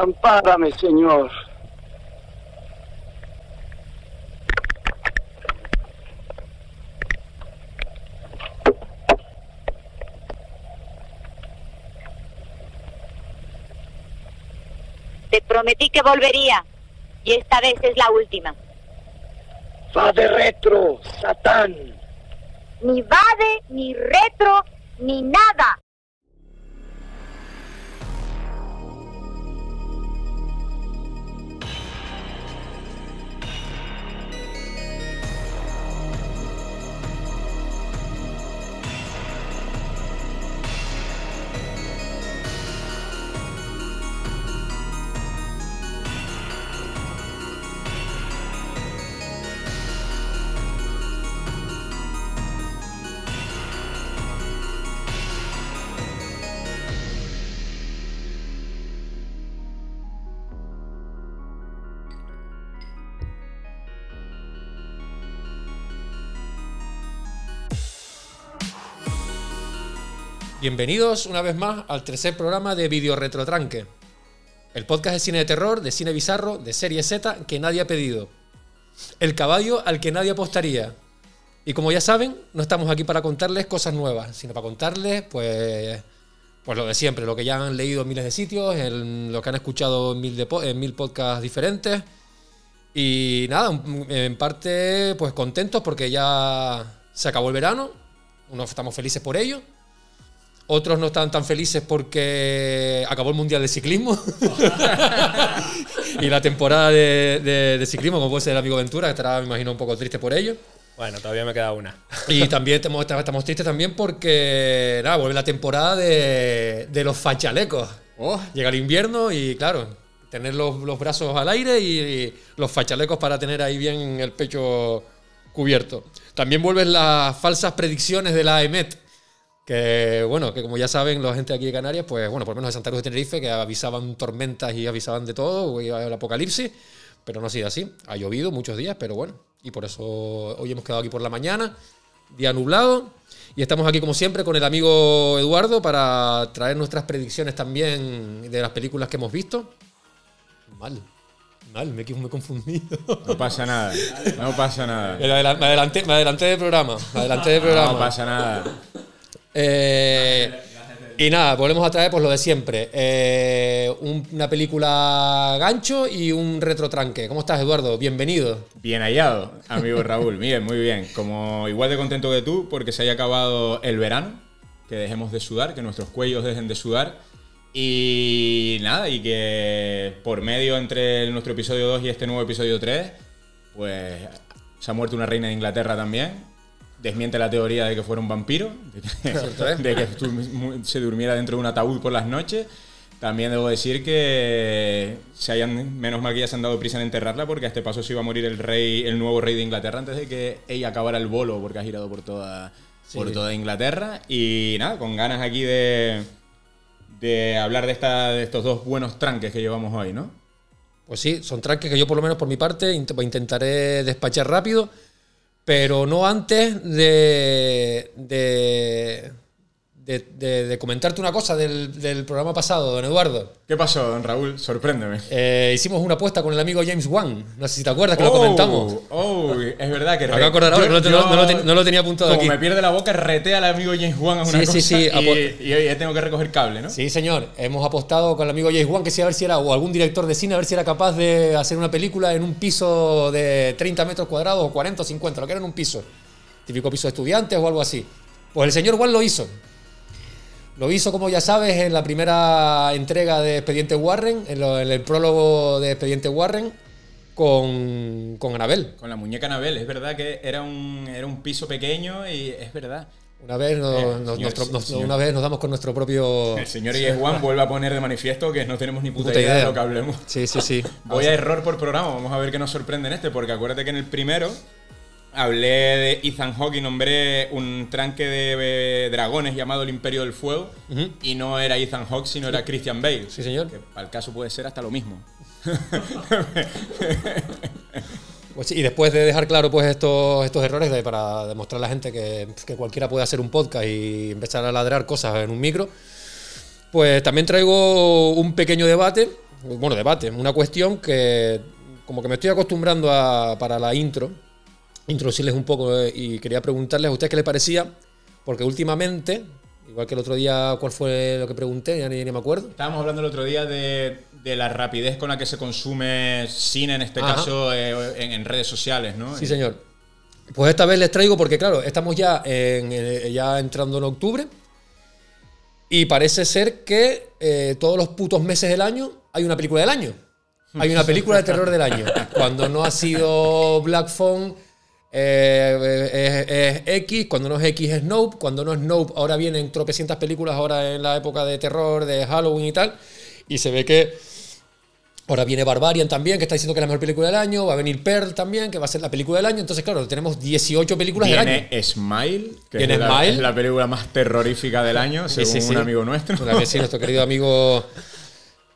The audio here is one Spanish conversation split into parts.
Ampárame, Señor. Te prometí que volvería. Y esta vez es la última. Va de retro, Satán. Ni vade, ni retro, ni nada. Bienvenidos una vez más al tercer programa de Video Retrotranque, el podcast de cine de terror, de cine bizarro, de serie Z que nadie ha pedido. El caballo al que nadie apostaría. Y como ya saben, no estamos aquí para contarles cosas nuevas, sino para contarles, pues, pues lo de siempre, lo que ya han leído en miles de sitios, en lo que han escuchado en mil, de en mil podcasts diferentes. Y nada, en parte, pues contentos porque ya se acabó el verano, unos estamos felices por ello. Otros no están tan felices porque acabó el Mundial de Ciclismo. y la temporada de, de- de ciclismo, como puede ser el amigo Ventura, que estará, me imagino, un poco triste por ello. Bueno, todavía me queda una. Y también estamos, estamos tristes también porque, nada, vuelve la temporada de, de los fachalecos. Oh. Llega el invierno y, claro, tener los, los brazos al aire y, los fachalecos para tener ahí bien el pecho cubierto. También vuelven las falsas predicciones de la EMET. Que, bueno, que como ya saben, la gente aquí de Canarias, pues, bueno, por lo menos de Santa Cruz de Tenerife, que avisaban tormentas y avisaban de todo, iba el apocalipsis. Pero no ha sido así. Ha llovido muchos días, pero bueno. Y por eso hoy hemos quedado aquí por la mañana, día nublado. Y estamos aquí, como siempre, con el amigo Eduardo para traer nuestras predicciones también de las películas que hemos visto. Mal, mal, me he, me he confundido. No pasa nada, no pasa nada. Me adelanté, me adelanté del programa. Me adelanté del programa. No pasa nada. Eh, y nada, volvemos a traer pues lo de siempre. Eh, un- una película gancho y un retrotranque. ¿Cómo estás, Eduardo? Bienvenido. Bien hallado, amigo Raúl. Bien, muy bien. Como igual de contento que tú porque se haya acabado el verano, que dejemos de sudar, que nuestros cuellos dejen de sudar. Y nada, y que por medio entre nuestro episodio 2 y este nuevo episodio 3, pues se ha muerto una reina de Inglaterra también. Desmiente la teoría de que fuera un vampiro, de que, ¿eh? de que tu- se durmiera dentro de un ataúd por las noches. También debo decir que se hayan, menos mal que ya se han dado prisa en enterrarla, porque a este paso se iba a morir el rey, el nuevo rey de Inglaterra antes de que ella acabara el bolo, porque ha girado por toda, por toda Inglaterra. Y nada, con ganas aquí de, de hablar de, esta, de estos dos buenos tranques que llevamos hoy, ¿no? Pues sí, son tranques que yo por lo menos por mi parte int- intentaré despachar rápido, pero no antes de, de, de- de- de comentarte una cosa del, del programa pasado, don Eduardo. ¿Qué pasó, don Raúl? Sorpréndeme. Eh, hicimos una apuesta con el amigo James Wan. No sé si te acuerdas que lo Oh, comentamos. Oh, es verdad que... Me acordar ahora, yo- no, te- yo- no- no lo, no lo tenía apuntado Como aquí. me pierde la boca, rete al amigo James Wan a una Sí, cosa sí, sí, y, y ya tengo que recoger cable, ¿no? Sí, señor. Hemos apostado con el amigo James Wan que sí, a ver si era, o algún director de cine, a ver si era capaz de hacer una película en un piso de 30 metros cuadrados o 40 o 50, lo que era en un piso. Típico piso de estudiantes o algo así. Pues el señor Wan lo hizo. Lo hizo, como ya sabes, en la primera entrega de Expediente Warren, en, lo- en el prólogo de Expediente Warren, con, con Anabel. Con la muñeca Anabel, es verdad que era un, era un piso pequeño y es verdad. Una vez nos, Eh, nos- señor, nuestro- sí, nos- señor. una vez nos damos con nuestro propio. El señor James Wan vuelve a poner de manifiesto que no tenemos ni puta, Puta idea, de idea. lo que hablemos. Sí, sí, sí. Voy a error por programa, vamos a ver qué nos sorprende en este, porque acuérdate que en el primero hablé de Ethan Hawke y nombré un tranque de dragones llamado el Imperio del Fuego, y no era Ethan Hawke, sino era Christian Bale. Sí, señor. Que para el caso puede ser hasta lo mismo. Pues sí, y después de dejar claro pues estos, estos errores de- para demostrar a la gente que, que cualquiera puede hacer un podcast y empezar a ladrar cosas en un micro, pues también traigo un pequeño debate bueno, debate, una cuestión que como que me estoy acostumbrando a, para la intro, introducirles un poco eh, y quería preguntarles a ustedes qué les parecía, porque últimamente, igual que el otro día, ¿cuál fue lo que pregunté? Ya ni, ni me acuerdo. Estábamos hablando el otro día de, de la rapidez con la que se consume cine, en este Ajá. caso, eh, en, en redes sociales, ¿no? Sí, señor. Pues esta vez les traigo porque, claro, estamos ya, en, eh, ya entrando en octubre y parece ser que eh, todos los putos meses del año hay una película del año. Hay una película de terror del año. Cuando no ha sido Black Phone eh, es, es X, cuando no es X es Nope, cuando no es Nope ahora vienen tropecientas películas ahora en la época de terror, de Halloween y tal. Y se ve que Ahora viene Barbarian también, que está diciendo que es la mejor película del año. Va a venir Pearl también, que va a ser la película del año. Entonces, claro, tenemos 18 películas del año. Viene Smile, que es, la, Smile. es la película más terrorífica del año, Sí, según sí, un amigo nuestro. La que sí, nuestro querido amigo.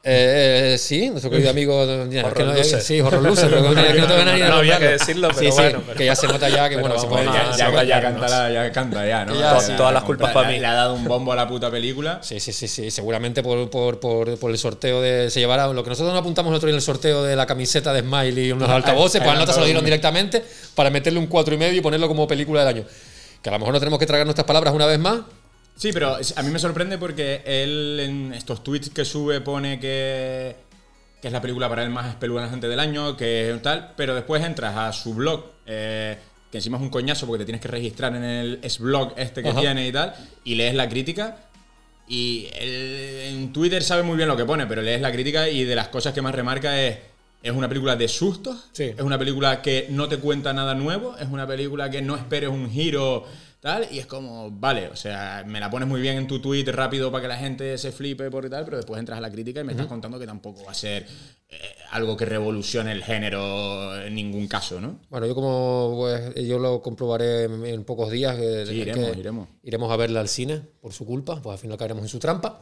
Eh, eh, sí, nuestro querido amigo. que no- Loser. sí, Horror Loser, pero que no- que no tengo nadie a No había que decirlo, pero Sí, sí, bueno, pero- que ya se nota ya que, bueno, se puede a- ya, ya- ya, canta, ya canta ya, ¿no? Ya, sí. Todas las culpas le- para mí. Le ha dado un bombo a la puta película. Sí, sí, sí, sí. Seguramente por, por, por, por el sorteo de. Se llevará. Lo que nosotros nos apuntamos el otro día en el sorteo de la camiseta de Smile y unos altavoces, ahí pues al nota se lo dieron directamente para meterle un cuatro y medio y ponerlo como película del año. Que a lo mejor no tenemos que tragar nuestras palabras una vez más. Sí, pero es- a mí me sorprende porque él en estos tweets que sube pone que, que es la película para él más espeluznante del año, que tal, pero después entras a su blog, eh, que encima es un coñazo porque te tienes que registrar en el blog este que Ajá. tiene y tal, y lees la crítica. Y él en Twitter sabe muy bien lo que pone, pero lees la crítica y de las cosas que más remarca es. Es una película de sustos, Sí. es una película que no te cuenta nada nuevo, es una película que no esperes un giro tal, y es como, vale, o sea, me la pones muy bien en tu tweet rápido para que la gente se flipe por y tal, pero después entras a la crítica y me estás contando que tampoco va a ser eh, algo que revolucione el género en ningún caso, ¿no? Bueno, yo como pues, yo lo comprobaré en, en pocos días. que- Sí, que iremos, iremos. Iremos a verla al cine por su culpa, pues al final caeremos en su trampa.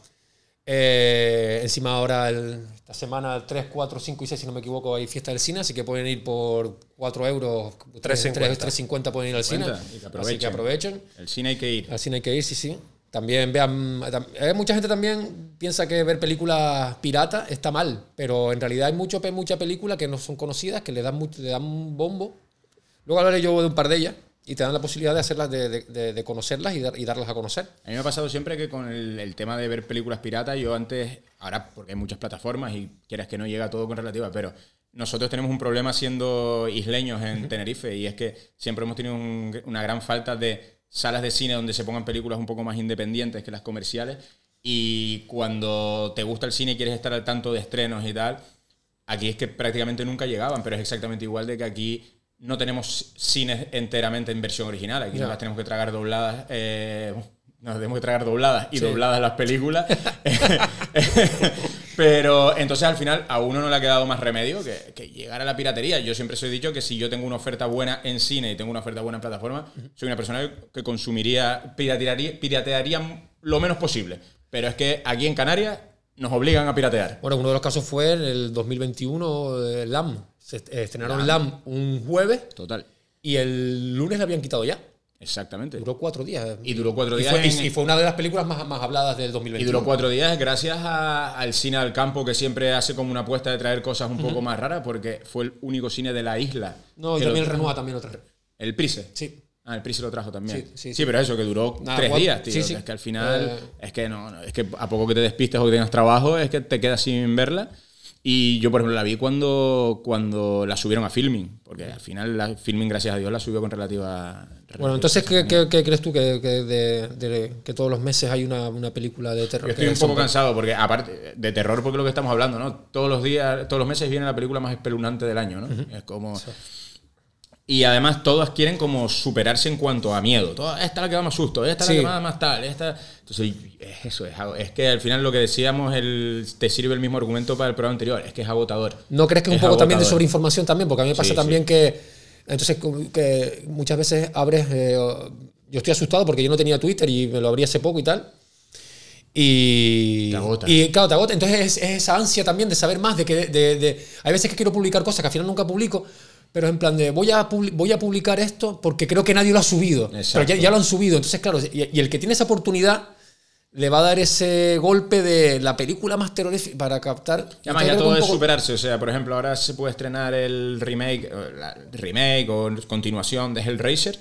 Eh, encima ahora, el- esta semana, el 3, 4, 5 y 6, si no me equivoco, hay fiesta del cine, así que pueden ir por 4 euros, 3,50. 3,50 pueden ir al cine. Que Así que aprovechen. El cine hay que ir. Al cine hay que ir, sí, sí. También vean. tam- eh, mucha gente también piensa que ver películas pirata está mal, pero en realidad hay mucho, mucha película que no son conocidas, que le dan, mucho, le dan un bombo. Luego hablaré yo de un par de ellas y te dan la posibilidad de hacerlas, de, de- conocerlas y, dar- y darlas a conocer. A mí me ha pasado siempre que con el, el tema de ver películas piratas, yo antes, ahora porque hay muchas plataformas y quieras que no llega todo con relativa, pero nosotros tenemos un problema siendo isleños en Tenerife y es que siempre hemos tenido un- una gran falta de salas de cine donde se pongan películas un poco más independientes que las comerciales y cuando te gusta el cine y quieres estar al tanto de estrenos y tal, aquí es que prácticamente nunca llegaban, pero es exactamente igual de que aquí no tenemos cines enteramente en versión original, aquí Ya. nos las tenemos que tragar dobladas, eh, nos tenemos que tragar dobladas y Sí. dobladas las películas, pero entonces al final a uno no le ha quedado más remedio que, que llegar a la piratería. Yo siempre os he dicho que si yo tengo una oferta buena en cine y tengo una oferta buena en plataforma, soy una persona que- consumiría, piratearía, piratearía lo menos posible. Pero es que aquí en Canarias nos obligan a piratear. Bueno, uno de los casos fue en el 2021, eh, LAM. Se est- estrenaron LAM un jueves Total. y el lunes la habían quitado ya. Exactamente. Duró cuatro días. Y duró cuatro Y días fue, y- en- y fue una de las películas más, más habladas del Y 2021. duró cuatro días gracias a- al cine al campo que siempre hace como una apuesta de traer cosas un poco más raras porque fue el único cine de la isla. No, y también el lo- Renoir también otra. El Prise. Sí. Ah, el Prise lo trajo también. Sí, Sí, sí, sí. pero eso, que duró Nada, tres cuatro- días, tío. sí, sí. Es que al final, Eh. es que no, no, es que a poco que te despistes o que tengas trabajo, es que te quedas sin verla. Y yo, por ejemplo, la vi cuando, cuando la subieron a Filming, porque al final la Filming, gracias a Dios, la subió con relativa... Bueno, entonces, ¿qué, qué- qué crees tú que, que de, de- que todos los meses hay una, una película de terror? Yo estoy un poco cansado porque, aparte de terror, porque es lo que estamos hablando, ¿no? Todos los días, todos los meses viene la película más espeluznante del año, ¿no? Es como. Y además todas quieren como superarse en cuanto a miedo. Todas, esta es la que da más susto, esta es Sí. la que más, más tal, esta. Entonces, es eso, es, es que al final lo que decíamos, el, te sirve el mismo argumento para el programa anterior, es que es agotador. ¿No crees que es un poco también de sobreinformación también? Porque a mí me pasa Sí, también sí. que. Entonces, que muchas veces abres. eh, yo estoy asustado porque yo no tenía Twitter y me lo abrí hace poco y tal. Y. Te agota. Y claro, te agota. Entonces es, es esa ansia también de saber más. de que de, de- Hay veces que quiero publicar cosas que al final nunca publico. Pero en plan de voy a, voy a publicar esto porque creo que nadie lo ha subido. Pero Exacto. ya, ya lo han subido. Entonces, claro, y, y el que tiene esa oportunidad le va a dar ese golpe de la película más terrorífica para captar. Además, ya todo es superarse. O sea, por ejemplo, ahora se puede estrenar el remake, la- remake o continuación de Hellraiser.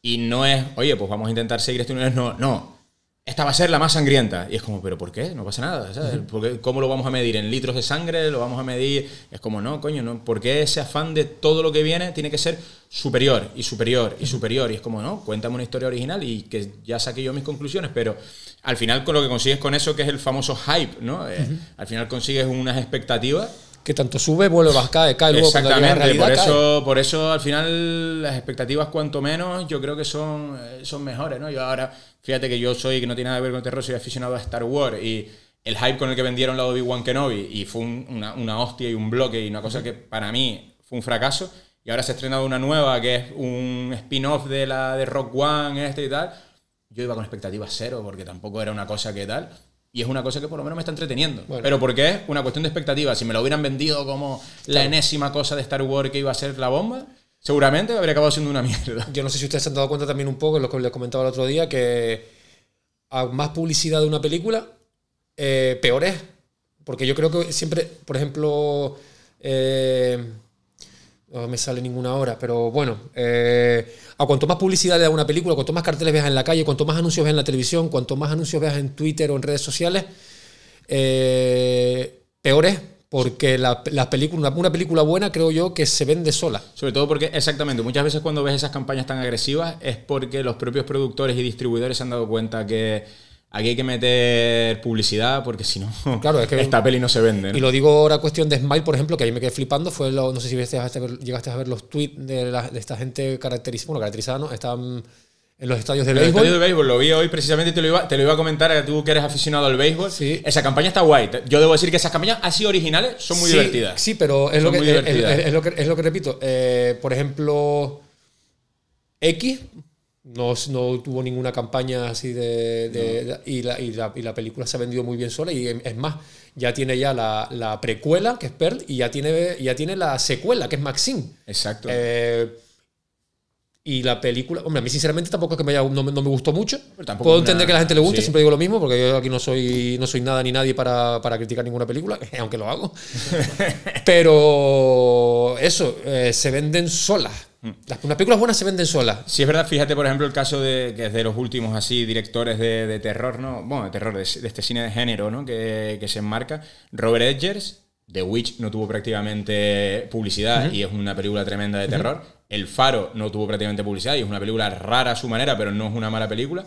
Y no es, oye, pues vamos a intentar seguir este universo. No, no. Esta va a ser la más sangrienta. Y es como, ¿pero por qué? No pasa nada. ¿sabes? Porque, ¿Cómo lo vamos a medir? ¿En litros de sangre? ¿Lo vamos a medir? Es como, no, coño, no. ¿Por qué ese afán de todo lo que viene tiene que ser superior y superior y superior? Y es como, no, cuéntame una historia original y que ya saqué yo mis conclusiones. Pero al final, con lo que consigues con eso, que es el famoso hype, ¿no? Eh, Al final consigues unas expectativas Que tanto sube, vuelve, baja, cae, cae. Luego Exactamente, realidad, por cae. eso, por eso al final las expectativas cuanto menos yo creo que son, eh, son mejores, ¿no? Yo ahora, fíjate que yo soy, que no tiene nada que ver con terror, soy aficionado a Star Wars y el hype con el que vendieron la Obi-Wan Kenobi y fue un- una, una hostia y un bloque y una cosa que para mí fue un fracaso y ahora se ha estrenado una nueva que es un spin-off de la de Rock One este y tal, yo iba con expectativas cero porque tampoco era una cosa que tal. Y es una cosa que por lo menos me está entreteniendo. Bueno. Pero porque es una cuestión de expectativas. Si me lo hubieran vendido como la enésima cosa de Star Wars que iba a ser la bomba, seguramente habría acabado siendo una mierda. Yo no sé si ustedes se han dado cuenta también un poco, lo que les comentaba el otro día, que a más publicidad de una película, eh, peor es. Porque yo creo que siempre, por ejemplo, eh, no me sale ninguna hora, pero bueno, eh, a cuanto más publicidad le da una película, cuanto más carteles veas en la calle, cuanto más anuncios veas en la televisión, cuanto más anuncios veas en Twitter o en redes sociales, eh, peor es. Porque la, la película, una película buena creo yo que se vende sola. Sobre todo porque, exactamente, muchas veces cuando ves esas campañas tan agresivas es porque los propios productores y distribuidores se han dado cuenta que aquí hay que meter publicidad porque si no, Claro, es que- esta peli no se vende. ¿no? Y lo digo ahora cuestión de Smile, por ejemplo, que ahí me quedé flipando, fue lo, no sé si llegaste a ver, llegaste a ver los tweets de, la- de esta gente caracterizada, bueno, caracterizada, ¿no? Están en los estadios de El béisbol. estadio de béisbol lo vi hoy precisamente y te lo iba, te lo iba a comentar a tú que eres aficionado al béisbol. Sí. Esa campaña está guay. Yo debo decir que esas campañas así originales son muy Sí, divertidas. Sí, pero es, lo que, es, divertidas. es- es lo que, es lo que repito. Eh, por ejemplo, X no, no tuvo ninguna campaña así de... de- de- y, la, y, la, y la película se ha vendido muy bien sola y es más, ya tiene ya la, la precuela, que es Pearl, y ya tiene, ya tiene la secuela, que es Maxine. Exacto. Eh, y la película, hombre, a mí sinceramente tampoco es que me haya- no, no me gustó mucho. Pero Puedo una- entender que a la gente le guste, sí. siempre digo lo mismo, porque yo aquí no soy, no soy nada ni nadie para, para criticar ninguna película, aunque lo hago. Pero eso, eh, se venden solas. Mm. Las, unas películas buenas se venden solas. Sí, es verdad, fíjate, por ejemplo, el caso de que es de los últimos así directores de, de terror, ¿no? Bueno, de terror, de, de este cine de género, ¿no? Que, que se enmarca. Robert Edgers, The Witch no tuvo prácticamente publicidad y es una película tremenda de terror. El Faro no tuvo prácticamente publicidad y es una película rara a su manera, pero no es una mala película.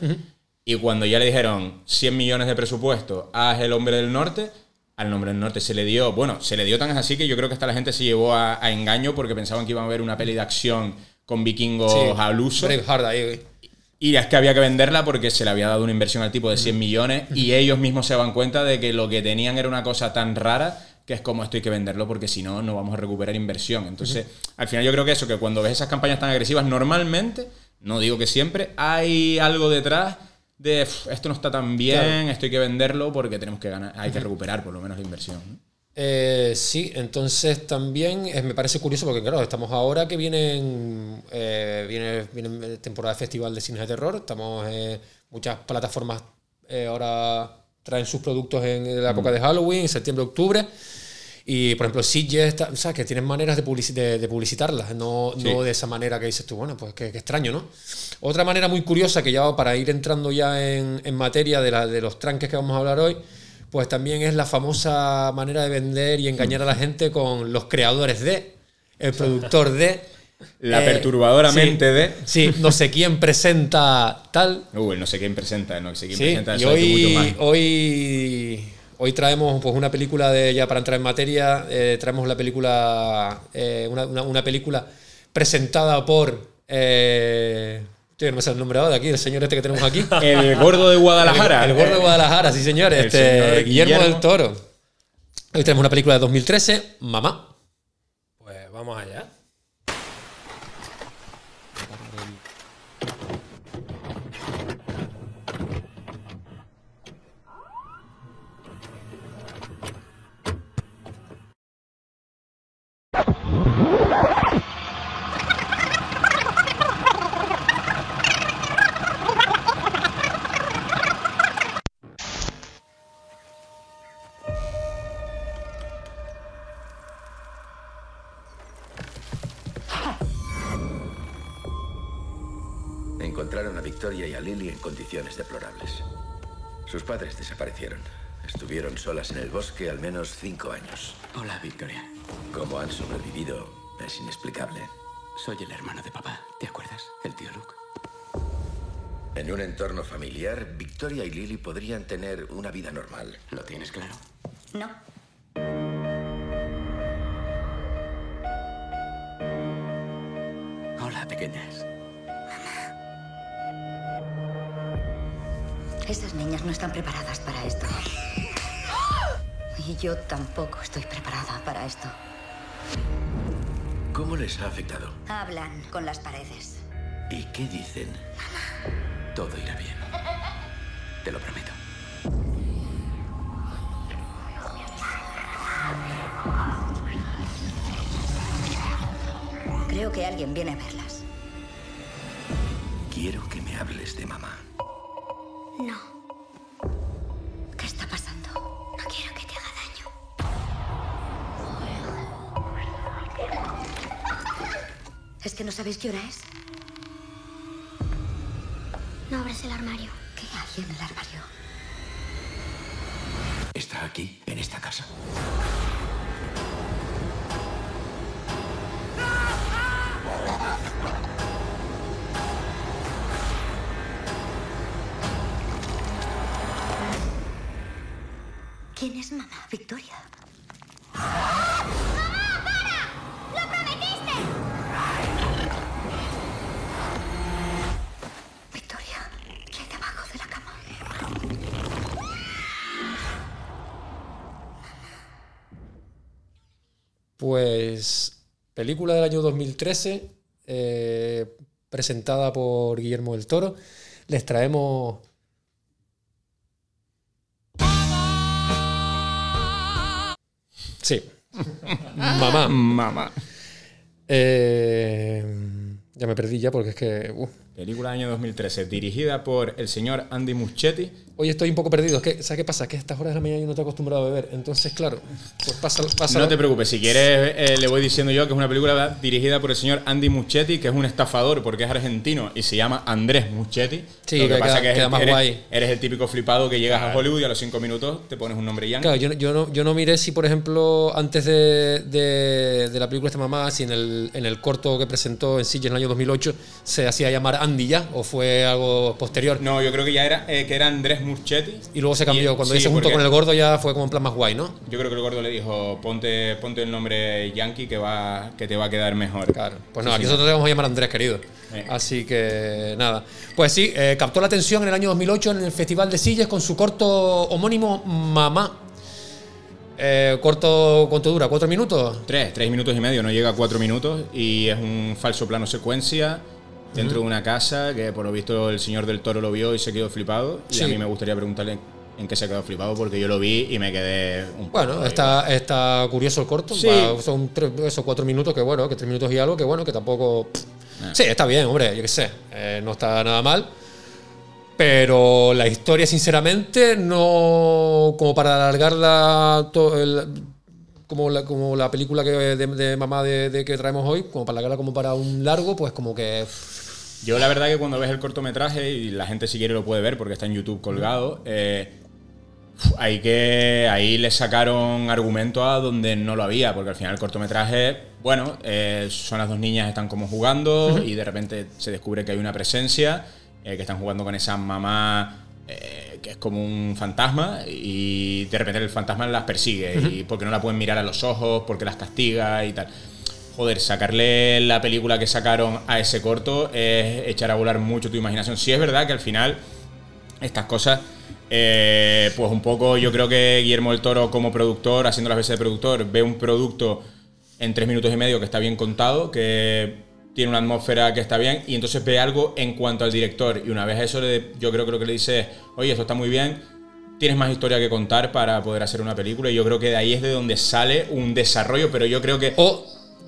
Y cuando ya le dijeron 100 millones de presupuesto, haz El Hombre del Norte, al Nombre del Norte se le dio, bueno, se le dio tan así que yo creo que hasta la gente se llevó a, a engaño porque pensaban que iban a ver una peli de acción con vikingos Sí, al uso. Braveheart ahí. Y es que había que venderla porque se le había dado una inversión al tipo de 100 millones y ellos mismos se daban cuenta de que lo que tenían era una cosa tan rara que es como esto hay que venderlo porque si no, no vamos a recuperar inversión. Entonces, al final yo creo que eso, que cuando ves esas campañas tan agresivas, normalmente, no digo que siempre, hay algo detrás de "Uf, esto no está tan bien, Claro. esto hay que venderlo porque tenemos que ganar, hay que recuperar por lo menos la inversión. ¿no? Eh, sí, entonces también eh, me parece curioso porque, claro, estamos ahora que vienen, eh, viene, viene temporada de festival de cines de terror, estamos eh, muchas plataformas eh, ahora traen sus productos en la época de Halloween, septiembre, octubre. Y, por ejemplo, está- o sea, que tienen maneras de, publici- de- de publicitarlas, no, Sí. no de esa manera que dices tú, bueno, pues qué, qué extraño, ¿no? Otra manera muy curiosa que ya para ir entrando ya en, en materia de, la- de los tranques que vamos a hablar hoy, pues también es la famosa manera de vender y engañar a la gente con los creadores de, el productor de. La eh, perturbadora sí, mente de... Sí, no sé quién presenta tal, Uy, no sé quién presenta, no sé quién Sí, presenta, y eso mucho hoy, más. hoy, hoy traemos pues, una película de, ya para entrar en materia, eh, traemos la película, eh, una, una- una película presentada por, eh, tío, no me sale el nombre ahora de aquí, el señor este que tenemos aquí. El gordo de Guadalajara. El, el gordo de Guadalajara, sí señor, este, señor Guillermo, Guillermo. del Toro. Hoy tenemos una película de 2013, Mamá. Pues vamos allá. Encontraron a Victoria y a Lily en condiciones deplorables. Sus padres desaparecieron. Estuvieron solas en el bosque al menos cinco años. Hola, Victoria. Cómo han sobrevivido es inexplicable. Soy el hermano de papá, ¿te acuerdas? El tío Luke. En un entorno familiar, Victoria y Lily podrían tener una vida normal. ¿Lo tienes claro? No. Hola, pequeñas. Esas niñas no están preparadas para esto. Y yo tampoco estoy preparada para esto. ¿Cómo les ha afectado? Hablan con las paredes. ¿Y qué dicen? Todo irá bien. Te lo prometo. Creo que alguien viene a verlas. Quiero que me hables de mamá. Sabéis qué hora es? Película del año 2013, eh, presentada por Guillermo del Toro. Les traemos... Sí. Mamá. Mamá. Eh, ya me perdí ya porque es que... uh. Película año 2013, dirigida por el señor Andy Muschietti. Hoy estoy un poco perdido. Es que, ¿Sabes qué pasa? Que a estas horas de la mañana yo no estoy acostumbrado a beber. Entonces, claro, pues pasa... pasa No te preocupes, si quieres eh, le voy diciendo yo que es una película dirigida por el señor Andy Muschietti, que es un estafador porque es argentino y se llama Andrés Muschietti. Sí, Lo que, que pasa queda- que es- queda más eres, guay. eres el típico flipado que llegas a Hollywood y a los cinco minutos te pones un nombre yankee. Claro, yo, no- yo, no, yo no miré si, por ejemplo, antes de, de- de la película esta mamá, si en el, en el corto que presentó en Sitges en el año 2008 se hacía llamar Andy ya, o fue algo posterior. No, yo creo que ya era, eh, que era Andrés Muschietti. Y luego se cambió. Y- Cuando sí, porque- con el gordo ya fue como en plan más guay, ¿no? Yo creo que el gordo le dijo, ponte, ponte el nombre yankee que, va, que te va a quedar mejor. Claro. Pues Sí, no, aquí sí. nosotros te vamos a llamar Andrés, querido. Así que nada. Pues sí, eh, captó la atención en el año 2008 en el Festival de Sillas con su corto homónimo Mamá. Eh, corto, ¿cuánto dura? ¿Cuatro minutos? Tres, tres minutos y medio, no llega a cuatro minutos y es un falso plano secuencia dentro de una casa que por lo visto el señor del toro lo vio y se quedó flipado. Y a mí me gustaría preguntarle en qué se quedó flipado porque yo lo vi y me quedé un poco Bueno, está, está curioso el corto. Sí. Va, son tres, esos cuatro minutos que bueno, que tres minutos y algo, que bueno, que tampoco. Ah. Sí, está bien, hombre, yo qué sé. eh, no está nada mal. Pero la historia, sinceramente, no. Como para alargarla. to- el- como, la, como la película que, de, de mamá de, de que traemos hoy, como para alargarla como para un largo, pues como que. Yo la verdad que cuando ves el cortometraje, y la gente si quiere lo puede ver porque está en YouTube colgado, eh, hay que, ahí le sacaron argumento a donde no lo había, porque al final el cortometraje, bueno, eh, son las dos niñas están como jugando y de repente se descubre que hay una presencia, eh, que están jugando con esa mamá eh, que es como un fantasma y de repente el fantasma las persigue y porque no la pueden mirar a los ojos, porque las castiga y tal. Joder, sacarle la película que sacaron a ese corto es echar a volar mucho tu imaginación. Sí es verdad que al final estas cosas, eh, pues un poco yo creo que Guillermo del Toro como productor, haciendo las veces de productor, ve un producto en tres minutos y medio que está bien contado, que tiene una atmósfera que está bien, y entonces ve algo en cuanto al director. Y una vez eso, yo creo que lo que le dice oye, esto está muy bien, tienes más historia que contar para poder hacer una película, y yo creo que de ahí es de donde sale un desarrollo, pero yo creo que...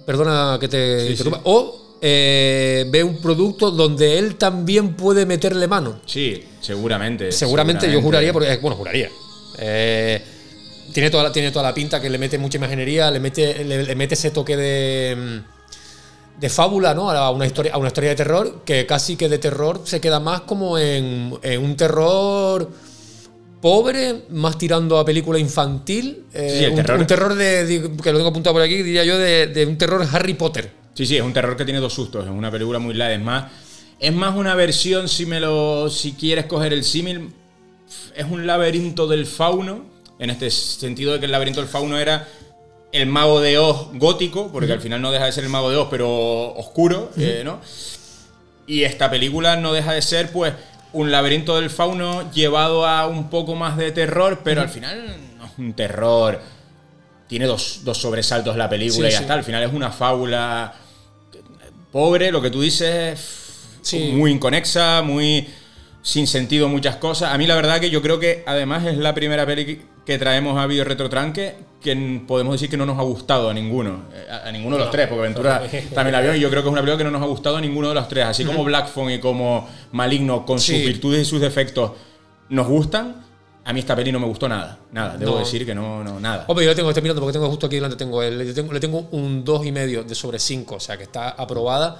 perdona que te Sí, interrumpa, o eh, ve un producto donde él también puede meterle mano. Sí, seguramente. Seguramente, yo juraría, porque, eh, bueno, juraría. Eh, tiene, toda la, tiene toda la pinta que le mete mucha imaginería, le mete, le, le mete ese toque de. mm, de fábula, ¿no? A una historia, a una historia de terror que casi que de terror se queda más como en, en un terror pobre, más tirando a película infantil. eh, Sí, el un, terror- un terror de, de- que lo tengo apuntado por aquí, diría yo, de, de un terror Harry Potter. Sí, sí, es un terror que tiene dos sustos. Es una película muy light. Es más, es más una versión, si me lo. si quieres coger el símil, es un laberinto del fauno. En este sentido de que el laberinto del fauno era el mago de Oz gótico, porque al final no deja de ser el mago de Oz, pero oscuro, eh, ¿no? Y esta película no deja de ser, pues, un laberinto del fauno llevado a un poco más de terror, pero al final no es un terror. Tiene dos, dos sobresaltos la película Sí, y ya sí. está. Al final es una fábula pobre, lo que tú dices, Sí. muy inconexa, muy sin sentido muchas cosas. A mí la verdad que yo creo que además es la primera peli que- que traemos a Video Retrotranque que podemos decir que no nos ha gustado a ninguno. eh, A, a ninguno de los tres, porque Ventura también la vio y yo creo que es una película que no nos ha gustado a ninguno de los tres. Así como Black Phone y como Maligno, con sus virtudes y sus defectos, nos gustan. A mí esta peli no me gustó nada. Nada, debo No. decir que no, no, nada. Hombre, yo lo tengo, estoy mirando porque tengo justo aquí delante, tengo el, yo tengo- le tengo un 2,5 de sobre 5, o sea que está aprobada,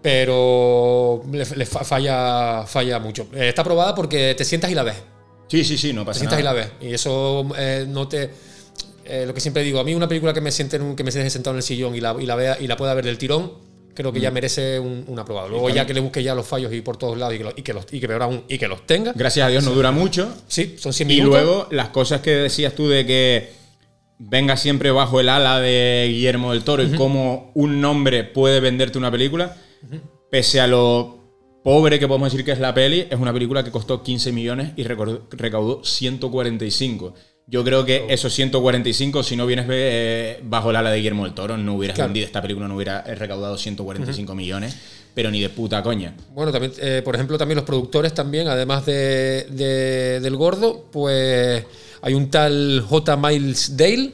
pero le, le fa- falla, falla mucho. Eh, está aprobada porque te sientas y la ves. Sí, sí, sí, no Te pasa sientas y la nada. ves. Y eso eh, no te. eh, lo que siempre digo, a mí una película que me siente en un- que me deje sentado en el sillón y la, y la vea y la pueda ver del tirón, creo que ya merece un, un aprobado. Luego ya que le busque ya los fallos y por todos lados y que, los, y que los y que aún, y que los tenga. Gracias a Dios no dura mucho. Sí, son 100 Y minutos. luego las cosas que decías tú de que venga siempre bajo el ala de Guillermo del Toro y cómo un nombre puede venderte una película, pese a lo pobre que podemos decir que es la peli, es una película que costó 15 millones y recaudó 145. Yo creo que esos 145, si no vienes eh, bajo el ala de Guillermo del Toro, no hubieras Claro. vendido esta película, no hubiera eh, recaudado 145 millones, pero ni de puta coña. Bueno, también, eh, por ejemplo, también los productores también, además de, de- del gordo, pues hay un tal J. Miles Dale,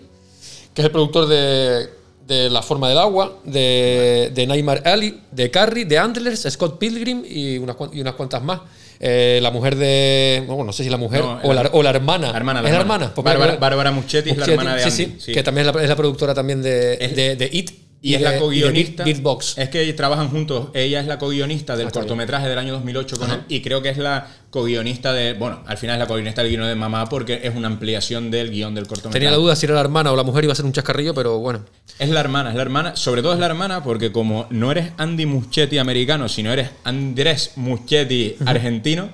que es el productor de, de La forma del agua, de, de Nightmare Alley, de Carrie, de Antlers, Scott Pilgrim y unas, y unas cuantas más. Eh, la mujer de. Bueno, no sé si la mujer No, o, la, la- o la hermana. La hermana, ¿Es la hermana? Pues Bárbara, Muschetti es la hermana de Andy. sí, sí. que también es la, es productora también de, Es- de, de It. Y, es de- la co-guionista. Beatbox. Es que trabajan juntos. Ella es la co-guionista del Ah, cortometraje del año 2008 con Ajá. él. Y creo que es la co-guionista de. Bueno, al final es la co-guionista del guion de Mamá porque es una ampliación del guion del cortometraje. Tenía la duda si era la hermana o la mujer, iba a ser un chascarrillo, pero bueno. Es la hermana, es la hermana. Sobre todo es la hermana porque como no eres Andy Muschietti americano, sino eres Andrés Muschietti argentino.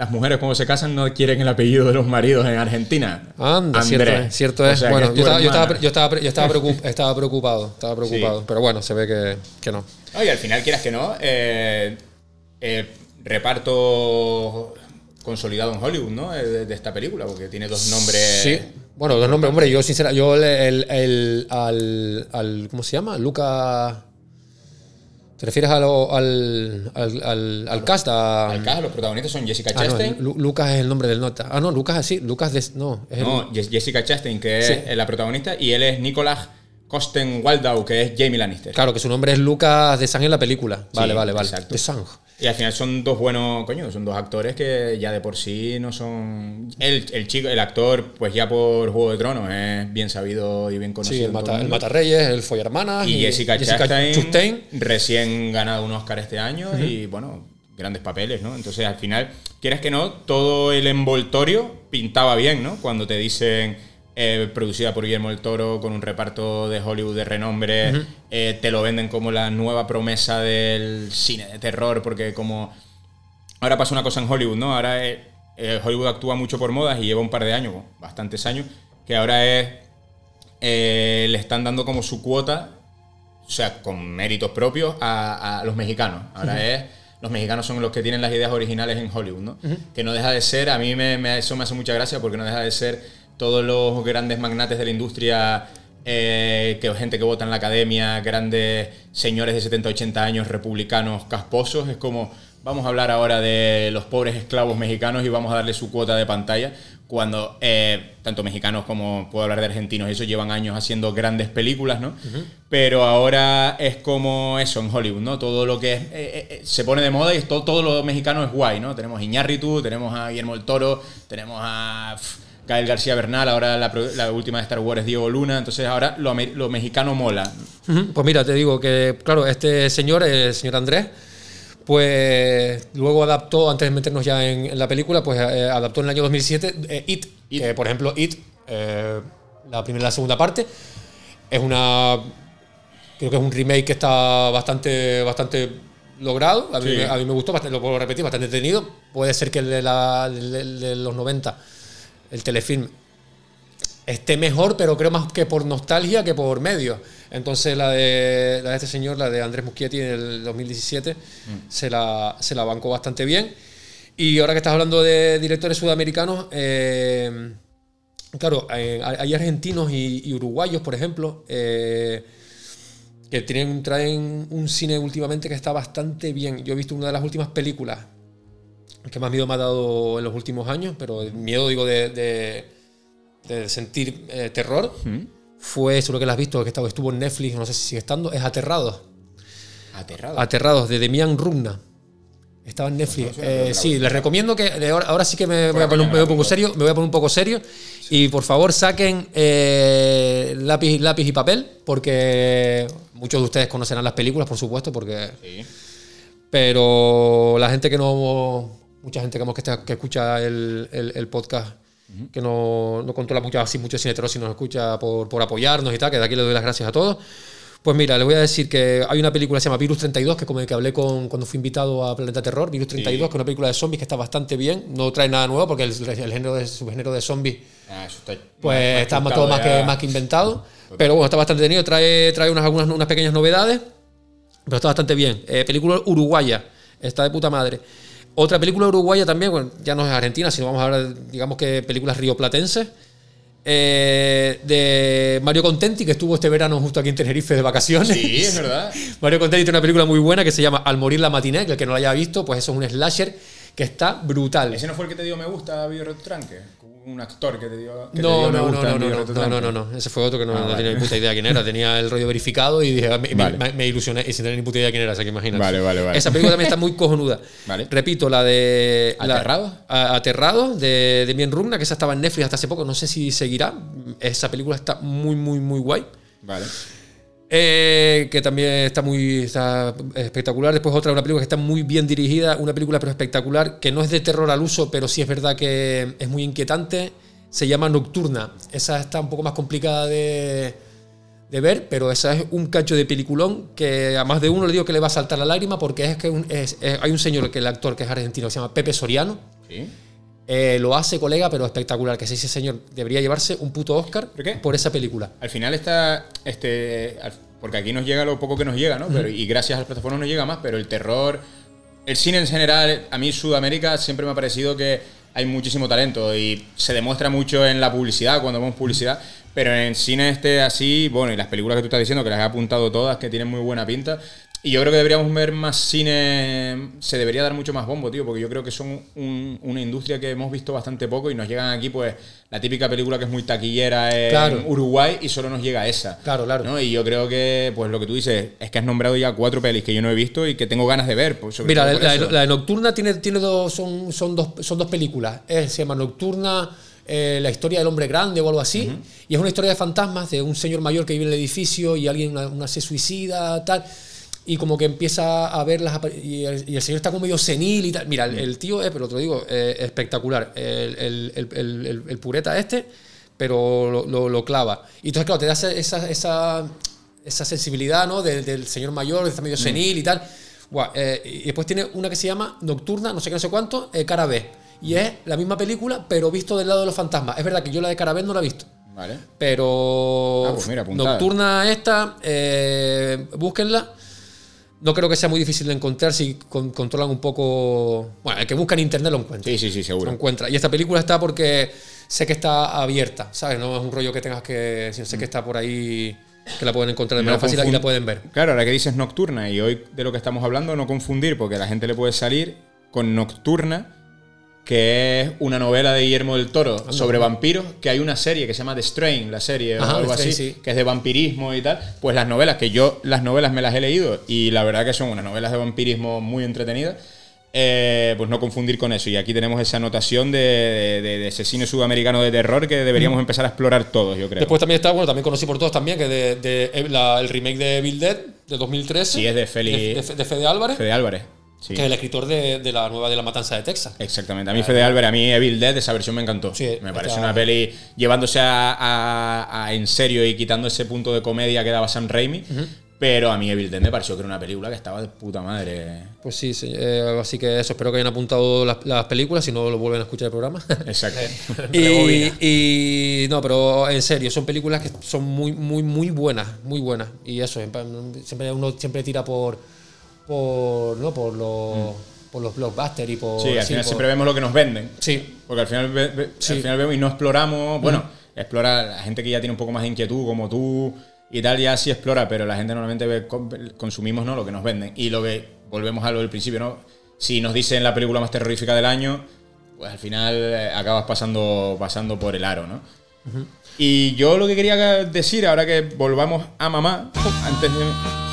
Las mujeres cuando se casan no quieren el apellido de los maridos en Argentina. Anda, Andrés. cierto es, cierto es. bueno, es yo estaba, yo estaba, yo estaba, yo estaba, preocup- estaba preocupado, estaba preocupado, Sí. pero bueno, se ve que, que no. Oye, al final, quieras que no, eh, eh, reparto consolidado en Hollywood, ¿no? Eh, De, de esta película, porque tiene dos nombres. Sí. Bueno, los nombres, hombre, yo sinceramente, yo el, el, el- al, al- ¿cómo se llama? Luca. ¿Te refieres a lo- al, al, al, al cast? A- Al caso, los protagonistas son Jessica Ah, no, Chastain. Lu- Lucas es el nombre del nota. Ah, no, Lucas así, Lucas de, no, es no, Jess- Jessica Chastain, que es Sí. la protagonista, y él es Nicolas Costen Waldau, que es Jamie Lannister. Claro, que su nombre es Lucas de Sang en la película. Vale, Sí, vale, vale. exacto. De Sang. Y al final son dos buenos, coño, son dos actores que ya de por sí no son. El, el chico, el actor, pues ya por Juego de Tronos es bien sabido y bien conocido. Sí, el, mata, el. Matarreyes, el Follarmanas. Y, Jessica, Chastain, Chastain. recién ganado un Oscar este año y bueno, grandes papeles, ¿no? Entonces al final, quieres que no, todo el envoltorio pintaba bien, ¿no? Cuando te dicen eh, producida por Guillermo del Toro con un reparto de Hollywood de renombre, eh, te lo venden como la nueva promesa del cine de terror, porque como ahora pasa una cosa en Hollywood, ¿no? Ahora eh, Hollywood actúa mucho por modas y lleva un par de años, bastantes años, que ahora es le están dando como su cuota, o sea, con méritos propios a, a los mexicanos. Ahora es, los mexicanos son los que tienen las ideas originales en Hollywood, ¿no? Que no deja de ser, a mí me, me- eso me hace mucha gracia porque no deja de ser todos los grandes magnates de la industria, eh, que gente que vota en la academia, grandes señores de 70, 80 años, republicanos casposos, es como... Vamos a hablar ahora de los pobres esclavos mexicanos y vamos a darle su cuota de pantalla cuando eh, tanto mexicanos como puedo hablar de argentinos, eso llevan años haciendo grandes películas, ¿no? Pero ahora es como eso en Hollywood, ¿no? Todo lo que es, eh, se pone de moda y todo, todo lo mexicano es guay, ¿no? Tenemos a Iñárritu, tenemos a Guillermo el Toro, tenemos a Gael García Bernal, ahora la, última de Star Wars es Diego Luna, entonces ahora lo, mexicano mola. Pues mira, te digo que, claro, este señor, el señor Andrés, pues luego adaptó, antes de meternos ya en, en la película, pues eh, adaptó en el año 2007 eh, It, It. que por ejemplo It, eh, la primera y la segunda parte, es una, creo que es un remake que está bastante, bastante logrado, a mí, Sí. me- a mí me gustó, bastante, lo puedo repetir, bastante entretenido, puede ser que el de, la- el de- el de los 90, el telefilm, esté mejor, pero creo más que por nostalgia que por medios. Entonces la de, la de este señor, la de Andrés Muschietti en el 2017, se, la, se la bancó bastante bien. Y ahora que estás hablando de directores sudamericanos, eh, claro, eh, hay hay argentinos y, y uruguayos, por ejemplo, eh, que tienen, traen un cine últimamente que está bastante bien. Yo he visto una de las últimas películas que más miedo me ha dado en los últimos años, pero el miedo, digo, de, de- de sentir eh, terror, fue, seguro que la has visto, que estaba- estuvo en Netflix, no sé si sigue estando, es Aterrados. Aterrado. Aterrados, de Demian Rugna. Estaba en Netflix. Eh, sí, les recomiendo que ahora, ahora sí que me voy a poner un, me voy a poner un poco serio, me voy a poner un poco serio y por favor saquen eh, lápiz, lápiz y papel porque muchos de ustedes conocerán las películas, por supuesto, porque Sí. pero la gente que no. Mucha gente que, está- que escucha el, el- el podcast, que no, no controla mucho, así mucho cine terror, sino nos escucha por, por apoyarnos y tal, que de aquí le doy las gracias a todos. Pues mira, les voy a decir que hay una película que se llama Virus 32, que como el que hablé con, cuando fui invitado a Planeta Terror, Virus 32, que es una película de zombies que está bastante bien, no trae nada nuevo porque el, el género de, subgénero de zombies Ah, está pues más- está más todo más que, ya. más que inventado. Pero bueno, está bastante tenido. Trae, trae unas, algunas, unas pequeñas novedades. Pero está bastante bien. Eh, película uruguaya. Está de puta madre. Otra película uruguaya también, bueno, ya no es argentina, sino vamos a hablar, digamos que películas rioplatenses. eh, de Mario Contenti, que estuvo este verano justo aquí en Tenerife de vacaciones. Sí, es verdad. Mario Contenti tiene una película muy buena que se llama Al morir la matiné, que el que no la haya visto, pues eso es un slasher que está brutal. ¿Ese no fue el que te dio me gusta a Video Retranque? Un actor que te dio, que te No, dio me no, no, gusta no, no, no, no, no, no, no. Ese fue otro que no, Ah, no vale. tenía ni puta idea quién era. Tenía el rollo verificado y dije, me, me- Vale. me- me ilusioné y sin tener ni puta idea quién era, sea que imagínate. Vale, vale, vale. Esa película también está muy cojonuda. Vale. Repito, la de. la- ¿Aterrados? a- Aterrados, de, de Mien Rugna, que esa estaba en Netflix hasta hace poco. No sé si seguirá. Esa película está muy, muy, muy guay. Vale. Eh, que también está muy está espectacular. Después otra, una película que está muy bien dirigida, una película pero espectacular, que no es de terror al uso, pero sí es verdad que es muy inquietante. Se llama Nocturna. Esa está un poco más complicada de, de ver, pero esa es un cacho de peliculón que a más de uno le digo que le va a saltar la lágrima porque es que hay un señor, que el actor que es argentino, que se llama Pepe Soriano. Sí. Eh, lo hace, colega, pero espectacular. Que ese señor debería llevarse un puto Oscar ¿Por por esa película. Al final está, este, porque aquí nos llega lo poco que nos llega, ¿no? Pero, y gracias a las plataformas nos llega más, pero el terror, el cine en general, a mí Sudamérica siempre me ha parecido que hay muchísimo talento y se demuestra mucho en la publicidad, cuando vemos publicidad, pero en cine este así, bueno, y las películas que tú estás diciendo, que las he apuntado todas, que tienen muy buena pinta. Y yo creo que deberíamos ver más cine, se debería dar mucho más bombo, tío, porque yo creo que son un- una industria que hemos visto bastante poco y nos llegan aquí, pues, la típica película que es muy taquillera en Claro. Uruguay y solo nos llega esa. Claro, claro. ¿no? Y yo creo que, pues, lo que tú dices, es que has nombrado ya cuatro pelis que yo no he visto y que tengo ganas de ver. pues, sobre Mira, todo la, la- Nocturna tiene, tiene dos, son, son, dos, son dos películas. Es- se llama Nocturna, eh, la historia del hombre grande o algo así. Y es una historia de fantasmas de un señor mayor que vive en el edificio y alguien una, una se suicida, tal. Y como que empieza a ver las y el, y el señor está como medio senil y tal. Mira, el, el tío es, pero te lo digo, eh, espectacular. El, el- pureta este, pero lo, lo- lo clava. Y entonces, claro, te da esa, esa, esa, sensibilidad ¿no? del, del señor mayor, que está medio senil y tal. Eh, y después tiene una que se llama Nocturna, no sé qué, no sé cuánto, eh, Cara B. Y es la misma película, pero visto del lado de los fantasmas. Es verdad que yo la de Cara B no la he visto. Vale. Pero Ah, pues mira. Nocturna esta, eh, búsquenla. No creo que sea muy difícil de encontrar si con- controlan un poco... Bueno, el que busca en internet lo encuentra. Sí, sí, sí, Lo seguro. encuentra. Y esta película está porque sé que está abierta, ¿sabes? No es un rollo que tengas que... sino Sé que está por ahí, que la pueden encontrar de No manera fácil y la pueden ver. Claro, ahora que dices Nocturna y hoy de lo que estamos hablando, no confundir, porque a la gente le puede salir con Nocturna, que es una novela de Guillermo del Toro sobre vampiros, que hay una serie que se llama The Strain, la serie Ajá, o algo así, sí. que es de vampirismo y tal. Pues las novelas, que yo las novelas me las he leído y la verdad que son unas novelas de vampirismo muy entretenidas. eh, pues no confundir con eso. Y aquí tenemos esa anotación de, de- de ese cine sudamericano de terror que deberíamos empezar a explorar todos, yo creo. Después también está, bueno, también conocí por todos también, que de, de- la- el remake de Evil Dead de 2013. Sí, es de Feli- de Fede Álvarez, Fede Álvarez. Sí. que es el escritor de, de la nueva de La Matanza de Texas. Exactamente. A mí Fede Álvarez, a mí Evil Dead, esa versión me encantó. Sí, me parece una peli llevándose a, a- a en serio y quitando ese punto de comedia que daba Sam Raimi. Pero a mí Evil Dead me pareció que era una película que estaba de puta madre. Pues sí, sí, eh, así que eso, espero que hayan apuntado las, las películas, si no lo vuelven a escuchar el programa. Exacto. y, y- no, pero en serio, son películas que son muy, muy, muy buenas, muy buenas. Y eso, siempre uno siempre tira por, por, ¿no? por los, por los blockbusters y por. Mm. Sí, al sí, final por- siempre vemos lo que nos venden. Sí, Porque al final, ve- ve- Sí. al final vemos y no exploramos. Bueno, explora la gente que ya tiene un poco más de inquietud, como tú y tal, ya sí explora, pero la gente normalmente ve- con- consumimos ¿no? lo que nos venden. Y lo que volvemos a lo del principio, ¿no? Si nos dicen la película más terrorífica del año, pues al final eh, acabas pasando, pasando por el aro, ¿no? Y yo lo que quería decir, ahora que volvamos a mamá, antes de.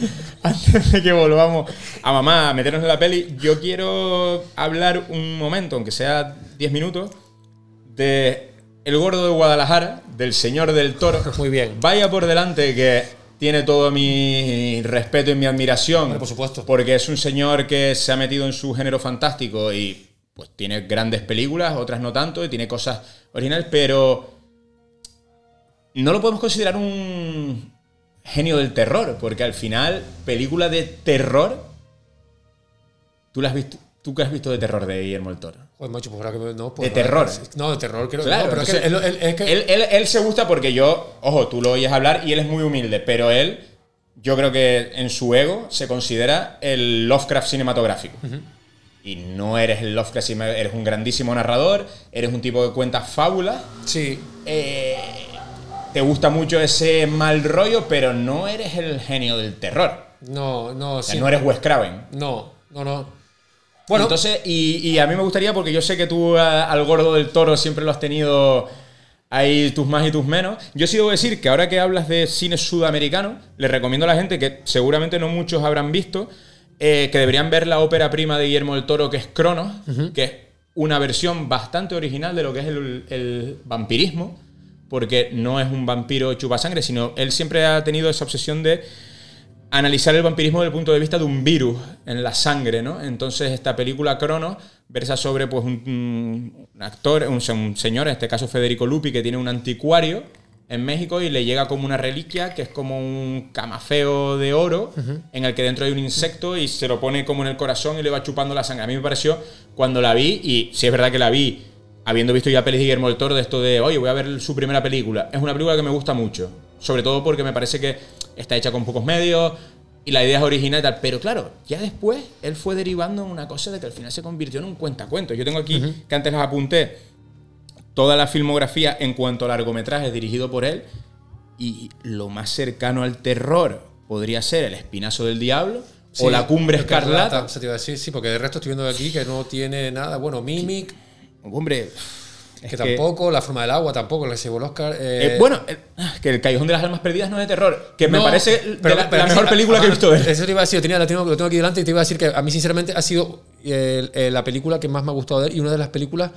Antes de que volvamos a mamá a meternos en la peli, yo quiero hablar un momento, aunque sea 10 minutos, de El Gordo de Guadalajara, del Señor del Toro. Muy bien. Vaya por delante que tiene todo mi respeto y mi admiración. Por supuesto. Porque es un señor que se ha metido en su género fantástico y pues tiene grandes películas, otras no tanto, y tiene cosas originales, pero no lo podemos considerar un genio del terror, porque al final, película de terror, ¿tú la has visto? ¿Tú qué has visto de terror de Guillermo del Toro? Joder, macho, pues ahora que no, pues, De terror. No, de terror creo Claro, no, pero es que, él- él- es que- él, él- él se gusta porque yo, ojo, tú lo oyes hablar y él es muy humilde, pero él, yo creo que en su ego se considera el Lovecraft cinematográfico. Y no eres el Lovecraft, eres un grandísimo narrador, eres un tipo que cuenta fábulas, sí, eh, te gusta mucho ese mal rollo, pero no eres el genio del terror. no, no, O sea, sí. no eres Wes Craven. No, no, no. Bueno, Entonces, y, y a mí me gustaría, porque yo sé que tú a- al gordo del toro siempre lo has tenido ahí tus más y tus menos. Yo sí debo decir que ahora que hablas de cine sudamericano, le recomiendo a la gente que seguramente no muchos habrán visto, eh, que deberían ver la ópera prima de Guillermo del Toro, que es Cronos, que es una versión bastante original de lo que es el, el vampirismo, porque no es un vampiro chupasangre, sino él siempre ha tenido esa obsesión de analizar el vampirismo desde el punto de vista de un virus en la sangre, ¿no? Entonces esta película Cronos versa sobre pues un, un actor, un, un señor, en este caso Federico Lupi, que tiene un anticuario en México y le llega como una reliquia que es como un camafeo de oro en el que dentro hay un insecto y se lo pone como en el corazón y le va chupando la sangre. A mí me pareció cuando la vi, y si es verdad que la vi habiendo visto ya pelis de Guillermo del Toro de esto de, oye, voy a ver su primera película. Es una película que me gusta mucho. Sobre todo porque me parece que está hecha con pocos medios y la idea es original y tal. Pero claro, ya después él fue derivando en una cosa de que al final se convirtió en un cuentacuentos. Yo tengo aquí, que antes las apunté, toda la filmografía en cuanto a largometrajes dirigido por él. Y lo más cercano al terror podría ser El Espinazo del Diablo o La Cumbre Escarlata. se te iba a decir, sí, porque de resto estoy viendo aquí que no tiene nada. Bueno, Mimic, Hombre, es que, tampoco, La Forma del Agua tampoco, le llevó el Oscar. eh, Eh, bueno, el- que el Callejón de las Almas Perdidas no es de terror, que me parece pero- la, pero la mejor película que he visto. Eso te iba a decir, yo tenía, la tengo- lo tengo aquí delante y te iba a decir que a mí sinceramente ha sido eh, eh, la película que más me ha gustado él y una de las películas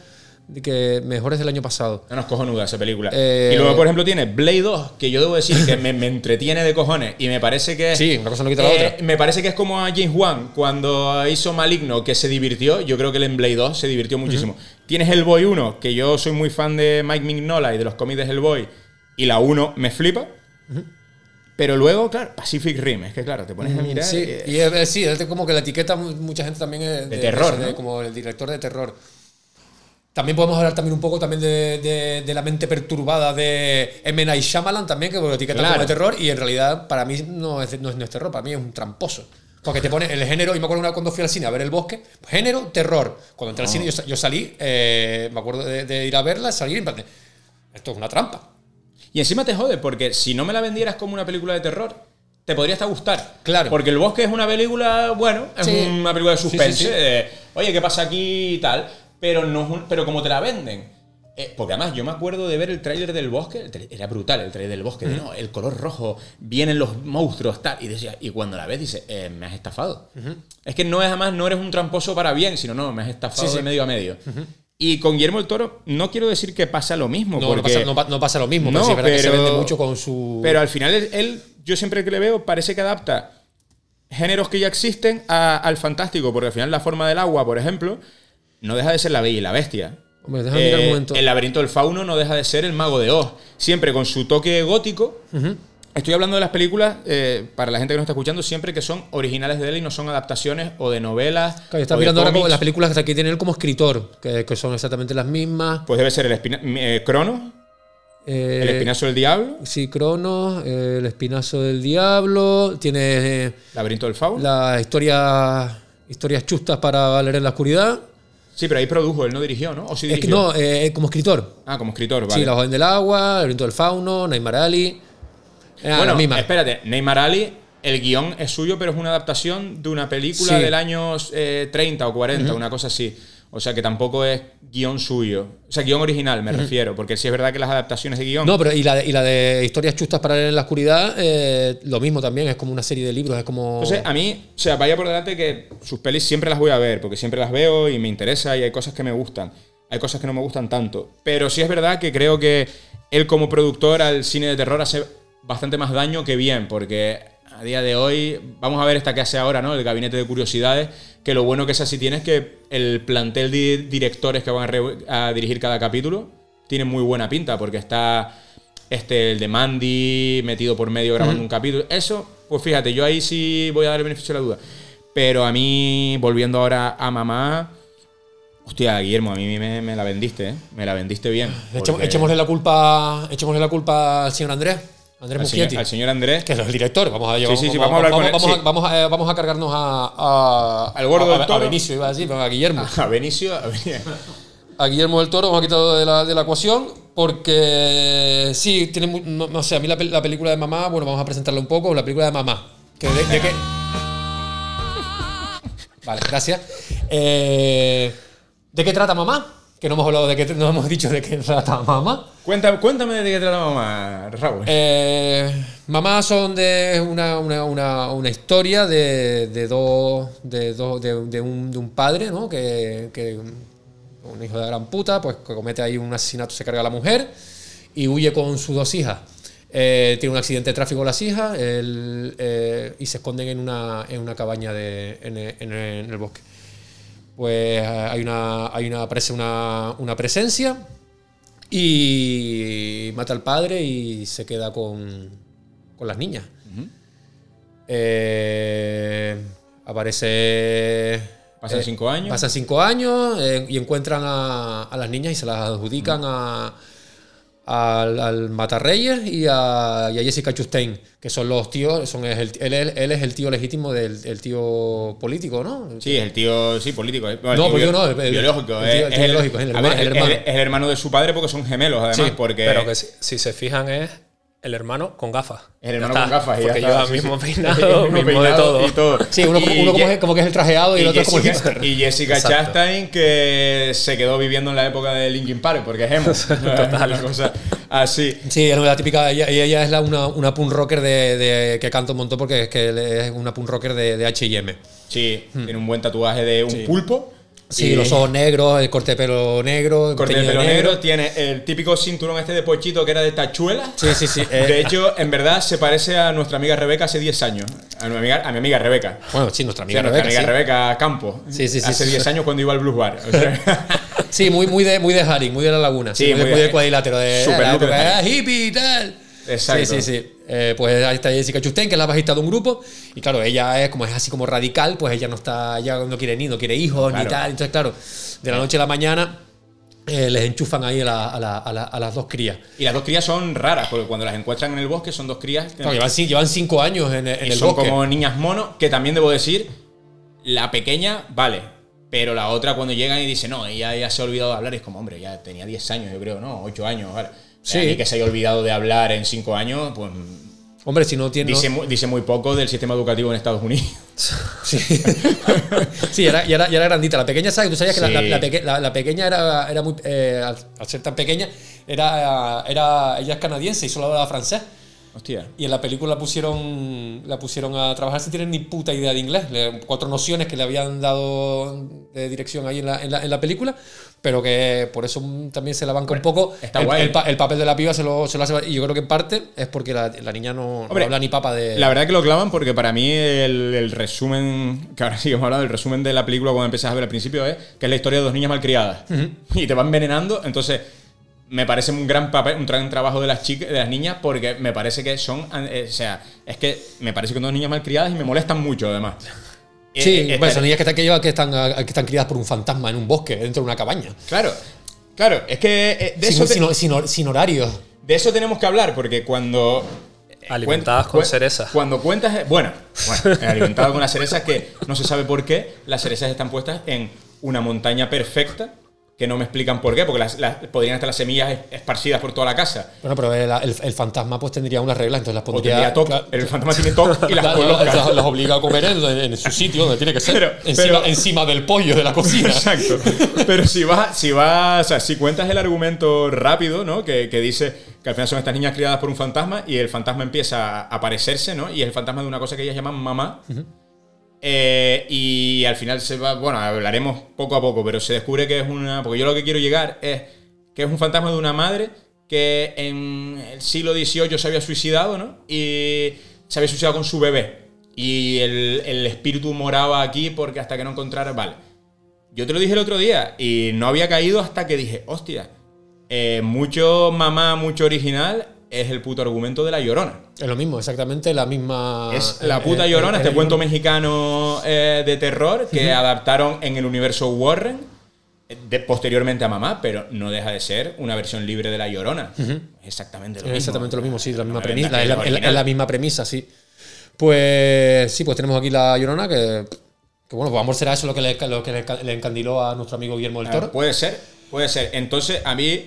que mejores del año pasado. No, no, es cojonuda esa película. Eh, y luego, por ejemplo, tiene Blade 2, que yo debo decir que me, me entretiene de cojones. Y me parece que. Sí, una cosa no quita la eh, otra. Me parece que es como a James Wan cuando hizo Maligno, que se divirtió. Yo creo que él en Blade 2 se divirtió muchísimo. Tienes Hellboy 1, que yo soy muy fan de Mike Mignola y de los cómics de Hellboy. Y la 1 me flipa. Pero luego, claro, Pacific Rim. Es que, claro, te pones a mirar. Sí, y- y es, sí, es como que la etiqueta mu- mucha gente también es De terror, de- ¿no? como el director de terror. También podemos hablar también un poco también de, de- de la mente perturbada de M. Night Shyamalan también, que lo etiqueta Claro. como de terror y en realidad para mí no es, no es, no es terror, para mí es un tramposo. Porque te pone el género, y me acuerdo una vez cuando fui al cine a ver El Bosque, género, terror. Cuando entré al cine yo, sa- yo salí, eh, me acuerdo de, de ir a verla, salir y en plan de, esto es una trampa. Y encima te jode, porque si no me la vendieras como una película de terror, te podría hasta gustar. Claro. Porque El Bosque es una película, bueno, es Sí. una película de sí, suspense. sí. Oye, ¿qué pasa aquí y tal? Pero, no, pero como te la venden, Eh, porque además yo me acuerdo de ver el tráiler del bosque, era brutal el tráiler del bosque, de, no, el color rojo, vienen los monstruos, tal, y decía, y cuando la ves dices, eh, me has estafado. Es que no es además, no eres un tramposo para bien, sino no, me has estafado Sí, sí. de medio a medio. Y con Guillermo el Toro no quiero decir que pasa lo mismo, No, no porque pasa, no pa- no pasa lo mismo, pero sí que se pero- vende mucho con su. pero al final él, él, yo siempre que le veo, parece que adapta géneros que ya existen a- al fantástico, porque al final la forma del agua, por ejemplo, no deja de ser la bella y la bestia. Hombre, un Eh. El laberinto del fauno no deja de ser el mago de Oz, siempre con su toque gótico. Estoy hablando de las películas, eh, para la gente que nos está escuchando, siempre que son originales de él y no son adaptaciones o de novelas. Claro, está o de mirando ahora como las películas que tiene él como escritor, que, que son exactamente las mismas. Pues debe ser el espina- eh, Cronos, Eh, el espinazo del diablo, Sí, Cronos, El Espinazo del Diablo, tiene laberinto del fauno. las historias, historias chustas para leer en la oscuridad. Sí, pero ahí produjo, él no dirigió, ¿no? ¿O sí dirigió? no, eh, como escritor. Ah, como escritor, vale. Sí, La Joven del Agua, El Laberinto del Fauno, Neymar Ali. Era bueno, misma. espérate, Neymar Ali, el guion es suyo, pero es una adaptación de una película Sí. del año eh, 30 o 40, una cosa así. O sea que tampoco es guion suyo. O sea, guion original, me refiero. Porque sí es verdad que las adaptaciones de guion. No, pero y la, de- y la de historias chustas para leer en la oscuridad, eh, lo mismo también, es como una serie de libros, es como... Entonces, a mí, o sea, vaya por delante que sus pelis siempre las voy a ver, porque siempre las veo y me interesa y hay cosas que me gustan. Hay cosas que no me gustan tanto. Pero sí es verdad que creo que él como productor al cine de terror hace bastante más daño que bien, porque a día de hoy, vamos a ver esta que hace ahora, ¿no? El gabinete de curiosidades, que lo bueno que esa sí tiene es que el plantel de directores que van a, dirigir cada capítulo tiene muy buena pinta, porque está este, el de Mandy metido por medio grabando un capítulo. Eso, pues fíjate, yo ahí sí voy a dar el beneficio de la duda. Pero a mí, volviendo ahora a mamá, hostia, Guillermo, a mí me, me la vendiste, ¿eh? Me la vendiste bien. Porque echémosle la culpa echémosle la culpa al señor Andrés, Andrés al, señor, Muschietti, al señor Andrés, que es el director. Vamos a, llevar- sí, sí, vamos a hablar con él, vamos, sí. vamos a- eh, vamos a cargarnos a, Al gordo del a- a toro. Benicio, iba a decir, a Guillermo. a Benicio, a Benicio. a Guillermo del Toro, vamos a quitarlo de la, de la ecuación, porque sí, tiene no, no sé, a mí la, pel- la película de mamá, bueno, vamos a presentarla un poco, la película de mamá. Que de, de qué- Vale, gracias. Eh, ¿De qué trata mamá? Que no hemos hablado de qué, no hemos dicho de qué trata mamá. Cuéntame, cuéntame de qué trata mamá, Raúl. Eh, mamá son de una, una, una, una historia de, de dos, de, dos de, de un, de un padre, ¿no? Que, que un hijo de gran puta, pues que comete ahí un asesinato, se carga a la mujer y huye con sus dos hijas. Eh, tiene un accidente de tráfico con las hijas él, eh, y se esconden en una, en una cabaña de, en el bosque. Pues eh, hay una, hay una, aparece una, una presencia y mata al padre y se queda con, con las niñas. Eh, aparece. Pasan eh, cinco años. Pasan cinco años eh, y encuentran a, a las niñas y se las adjudican a, al, al Matarreyes y a, y a Jessica Chastain, que son los tíos, son el- él, él- es el tío legítimo del el tío político, ¿no? Sí, es el tío, sí, político. eh. No, bio- no, el- biológico. el eh, el tío biológico, es el. Es, es el hermano de su padre porque son gemelos, además. Sí, porque Pero que si, si se fijan es el hermano con gafas. el hermano está, con gafas. y ya Porque lleva sí, mismo sí. peinado, El mismo mismo de todo. y todo. Sí, uno, como, Y uno como, Ye- es, como que es el trajeado y, el y otro es como el Jessica, hipster. y Jessica Exacto. Chastain que se quedó viviendo en la época de Linkin Park porque es emo. Total. Una cosa así. Sí, es la típica. Ella, ella es la, una, una punk rocker de, de- que canta un montón porque es que es una punk rocker de, de HM. Sí, tiene un buen tatuaje de un pulpo. Sí, Y- los ojos negros, el corte de pelo negro, Corte de pelo negro, tiene el típico cinturón este de pochito que era de tachuela. Sí, sí, sí. eh, De hecho, en verdad se parece a nuestra amiga Rebeca hace 10 años. A mi amiga, a mi amiga Rebeca. bueno, sí, nuestra amiga nuestra Rebeca. amiga sí. Rebeca Campo. Sí, sí, sí, Hace sí. 10 años cuando iba al Blues Bar. O sea, Sí, muy, muy, de, muy de Haring, muy de la laguna. Sí, muy, de, muy de- de cuadrilátero. De, Super la de ah, hippie y tal. Exacto. Sí, sí, sí. Eh, pues ahí está Jessica Chastain, que es la bajista de un grupo. Y claro, ella es como es así como radical, pues ella no está, ella no quiere ni, no quiere hijos ni Claro. tal. Entonces, claro, de la noche a la mañana eh, les enchufan ahí a, la- a la- a la- a las dos crías. y las dos crías son raras, porque cuando las encuentran en el bosque son dos crías que Claro, llevan, llevan cinco años en, en y el son bosque. como niñas mono, que también debo decir, la pequeña, vale. Pero la otra cuando llegan y dice, no, ella ya se ha olvidado de hablar, es como, hombre, ya tenía 10 años, yo creo, ¿no? 8 años, vale. Sí. A mí que se haya olvidado de hablar en 5 años, pues Hombre, si no tiene. Dice, mu- dice muy poco del sistema educativo en Estados Unidos. Sí, sí era, y, era, y era grandita. La pequeña, ¿sabes? Tú sabías que la, la- la peque- la- la pequeña era, era muy. eh, al, al ser tan pequeña, era, era, ella es canadiense y solo hablaba francés. Hostia. Y en la película la pusieron, la pusieron a trabajar sin tener ni puta idea de inglés. Le- cuatro nociones que le habían dado de dirección ahí en la, en la, en la película, pero que por eso también se la banca un poco. está el, guay. el el papel de la piba se lo, se lo hace. Y yo creo que en parte es porque la, la niña no, no Hombre, habla ni papa de. La verdad que lo clavan porque para mí el, el resumen, que ahora sí hemos hablado, el resumen de la película cuando empiezas a ver al principio es que es la historia de dos niñas malcriadas. Y te van envenenando, entonces me parece un gran papel, un gran trabajo de las chicas, de las niñas, porque me parece que son, eh, o sea, es que me parece que son dos niñas malcriadas y me molestan mucho además. Sí, Eh, eh, bueno, son niñas que están, que, llevan- que, están, que están criadas por un fantasma en un bosque, dentro de una cabaña. Claro, claro, es que eh, de, Sin, eso te- sin- sin hor- sin horarios. de eso tenemos que hablar, porque cuando... Alimentadas cuen- con cerezas. Cuando cuentas... Bueno, bueno alimentadas con las cerezas que no se sabe por qué las cerezas están puestas en una montaña perfecta que no me explican por qué, porque las, las- podrían estar las semillas es- esparcidas por toda la casa. Bueno, pero el, el- el fantasma pues tendría unas reglas, entonces las pondría. tendría toc, claro, el fantasma tiene toc y las claro, coloca. las, las obliga a comer en, en su sitio donde tiene que ser. Pero- encima, pero- encima del pollo de la cocina. Exacto. Pero si vas, si vas, o sea, si cuentas el argumento rápido, ¿no? Que, que dice que al final son estas niñas criadas por un fantasma y el fantasma empieza a aparecerse, ¿no? Y es el fantasma de una cosa que ellas llaman mamá. Eh, y al final se va, bueno, hablaremos poco a poco, pero se descubre que es una, porque yo lo que quiero llegar es que es un fantasma de una madre que en el siglo XVIII se había suicidado, ¿no? Y se había suicidado con su bebé. Y el, el espíritu moraba aquí porque hasta que no encontrara, vale. Yo te lo dije el otro día y no había caído hasta que dije, hostia, eh, mucho mamá, mucho original es el puto argumento de la llorona. Es lo mismo, exactamente la misma. Es la eh, puta eh, llorona, este el- cuento mexicano eh, de terror que adaptaron en el universo Warren eh, de- posteriormente a mamá, pero no deja de ser una versión libre de la llorona. Es exactamente lo Es mismo. exactamente lo mismo, sí, la misma No, premisa. la- Es la, la la- la misma premisa, sí. Pues sí, pues tenemos aquí la llorona que. Que bueno, pues amor será eso lo que le, lo que le, le encandiló a nuestro amigo Guillermo del Ah, Toro. puede ser, puede ser. Entonces, a mí.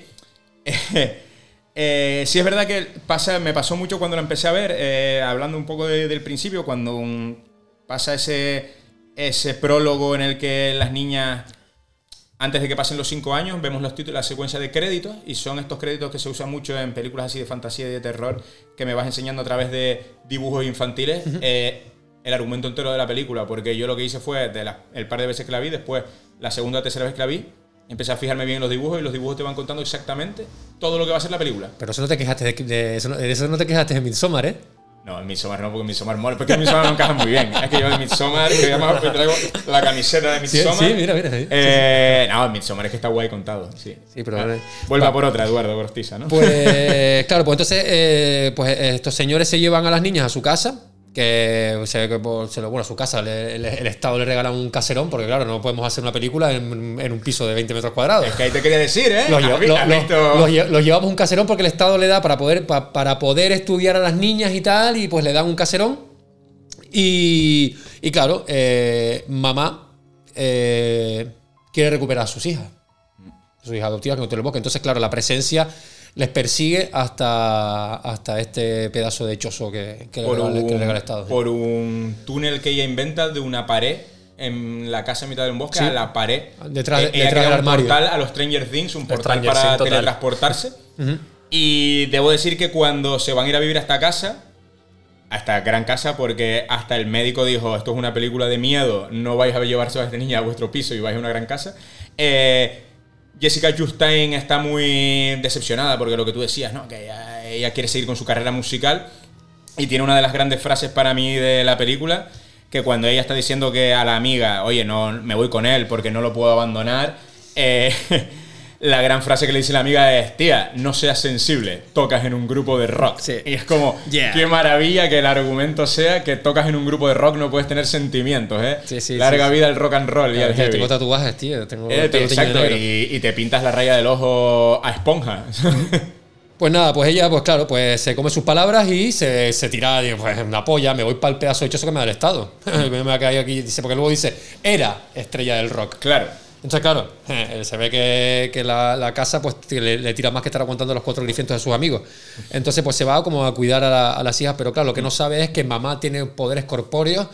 eh, sí es verdad que pasa, me pasó mucho cuando la empecé a ver, eh, hablando un poco de- del principio, cuando pasa ese, ese prólogo en el que las niñas, antes de que pasen los cinco años, vemos los títulos, la secuencia de créditos, y son estos créditos que se usan mucho en películas así de fantasía y de terror, que me vas enseñando a través de dibujos infantiles. eh, el argumento entero de la película, porque yo lo que hice fue, de la- el par de veces que la vi, después la segunda o tercera vez que la vi, empecé a fijarme bien en los dibujos y los dibujos te van contando exactamente todo lo que va a ser la película. Pero eso no te quejaste de, de- eso, no, de eso no te quejaste en Midsommar, ¿eh? No, en Midsommar no, porque en Midsommar mola, porque en Midsommar no encaja muy bien. Es que yo en Midsommar, que además hoy traigo la camiseta de Sí, Midsommar. sí, mira, mira. sí. Eh, no, en Midsommar es que está guay contado, sí. Sí, pero- Ah, vuelva Va. por otra, Eduardo Cortiza, ¿no? Pues claro, pues entonces eh, pues estos señores se llevan a las niñas a su casa, que se ve que por- se lo, bueno, a su casa le- le- el Estado le regala un caserón, porque claro, no podemos hacer una película en, en un piso de 20 metros cuadrados. es que ahí te quería decir, ¿eh? Los, ¿Has lle- vi- lo- lo- los lle- los llevamos un caserón porque el Estado le da para poder, pa- para poder estudiar a las niñas y tal, y pues le dan un caserón. Y, y claro, eh, mamá eh, quiere recuperar a sus hijas. Sus hijas adoptivas que no el bosque. Entonces, claro, la presencia les persigue hasta, hasta este pedazo de chozo que, que, le, por regala, que le un, regala el Estado. por un túnel que ella inventa de una pared en la casa en mitad de un bosque Sí. a la pared. Detrás de- Eh, ella detrás crea del un armario. portal a los Stranger Things, un portal Stranger para Things teletransportarse. Y debo decir que cuando se van a ir a vivir a esta casa, a esta gran casa, porque hasta el médico dijo, esto es una película de miedo, no vais a llevarse a esta niña a vuestro piso y vais a una gran casa. Eh, Jessica Chastain está muy decepcionada porque lo que tú decías, ¿no? Que ella, ella quiere seguir con su carrera musical y tiene una de las grandes frases para mí de la película, que cuando ella está diciendo que a la amiga, oye, no, me voy con él porque no lo puedo abandonar, eh, la gran frase que le dice la amiga es, tía, no seas sensible, tocas en un grupo de rock. Sí. Y es como, Yeah. qué maravilla que el argumento sea que tocas en un grupo de rock, no puedes tener sentimientos, ¿eh? Sí, sí, Larga vida el rock and roll y Claro, el que heavy. tengo tatuajes, tío. Tengo, Eh, tengo exacto, y, y te pintas la raya del ojo a esponja. Pues nada, pues ella, pues claro, pues se come sus palabras y se, se tira, digo, pues una polla, me voy para el pedazo de chozo que me da el Estado. me va a caer aquí, dice, porque luego dice, era estrella del rock. claro. Entonces, claro, eh, se ve que, que la, la casa pues le, le tira más que estar aguantando los cuatro grifentos de sus amigos. Entonces, pues se va como a cuidar a, la- a las hijas, pero claro, lo que no sabe es que mamá tiene poderes corpóreos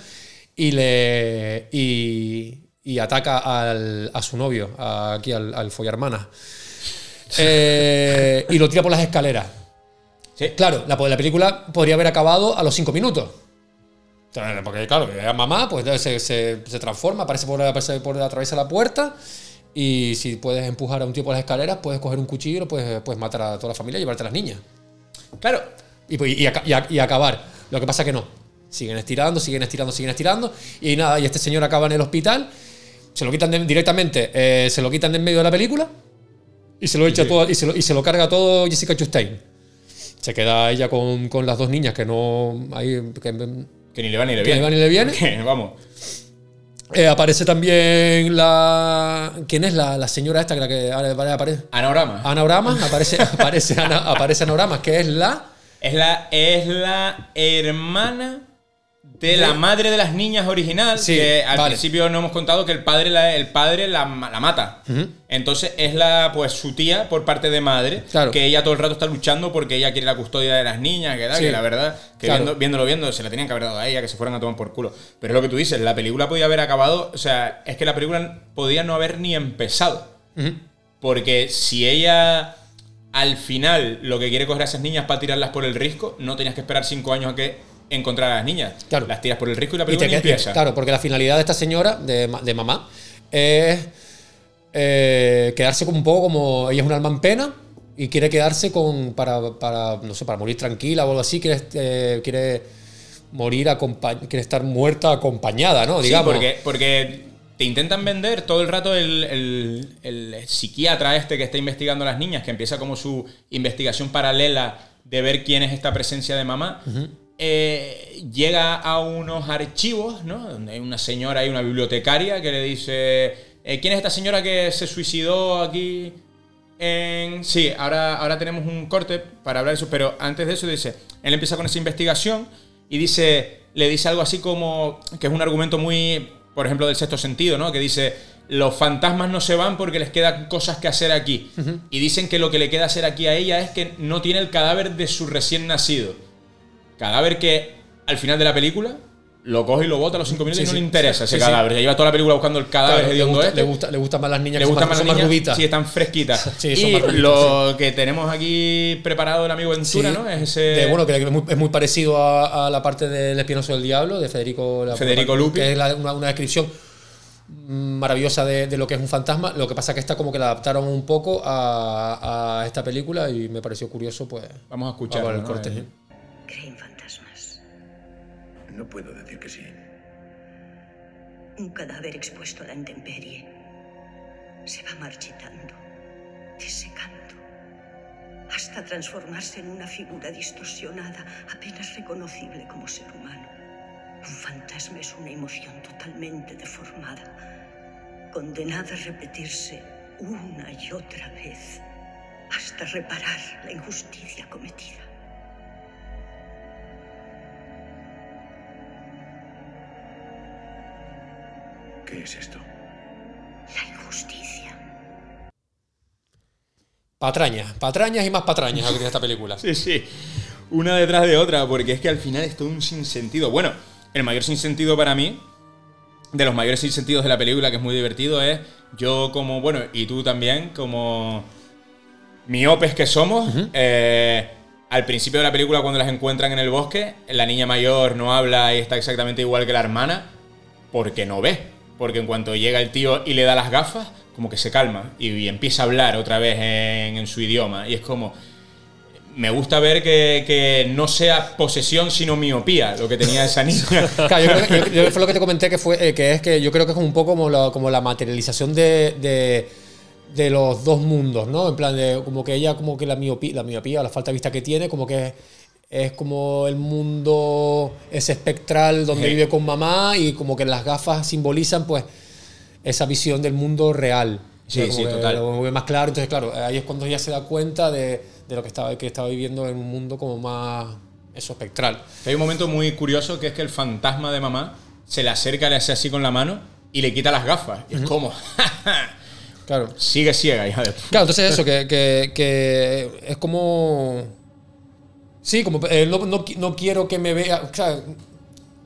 y le y, y ataca al- a su novio, a- aquí al, al follarmana. Eh, y lo tira por las escaleras. Sí. Claro, la, la película podría haber acabado a los cinco minutos. Porque, claro, era mamá, pues se, se- se transforma, aparece por, aparece por atraviesa la puerta. Y si puedes empujar a un tío por las escaleras, puedes coger un cuchillo puedes, puedes matar a toda la familia y llevarte a las niñas. Claro, Y, pues- y acabar. Lo que pasa que no. Siguen estirando, siguen estirando, siguen estirando. Y nada, y este señor acaba en el hospital. Se lo quitan de- directamente, eh, se lo quitan de en medio de la película. Y se lo echa todo, y se lo, y se lo carga todo Jessica Chastain. Se queda ella con, con las dos niñas que no. Hay, que, que ni le va ni le Que viene. ni le va ni le viene. Que, vamos. Eh, aparece también la. ¿Quién es la, la señora esta que la que aparece? Anagrama. Anagrama, aparece, aparece, Ana- aparece Anagrama, que es la. Es la, es la hermana de la madre de las niñas original. Sí, que al vale. principio no hemos contado que el padre la, el padre la, ma- la mata. Entonces es la pues su tía por parte de madre. Claro. Que ella todo el rato está luchando porque ella quiere la custodia de las niñas. Que, Sí. que la verdad, que Claro. viendo- viéndolo viendo, se la tenían que haber dado a ella, que se fueran a tomar por culo. Pero es lo que tú dices, la película podía haber acabado. O sea, es que la película podía no haber ni empezado. Porque si ella al final lo que quiere coger a esas niñas para tirarlas por el risco, no tenías que esperar cinco años a que encontrar a las niñas. Claro. Las tiras por el risco y la Y ni queda- empieza. Claro, porque la finalidad de esta señora, de, de mamá, es eh, quedarse como un poco como. Ella es un alma en pena y quiere quedarse con. para, para no sé, para morir tranquila o algo así. Quiere, eh, quiere morir acompañada. Quiere estar muerta acompañada, ¿no? Sí, Digamos. porque, porque te intentan vender todo el rato el, el- el psiquiatra este que está investigando a las niñas, que empieza como su investigación paralela de ver quién es esta presencia de mamá. Eh, llega a unos archivos, ¿no? Donde hay una señora, hay una bibliotecaria que le dice, eh, ¿quién es esta señora que se suicidó aquí? En... Sí, ahora, ahora tenemos un corte para hablar de eso, pero antes de eso dice, él empieza con esa investigación y dice, le dice algo así como, que es un argumento muy, por ejemplo, del sexto sentido, ¿no? Que dice, los fantasmas no se van porque les quedan cosas que hacer aquí. Y dicen que lo que le queda hacer aquí a ella es que no tiene el cadáver de su recién nacido. Cadáver que al final de la película lo coge y lo bota a los cinco minutos Sí, y no sí. le interesa ese Sí, cadáver. Se lleva toda la película buscando el cadáver Claro, le, gusta, este. le, gusta, le gustan más las niñas Le que gustan son, más las más niñas. rubitas. Sí, están fresquitas. Sí, son y más rubitas. lo que tenemos aquí preparado el amigo Ventura. ¿no? Es ese. De, bueno, que es muy, es muy parecido a, a la parte del Espinoso del Diablo, de Federico, la- Federico Lupi. Que es la- una, una descripción maravillosa de, de lo que es un fantasma. Lo que pasa es que esta como que la adaptaron un poco a, a esta película y me pareció curioso, pues. Vamos a escuchar. el corte. sí. No puedo decir que sí. Un cadáver expuesto a la intemperie se va marchitando, desecando, hasta transformarse en una figura distorsionada, apenas reconocible como ser humano. Un fantasma es una emoción totalmente deformada, condenada a repetirse una y otra vez hasta reparar la injusticia cometida. ¿Qué es esto? La injusticia. Patrañas, patrañas y más patrañas lo que tiene esta película. Sí, sí. Una detrás de otra, porque es que al final es todo un sinsentido. Bueno, el mayor sinsentido para mí, de los mayores sinsentidos de la película, que es muy divertido, es yo como, bueno, y tú también, como miopes que somos, eh, al principio de la película cuando las encuentran en el bosque, la niña mayor no habla y está exactamente igual que la hermana, porque no ve. Porque en cuanto llega el tío y le da las gafas, como que se calma y, empieza a hablar otra vez en, su idioma. Y es como, me gusta ver que, no sea posesión, sino miopía lo que tenía esa niña. Claro, yo creo que- fue lo que te comenté que fue eh, que es que yo creo que es un poco como la, materialización de los dos mundos, ¿no? En plan de como que ella como que la miopía, la miopía, la falta de vista que tiene, como que es, es como el mundo ese espectral donde Sí. vive con mamá y como que las gafas simbolizan pues esa visión del mundo real. Sí, O sea, como sí, que total. Lo ve más claro, entonces claro, ahí es cuando ella se da cuenta de, de lo que estaba, que estaba viviendo en un mundo como más eso espectral. Hay un momento muy curioso que es que el fantasma de mamá se le acerca, le hace así con la mano y le quita las gafas. Y es como, Claro. Sigue ciega, hija de Claro, entonces eso, que, que- que es como. Sí, como eh, no, no no quiero que me vea. o sea,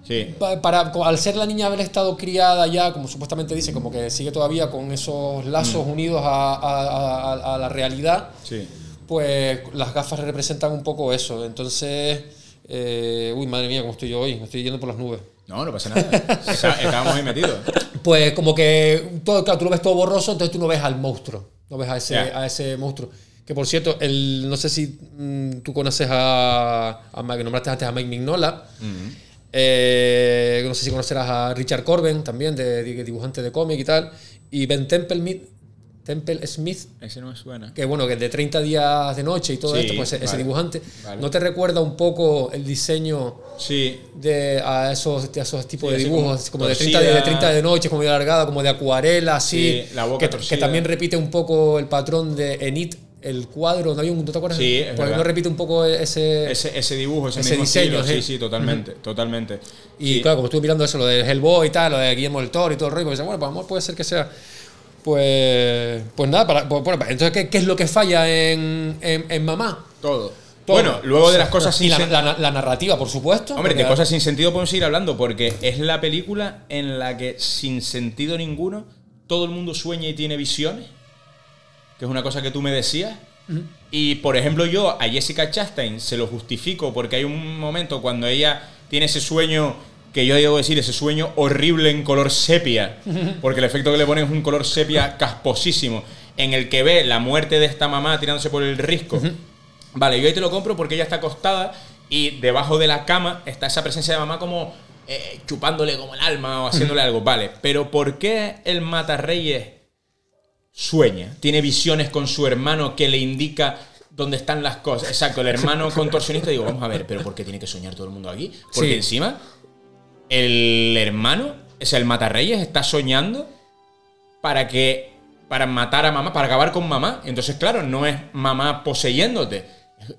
Sí. pa- para, co- al ser la niña haber estado criada ya, como supuestamente dice, como que sigue todavía con esos lazos unidos a, a- a- a la realidad, Sí. pues las gafas representan un poco eso. Entonces, eh, uy, madre mía, cómo estoy yo hoy, me estoy yendo por las nubes. No, no pasa nada. Está- Estábamos ahí metidos. Pues como que todo, claro, tú lo ves todo borroso, entonces tú no ves al monstruo, no ves a ese, Ya. a ese monstruo. Que por cierto, el, no sé si mm, tú conoces a, a Mike- nombraste antes a Mike Mignola. Eh, no sé si conocerás a Richard Corben también, de, de- dibujante de cómic y tal. Y Ben Temple, Mi- Temple Smith, Ese no me suena. que bueno, que de 30 días de noche y todo Sí, esto, pues ese vale, dibujante. vale. ¿No te recuerda un poco el diseño Sí. de a esos, a esos tipos Sí, de dibujos, como de 30, de, de 30 de noche, como de alargada, como de acuarela, así. Sí, la boca que, torcida. que también repite un poco el patrón de Enid, el cuadro. ¿No, había un, ¿no te acuerdas? Sí, es verdad. no repite un poco ese. Ese, ese dibujo, ese, Ese mismo diseño, estilo, sí. sí, totalmente, totalmente. y Sí. claro, como estuve mirando eso, lo de Hellboy y tal, lo de Guillermo del Toro y todo el rollo, pues bueno, pues a lo mejor puede ser que sea. Pues, pues nada, para, pues, bueno, entonces, ¿qué, qué es lo que falla en, en, en Mamá? Todo. Todo. Bueno, luego de las cosas sin la, sen- la- la narrativa, por supuesto. Hombre, de cosas sin sentido podemos seguir hablando, porque es la película en la que, sin sentido ninguno, todo el mundo sueña y tiene visiones. Que es una cosa que tú me decías. Y, por ejemplo, yo a Jessica Chastain se lo justifico porque hay un momento cuando ella tiene ese sueño, que yo debo decir, ese sueño horrible en color sepia, porque el efecto que le ponen es un color sepia casposísimo, en el que ve la muerte de esta mamá tirándose por el risco. Vale, yo ahí te lo compro porque ella está acostada y debajo de la cama está esa presencia de mamá como eh, chupándole como el alma o haciéndole algo. Vale, pero ¿por qué el Matarreyes sueña? Tiene visiones con su hermano que le indica dónde están las cosas. Exacto, el hermano contorsionista. Digo, vamos a ver, pero ¿por qué tiene que soñar todo el mundo aquí? Porque Sí. encima el hermano, o sea, el Matarreyes está soñando para que para matar a mamá, para acabar con mamá. Entonces, claro, no es mamá poseyéndote.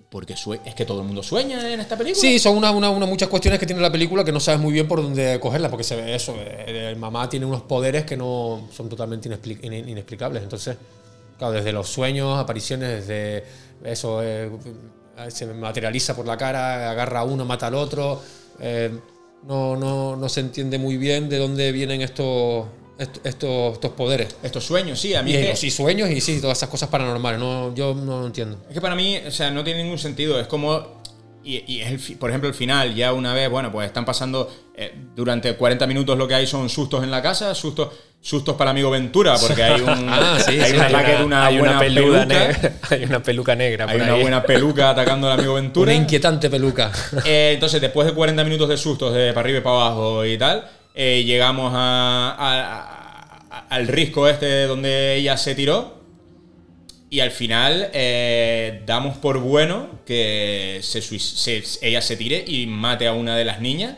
Porque es que todo el mundo sueña en esta película. Sí, son una, una- una- muchas cuestiones que tiene la película que no sabes muy bien por dónde cogerlas, porque se ve eso. eh, El mamá tiene unos poderes que no son totalmente inexpli- in- inexplicables. Entonces, claro, desde los sueños, apariciones, desde eso, eh, se materializa por la cara, agarra a uno, mata al otro. eh, no, no, no se entiende muy bien de dónde vienen estos, est- estos, estos poderes. Estos sueños, sí, a mí Y, es que- sí, sueños y sí, todas esas cosas paranormales. No, yo no lo entiendo. Es que para mí, o sea, no tiene ningún sentido. Es como. Y, y es el por ejemplo, el final, ya una vez, bueno, pues están pasando eh, durante 40 minutos lo que hay son sustos en la casa, sustos, sustos para amigo Ventura, porque hay un, Ah, sí, hay sí, un hay ataque de una hay buena peluca. negra. Hay una peluca negra. Hay una buena peluca atacando al amigo Ventura. Una inquietante peluca. Eh, entonces, después de 40 minutos de sustos de para arriba y para abajo y tal, eh, llegamos a- a- a- al risco este donde ella se tiró. Y al final eh, damos por bueno que se suis- se- ella se tire y mate a una de las niñas.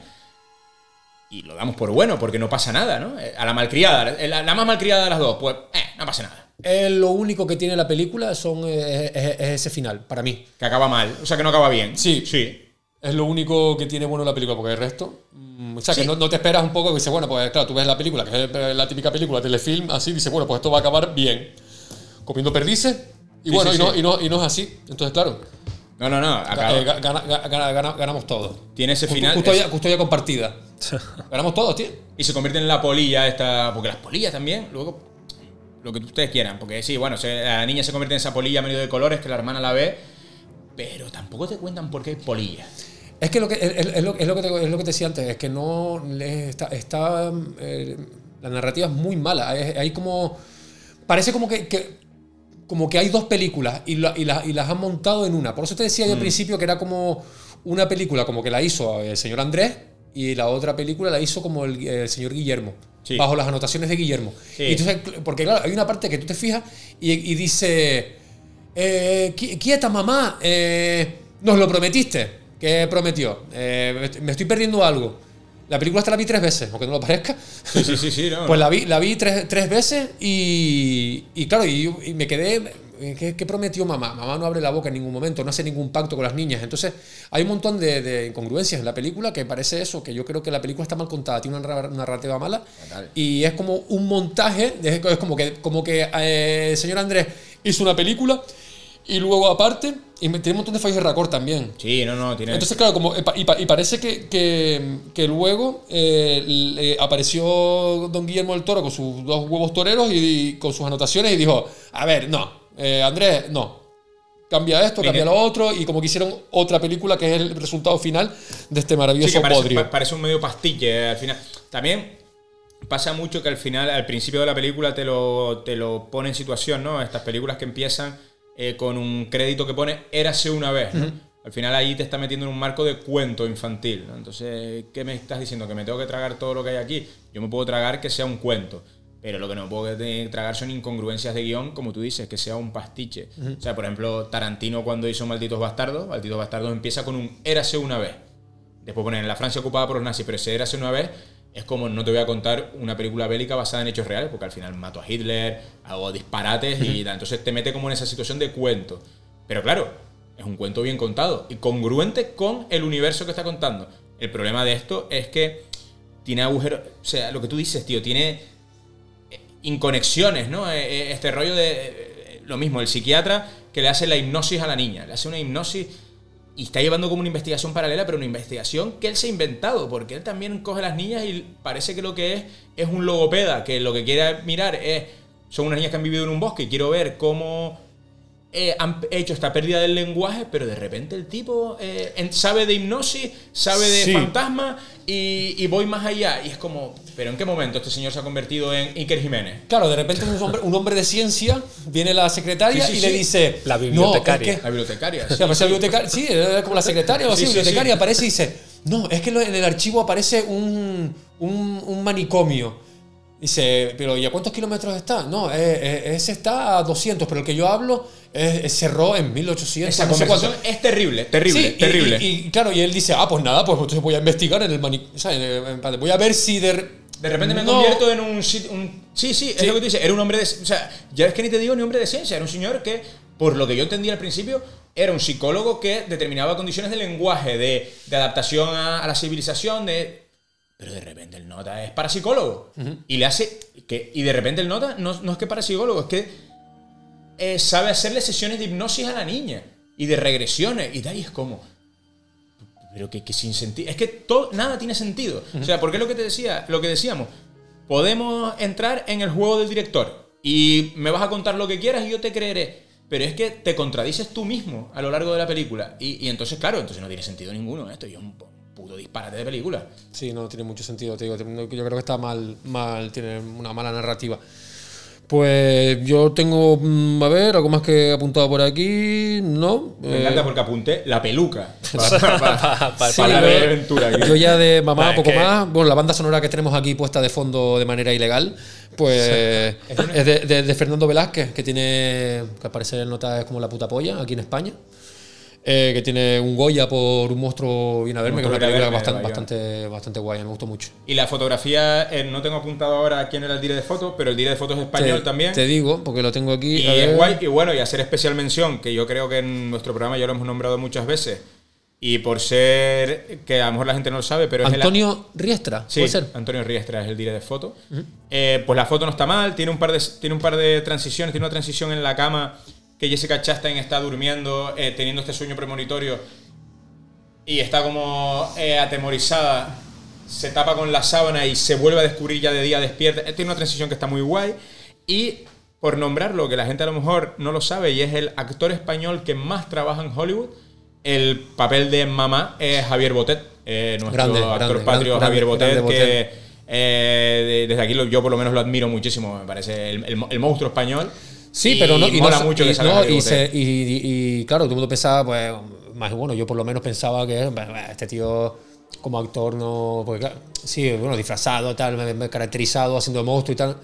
Y lo damos por bueno, porque no pasa nada, ¿no? Eh, A la malcriada, la, la más malcriada de las dos, pues eh, no pasa nada. Eh, lo único que tiene la película son, es, es ese final, para mí. Que acaba mal, o sea que no acaba bien. Sí. Sí. Es lo único que tiene bueno la película, porque el resto. mm, o sea, Sí. que no, no te esperas un poco y dices, bueno, pues claro, tú ves la película, que es la típica película, telefilm, así, dices, bueno, pues esto va a acabar bien. Comiendo perdices. Y Sí, bueno, sí, y, no, sí. y, no, y no es así. Entonces, claro, No, no, no. eh, ga- gana- ga- gana- gana- ganamos todos. Tiene ese final. Custodia, es- custodia compartida. ganamos todos, tío. y se convierte en la polilla esta. Porque las polillas también, luego. Lo que ustedes quieran. Porque sí, bueno, se- la niña se convierte en esa polilla medio de colores que la hermana la ve. Pero tampoco te cuentan por qué hay polillas. Es que lo que, es, es lo, es lo que te, es lo que te decía antes, es que no está, está, eh, la narrativa es muy mala. Hay, como parece como que, que- como que hay dos películas y, la- y, la- y las han montado en una. Por eso te decía yo Mm. al principio que era como una película como que la hizo el señor Andrés y la otra película la hizo como el, el señor Guillermo. Sí. Bajo las anotaciones de Guillermo. Sí. Y entonces, porque claro, hay una parte que tú te fijas y, y dice, eh, qui- quieta mamá, eh, nos lo prometiste. ¿Qué prometió? Eh, me estoy- perdiendo algo. La película hasta la vi tres veces, aunque no lo parezca. Sí, sí, sí, sí. No, Pues la vi, la vi tres, tres veces y, y claro, y, y me quedé eh, ¿qué, qué prometió mamá? Mamá no abre la boca en ningún momento, no hace ningún pacto con las niñas. Entonces, hay un montón de, de incongruencias en la película que parece eso, que yo creo que la película está mal contada, tiene una narra- narrativa mala. Y es como un montaje, es es como que, como que eh, el señor Andrés hizo una película y luego aparte, y tiene un montón de fallos de raccord también. Sí, no, no, tiene. Entonces, claro, como, y, pa- y pa- y parece que, que, que luego eh, apareció don Guillermo del Toro con sus dos huevos toreros y, y con sus anotaciones y dijo, a ver, no, eh, Andrés, no. Cambia esto, Mire. cambia lo otro, y como que hicieron otra película que es el resultado final de este Sí, maravilloso que parece, pa- parece un medio pastille eh, al final. También pasa mucho que al final, al principio de la película, te lo, te lo pone en situación, ¿no? Estas películas que empiezan eh, con un crédito que pone Érase una vez, ¿no? Al final ahí te está metiendo en un marco de cuento infantil, ¿no? Entonces, ¿qué me estás diciendo? ¿Que me tengo que tragar todo lo que hay aquí? Yo me puedo tragar que sea un cuento. Pero lo que no puedo tragar son incongruencias de guion, como tú dices, que sea un pastiche. O sea, por ejemplo, Tarantino cuando hizo Malditos Bastardos, Malditos Bastardos empieza con un Érase una vez. Después ponen la Francia ocupada por los nazis, pero ese Érase una vez es como no te voy a contar una película bélica basada en hechos reales, porque al final mato a Hitler, hago disparates y tal. Entonces te mete como en esa situación de cuento. Pero claro, es un cuento bien contado y congruente con el universo que está contando. El problema de esto es que tiene agujeros. O sea, lo que tú dices, tío, tiene eh, inconexiones, ¿no? Eh, eh, Este rollo de. Lo mismo, el psiquiatra que le hace la hipnosis a la niña. Le hace una hipnosis y está llevando como una investigación paralela, pero una investigación que él se ha inventado, porque él también coge las niñas y parece que lo que es es un logopeda, que lo que quiere mirar es. Son unas niñas que han vivido en un bosque y quiero ver cómo eh, han hecho esta pérdida del lenguaje, pero de repente el tipo eh, sabe de hipnosis, sabe de Sí. fantasma y, y voy más allá. Y es como, ¿pero en qué momento este señor se ha convertido en Iker Jiménez? Claro, de repente un hombre, un hombre de ciencia, viene la secretaria Sí, sí, y le sí. dice... La "No, es bibliotecaria. que- La bibliotecaria. Aparece la bibliotecaria, sí, como la secretaria o así, Sí, sí, bibliotecaria sí. aparece y dice, no, es que en el archivo aparece un, un, un manicomio. Dice, pero ¿y a cuántos kilómetros está? No, eh, eh, ese está a 200, pero el que yo hablo eh, cerró en 1800. Esa no conversación es terrible, terrible, Sí, terrible. Y, y, claro, y él dice, ah, pues nada, pues entonces voy a investigar en el manicomio. Voy a ver si de... De repente me No. convierto en un, Sí, sí, es Sí. lo que tú dices. Era un hombre de. O sea, ya es que ni te digo ni hombre de ciencia. Era un señor que, por lo que yo entendí al principio, era un psicólogo que determinaba condiciones de lenguaje, de, de adaptación a, a la civilización, de. Pero de repente el nota es parapsicólogo. Y le hace. Que, y de repente el nota no, no es que parapsicólogo, es que eh, sabe hacerle sesiones de hipnosis a la niña. Y de regresiones. Y de ahí es como. Pero que, que sin sentido. Es que todo, nada tiene sentido. O sea, porque es lo que te decía, lo que decíamos. Podemos entrar en el juego del director. Y me vas a contar lo que quieras y yo te creeré. Pero es que te contradices tú mismo a lo largo de la película. Y, y entonces, claro, entonces no tiene sentido ninguno esto. Y es un puto disparate de película. Sí, no tiene mucho sentido, te digo. Yo creo que está mal, mal, tiene una mala narrativa. Pues yo tengo, mm, a ver, algo más que he apuntado por aquí, ¿no? Me Eh, encanta porque apunté la peluca. Para, para- para- Pa- Sí, para ver aventura. aquí. Yo ya de mamá poco que- más. Bueno, la banda sonora que tenemos aquí puesta de fondo de manera ilegal, pues es de, de- de Fernando Velázquez, que tiene, que al parecer nota es como la puta polla aquí en España. Eh, que tiene un Goya por un monstruo bien a verme, que es una película bastante, bastante, bastante guay, me gustó mucho. Y la fotografía, eh, no tengo apuntado ahora quién era el dire de fotos, pero el dire de fotos es español te, también. Te digo, porque lo tengo aquí. Y es guay, y bueno, y hacer especial mención, que yo creo que en nuestro programa ya lo hemos nombrado muchas veces. Y por ser, que a lo mejor la gente no lo sabe, pero es el- Antonio Riestra, Sí, puede ser. Antonio Riestra es el dire de foto. Eh, pues la foto no está mal, tiene un, par de, tiene un par de transiciones, tiene una transición en la cama que Jessica Chastain está durmiendo, eh, teniendo este sueño premonitorio y está como eh, atemorizada, se tapa con la sábana y se vuelve a descubrir ya de día despierta. Eh, Tiene una transición que está muy guay y por nombrarlo, que la gente a lo mejor no lo sabe y es el actor español que más trabaja en Hollywood, el papel de mamá es Javier Botet, eh, nuestro Grande, actor grande, patrio grande, Javier Botet, que eh, de- desde aquí yo por lo menos lo admiro muchísimo, me parece el, el mo- el monstruo español. Sí, pero no. Y mola no, mucho y, que salga no, y, se- claro, todo el mundo pensaba, pues, más bueno, yo por lo menos pensaba que este tío como actor no. Porque, claro, sí, bueno, disfrazado, tal, caracterizado, haciendo monstruo y tal.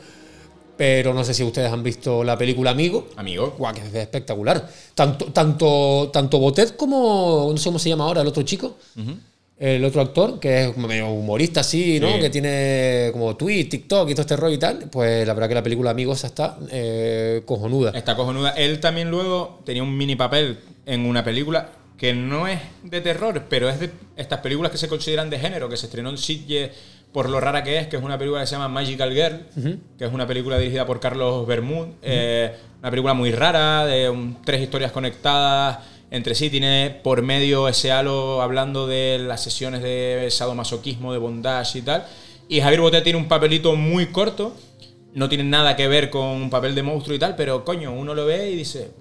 Pero no sé si ustedes han visto la película Amigo. Amigo. Guau, que es espectacular. Tanto, tanto, tanto Botet como. No sé cómo se llama ahora el otro chico. El otro actor, que es medio humorista así, ¿no? Sí. Que tiene como Twitch, TikTok y todo este rollo y tal. Pues la verdad que la película Amigos está eh, cojonuda. Está cojonuda. Él también luego tenía un mini papel en una película que no es de terror, pero es de estas películas que se consideran de género, que se estrenó en Sitges por lo rara que es, que es una película que se llama Magical Girl, que es una película dirigida por Carlos Bermud. eh, una película muy rara, de un- tres historias conectadas entre sí. Tiene por medio ese halo hablando de las sesiones de sadomasoquismo, de bondage y tal. Y Javier Botet tiene un papelito muy corto, no tiene nada que ver con un papel de monstruo y tal, pero coño, uno lo ve y dice,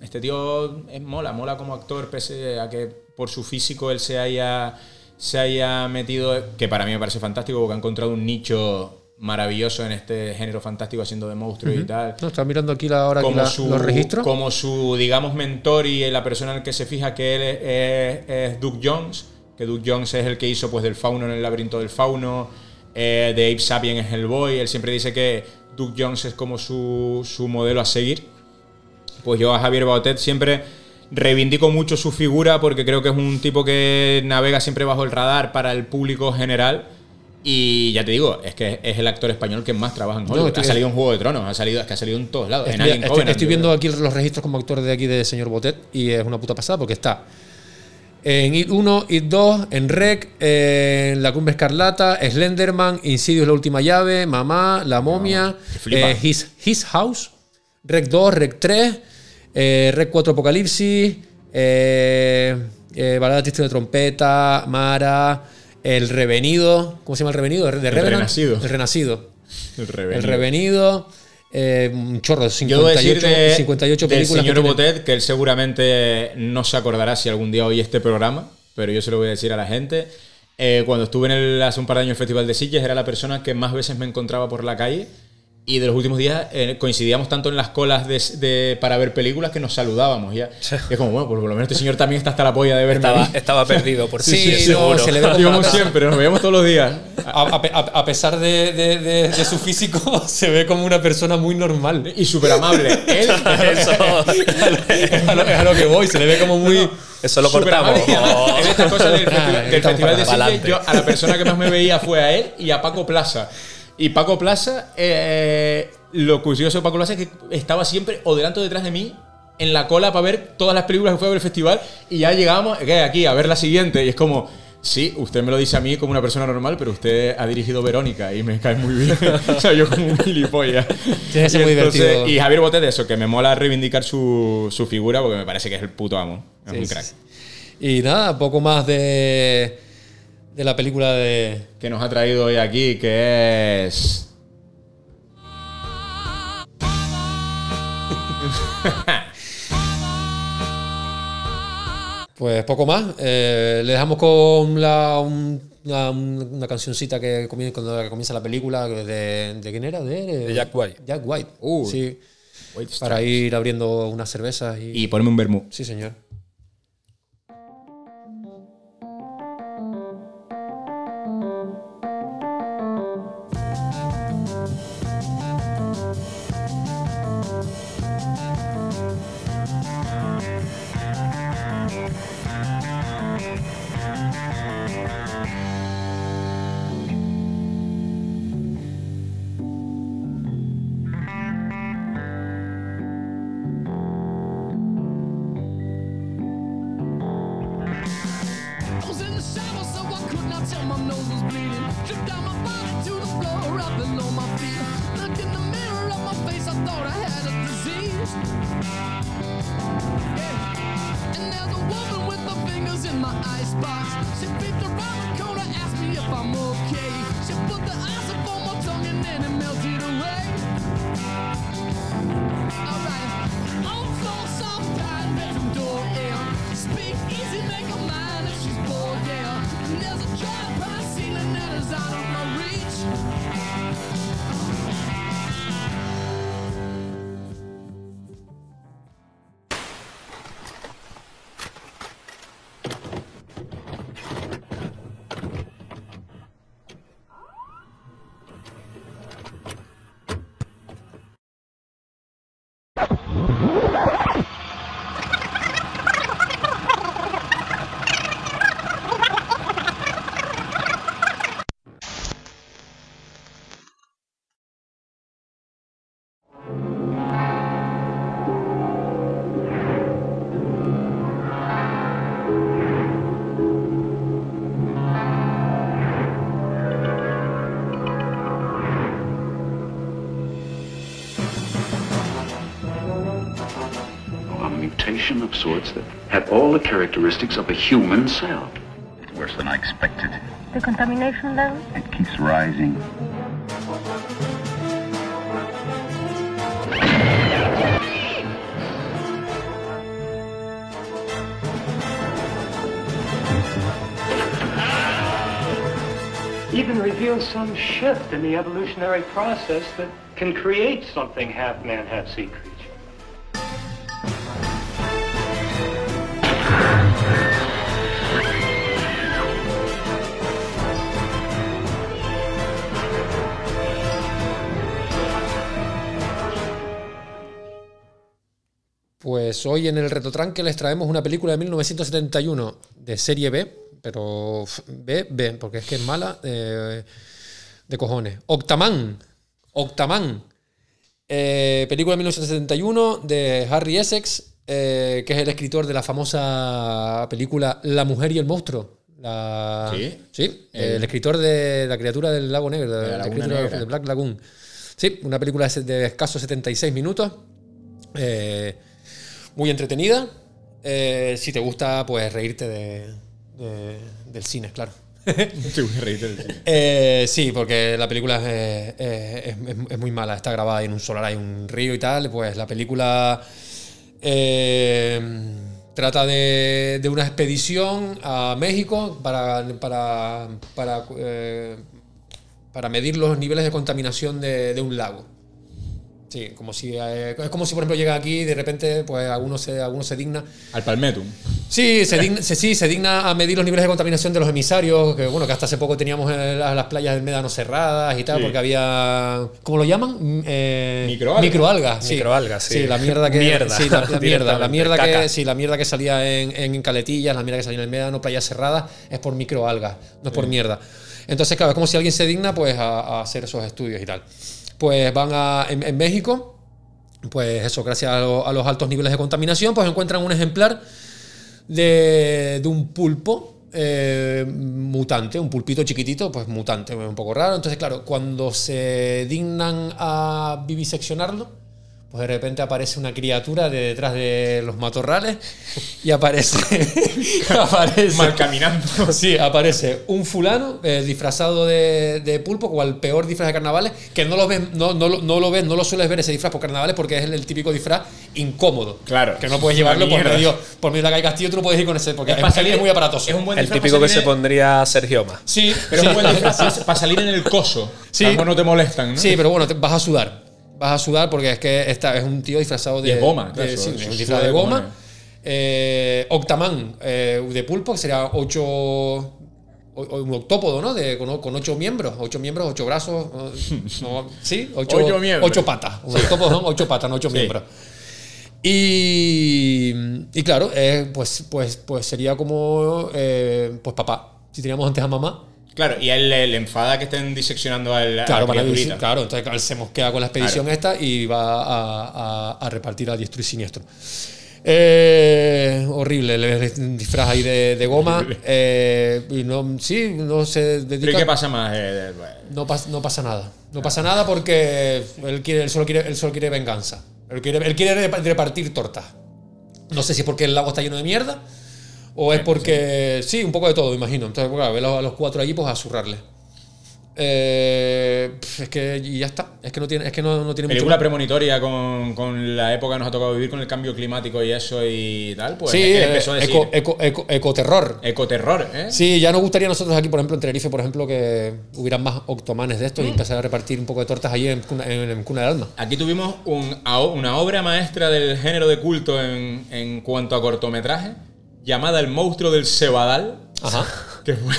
este tío es mola, mola como actor, pese a que por su físico él se haya, se haya metido, que para mí me parece fantástico, porque ha encontrado un nicho maravilloso en este género fantástico haciendo de monstruos y tal. No, estaba mirando aquí la, aquí Como la- su, los registros. como su, digamos, mentor y la persona en el que se fija que él es, es, es Doug Jones, que Doug Jones es el que hizo pues del fauno en el laberinto del fauno, eh, de Ape Sapien es el boy, él siempre dice que Doug Jones es como su, su modelo a seguir pues yo a Javier Bautet siempre reivindico mucho su figura porque creo que es un tipo que navega siempre bajo el radar para el público general. Y ya te digo, es que es el actor español que más trabaja en Hollywood. estoy- ha salido en Juego de Tronos, ha salido, es que ha salido en todos lados. en Estoy, Alien estoy- Covenant, estoy yo viendo aquí los registros como actor de aquí de señor Botet y es una puta pasada porque está en IT 1, IT 2, en Rec, en La Cumbre Escarlata, Slenderman, Insidious La Última Llave, Mamá, La Momia, eh, His, His House, Rec 2, Rec 3, eh, Rec 4 Apocalipsis, eh, Balada Triste de Trompeta, Mara, El Revenido, ¿cómo se llama el Revenido? ¿De Revenant? Renacido. El Renacido. El El revenido. Revenido, eh, un chorro, Yo 58, debo decir de, 58 del películas. que señor tiene. Botet que él seguramente no se acordará si algún día oye este programa, pero yo se lo voy a decir a la gente. Eh, cuando estuve en el, hace un par de años en el Festival de Sitges, era la persona que más veces me encontraba por la calle. Y de los últimos días eh, coincidíamos tanto en las colas de, de- para ver películas que nos saludábamos. Ya. Y es como, bueno, pues por lo menos este señor también está hasta la polla de verme. Estaba, estaba perdido, por Sí, sí, no, seguro. se le la- siempre, nos veíamos todos los días. A, a a- pesar de, de- de- su físico, se ve como una persona muy normal. Y súper amable. Él, Eso, es, a lo, es a lo que voy, se le ve como muy. eso lo cortamos. además, En estas cosas del, festival, Ah, del estamos Festival de adelante. yo a la persona que más me veía fue a él y a Paco Plaza. Y Paco Plaza, eh, lo curioso de Paco Plaza es que estaba siempre o delante o detrás de mí en la cola para ver todas las películas que fue a ver el festival y ya llegábamos ¿qué? aquí a ver la siguiente y es como sí, usted me lo dice a mí como una persona normal pero usted ha dirigido Verónica y me cae muy bien o sea, yo como un gilipollas que ser Y muy entonces- divertido. y Javier Botet eso, que me mola reivindicar su, su figura porque me parece que es el puto amo es Sí, un sí, crack sí. Y nada, poco más de, de la película de. que nos ha traído hoy aquí, que es. Pues poco más. Eh, le dejamos con la, un- una, una cancioncita que comienza, cuando comienza la película. ¿De, de quién era? De, De Jack White. Jack White. Uh, sí. White Para ir abriendo unas cervezas y. Y ponme un vermú. Sí, señor. Parasites that had all the characteristics of a human cell. It's worse than I expected. The contamination level? It keeps rising. even reveals some shift in the evolutionary process that can create something half man, half sea creature. Pues hoy en el Retotranque les traemos una película de 1971 de serie B, pero B, B, porque es que es mala eh, de cojones. Octaman, Octaman, eh, película de 1971 de Harry Essex, eh, que es el escritor de la famosa película La mujer y el monstruo. La- Sí. sí, El- el escritor de La criatura del lago negro, De la Negra. Black Lagoon. Sí, una película de de escasos 76 minutos. Eh, muy entretenida. Eh, si te gusta, pues reírte de, de- del cine, claro. Del cine. Eh, sí, porque la película es, es- es- es muy mala. Está grabada en un solar, hay un río y tal. Pues la película eh, trata de, de una expedición a México para, para, para, eh, para medir los niveles de contaminación de, de un lago. Sí, como si, eh, es como si, por ejemplo, llega aquí y de repente, pues alguno se, alguno se digna. Al Palmetum. Sí se, digna, se- sí, se digna a medir los niveles de contaminación de los emisarios, que bueno, que hasta hace poco teníamos eh, las, las playas del Médano cerradas y tal, Sí. porque había, ¿cómo lo llaman? Mm, Eh, Microalgas. Microalgas, sí. Microalgas, sí. la mierda que... Mierda, sí, la, la mierda, la mierda que, sí, la mierda que salía en, en Caletillas, la mierda que salía en el Médano, playas cerradas, es por microalgas, no es por mierda. Entonces, claro, es como si alguien se digna pues a, a hacer esos estudios y tal. Pues van a, en, México, pues eso, gracias a los altos niveles de contaminación, pues encuentran un ejemplar de, de un pulpo eh, mutante, un pulpito chiquitito, pues mutante, un poco raro. Entonces, claro, cuando se dignan a viviseccionarlo, pues de repente aparece una criatura de detrás de los matorrales y aparece. aparece Mal caminando. Sí, aparece un fulano eh, disfrazado de, de pulpo, como el peor disfraz de carnavales, que no lo ves, no, no, lo- no lo ves, no lo sueles ver ese disfraz por carnavales porque es el, el típico disfraz incómodo. Claro. Que no puedes llevarlo por medio, por medio de la calle Castillo, tú no puedes ir con ese, porque Es es, para es salir- muy aparatoso. es un buen El típico que se salir pondría Sergio Ma. Sí, Pero sí. es un buen disfraz para salir en el coso. Sí. No te molestan, ¿no? Sí, pero bueno, te- vas a sudar. Vas a sudar porque es que esta es un tío disfrazado de. Y es goma, de- claro, sí, eso- es eso un suda disfraz de goma. Eh, Octaman eh, de pulpo, que sería ocho. o- Un octópodo, ¿no? De, con, con ocho miembros, ocho miembros, ocho brazos. no, sí, ocho, Ocho miembros. ocho patas. Un octópodo son ocho patas, no ocho Sí. miembros. Y, y claro, eh, pues, pues, pues sería como eh, pues papá. Si teníamos antes a mamá, Claro, y a él le, le enfada que estén diseccionando al, Claro, la a vivir- claro, entonces claro, se mosquea con la expedición esta y va a, a- a repartir a diestro y siniestro. Eh, horrible, le disfraz ahí de, de goma. Eh, y no, sí, no se dedica. ¿Pero y qué pasa más? Eh, No, pas- no pasa nada. No pasa nada porque él, quiere, él, solo, quiere, él solo quiere venganza. Él quiere, él quiere repa- repartir tortas. No sé si es porque el lago está lleno de mierda o es porque. Sí, un poco de todo, imagino. Entonces, bueno, ve a los- cuatro allí, pues a zurrarle. Eh, es que y ya está. Es que no tiene, es que no, no tiene Película mucho. premonitoria con, con la época que nos ha tocado vivir con el cambio climático y eso y tal. Pues sí, eh, empezó a decir eco, eco, eco- ecoterror. ecoterror, ¿eh? Sí, ya nos gustaría a nosotros aquí, por ejemplo, en Tenerife, por ejemplo, que hubieran más octomanes de estos Mm. y empezar a repartir un poco de tortas allí en Cuna, en, en Cuna del Alma. Aquí tuvimos un- una obra maestra del género de culto en, en cuanto a cortometraje, llamada El monstruo del Cebadal, Ajá. que fue,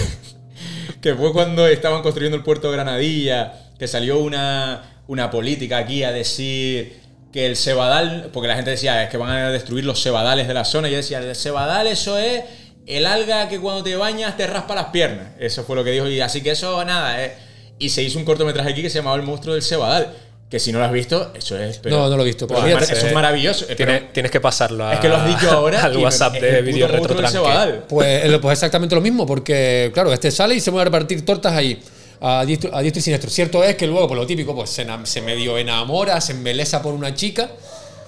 que fue cuando estaban construyendo el puerto de Granadilla, que salió una, una política aquí a decir que el cebadal, porque la gente decía, es que van a destruir los cebadales de la zona, y yo decía, el cebadal eso es el alga que cuando te bañas te raspa las piernas. Eso fue lo que dijo, y así que eso, nada, eh. y se hizo un cortometraje aquí que se llamaba El monstruo del cebadal. Que si no lo has visto, eso es. pero- No, no lo he visto, pero eso es maravilloso. eh, pero- Tienes, tienes que pasarlo a- es que lo has dicho ahora. al me- WhatsApp es de Retrotranque. cebadal. Pues, eh, pues exactamente lo mismo, porque claro, este sale y se mueve a repartir tortas ahí. A diestro, a diestro y siniestro. Cierto es que luego, por lo típico, pues se, se medio enamora, se embeleza por una chica.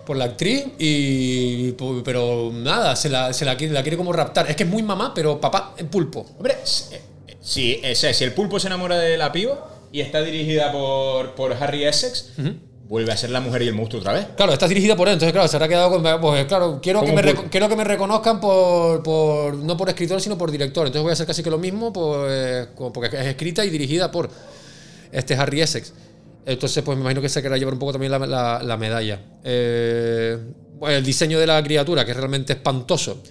por la actriz y pero nada, se la, se la, quiere, la quiere como raptar. Es que es muy mamá, pero papá en pulpo. Hombre, si, eh, si, si el pulpo se enamora de la piba y está dirigida por, por Harry Essex, vuelve a ser la mujer y el monstruo otra vez. Claro, está dirigida por él, entonces claro, se habrá quedado con pues claro, quiero que me quiero que me reconozcan por, por no por escritor, sino por director. Entonces voy a hacer casi que lo mismo pues, porque es escrita y dirigida por este Harry Essex. Entonces, pues me imagino que se querrá llevar un poco también la, la- la medalla. Eh, bueno, el diseño de la criatura, que es realmente espantoso,